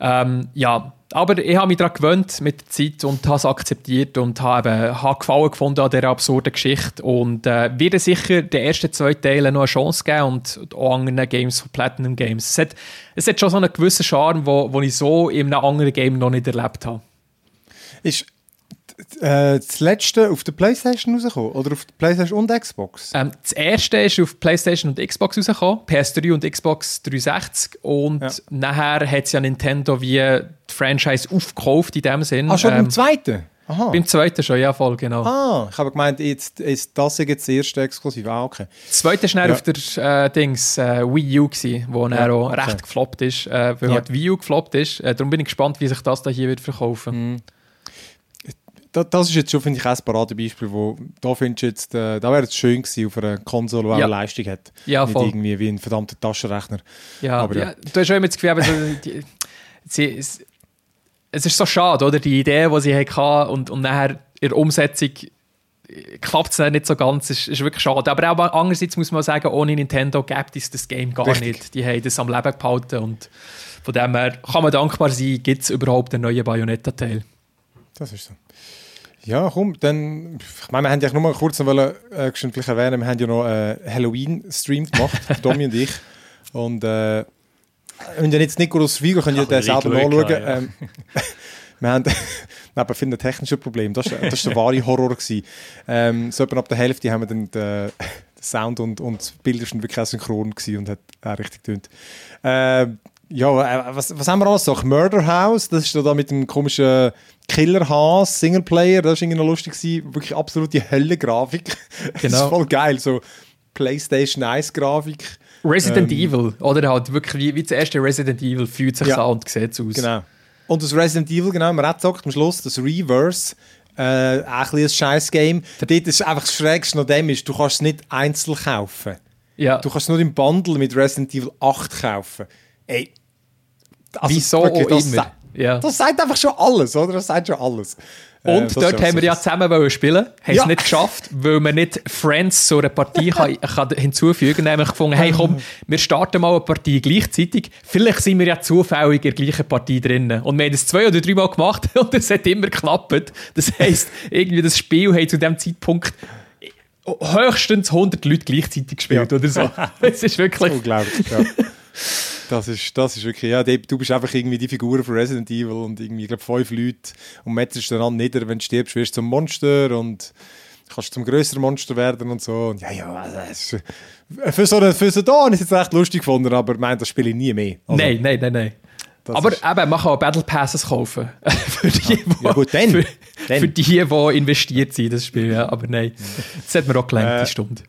Ähm, ja, aber ich habe mich daran gewöhnt mit der Zeit und habe es akzeptiert und habe, habe Gefallen gefunden an dieser absurden Geschichte und äh, werde sicher den ersten zwei Teilen noch eine Chance geben und auch anderen Games von Platinum Games. Es hat, es hat schon so einen gewissen Charme, wo ich so in einem anderen Game noch nicht erlebt habe. Ist äh, das letzte auf der Playstation rausgekommen? Oder auf der Playstation und Xbox? Ähm, das erste ist auf Playstation und Xbox rausgekommen, PS3 und Xbox 360. Und ja. nachher hat ja Nintendo wie die Franchise aufgekauft in dem Sinn. Ah, schon ähm, beim zweiten? Aha. Beim zweiten schon, ja, voll, genau. Ah, ich habe gemeint, jetzt ist das jetzt das erste exklusiv. Ah, okay. Das zweite war ja. auf der äh, Dings, äh, Wii U, gewesen, wo ja, er auch okay. recht gefloppt ist, äh, weil ja. halt Wii U gefloppt ist. Äh, darum bin ich gespannt, wie sich das da hier wird verkaufen. Mhm das ist jetzt schon, finde ich, ein Paradebeispiel, wo da findest jetzt, äh, da wäre es schön gewesen auf einer Konsole, die ja. auch Leistung hat. Ja, Nicht voll. irgendwie wie ein verdammter Taschenrechner. Ja, aber ja. ja. du hast schon immer das Gefühl, also, die, sie, es, es ist so schade, oder? Die Idee, die sie hatten und, und nachher der Umsetzung klappt es nicht so ganz. Ist, ist wirklich schade. Aber auch andererseits muss man sagen, ohne Nintendo gibt es das Game gar Richtig. nicht. Die haben das am Leben gehalten und von dem her kann man dankbar sein, gibt es überhaupt einen neuen Bayonetta-Teil. Das ist so. Ja, komm, dann, ich meine, wir haben ja nur mal kurz noch wollen, äh, erwähnen, wir haben ja noch einen äh, Halloween-Stream gemacht, Domi und ich. Und äh, wenn ihr jetzt Nicolas Vigo könnt ihr den selber nachschauen. Ja. Ähm, wir haben neben vielen technischen Problemen, das war das der wahre Horror. Gewesen. Ähm, so etwa ab der Hälfte haben wir dann den, Sound und, und das Bild waren wirklich auch synchron und hat auch richtig getönt. Äh, ja, äh, was, was haben wir alles so? Murder House, das ist da mit dem komischen Killer Haas Singleplayer, das war irgendwie noch lustig gewesen. Wirklich absolute Hölle-Grafik. Genau. Das ist genau. voll geil, so PlayStation 1 Grafik. Resident ähm, Evil, oder halt wirklich wie, wie das erste Resident Evil fühlt sich ja, an und sieht aus. Genau. Und das Resident Evil, genau, man hat gesagt am Schluss, das Reverse, äh, auch ein, ein scheiß Game. Dort ist einfach das Schrägste noch dem ist, du kannst es nicht einzeln kaufen. Ja. Du kannst es nur im Bundle mit Resident Evil 8 kaufen. Ey, also Wieso wirklich, auch immer. Sagt, ja. Das sagt einfach schon alles, oder? Das sagt schon alles. Und äh, dort haben wir ja zusammen spielen, haben ja. es nicht geschafft, weil man nicht Friends so eine Partie kann, kann hinzufügen kann. Nämlich gefunden, hey komm, wir starten mal eine Partie gleichzeitig. Vielleicht sind wir ja zufällig in der gleichen Partie drinnen. Und wir haben das zwei oder drei Mal gemacht und es hat immer geklappt. Das heisst, irgendwie das Spiel hat zu dem Zeitpunkt höchstens 100 Leute gleichzeitig gespielt ja. oder so. Es ist wirklich... Unglaublich, ja. Das ist, das ist wirklich, ja, du bist einfach irgendwie die Figur von Resident Evil und irgendwie, ich glaube, fünf Leute und metterst dann nieder, wenn du stirbst, wirst du zum Monster und kannst zum größeren Monster werden und so. Und ja, ja, also, für so einen für so da ist es echt lustig gefunden, aber ich meine, das spiele ich nie mehr. Also, nein, nein, nein, nein. Aber eben, man kann auch Battle Passes kaufen. für die, ja, ja gut, dann. Für, dann. für die, die investiert sind in das Spiel. Ja. Aber nein, das hat mir auch gelernt, äh, die Stunde.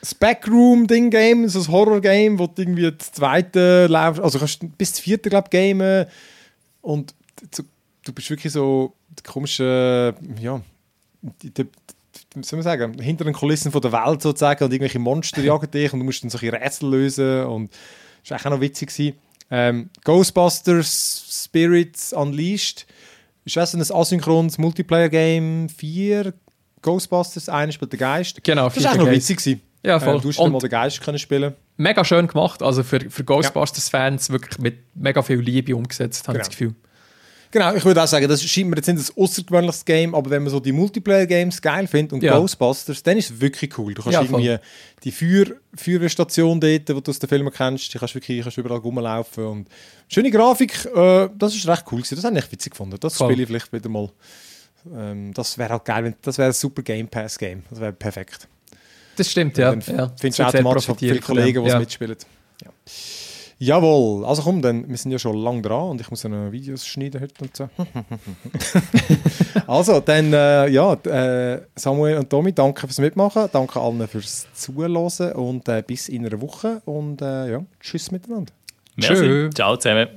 Das Backroom-Ding-Game, so ein Horror-Game, wo du irgendwie das zweite laufst, also kannst bis das vierte, glaube ich, gamen und du, du bist wirklich so komische, ja, die, die, wie soll man sagen, hinter den Kulissen von der Welt sozusagen und irgendwelche Monster jagen dich und du musst dann solche Rätsel lösen und das war auch noch witzig. Ähm, Ghostbusters Spirits Unleashed ist auch so ein asynchrones Multiplayer-Game, vier Ghostbusters, einer spielt der Geist. Genau, das war auch noch witzig. Ja, voll. Äh, du hast mal den Geist können spielen Mega schön gemacht. Also für, für Ghostbusters-Fans wirklich mit mega viel Liebe umgesetzt, habe genau. ich das Gefühl. Genau, ich würde auch sagen, das scheint mir jetzt nicht ein außergewöhnliches Game, aber wenn man so die Multiplayer-Games geil findet und ja. Ghostbusters, dann ist es wirklich cool. Du kannst ja, irgendwie die Feuer, Feuerwehrstation dort, die du aus den Filmen kennst, die kannst wirklich kannst überall rumlaufen und schöne Grafik, äh, das ist recht cool gewesen. Das habe ich witzig gefunden. Das voll. spiele ich vielleicht wieder mal. Ähm, das wäre halt geil, das wäre ein super Game Pass-Game. Das wäre perfekt. Das stimmt, ja. Dann ja. findest du automatisch viele Kollegen, die ja. mitspielen. Ja. Jawohl, also komm, dann, wir sind ja schon lange dran und ich muss ja noch Videos schneiden heute und so. also, dann, äh, ja, äh, Samuel und Tommy, danke fürs Mitmachen, danke allen fürs Zuhören und äh, bis in einer Woche und äh, ja, tschüss miteinander. Merci. Ciao zusammen.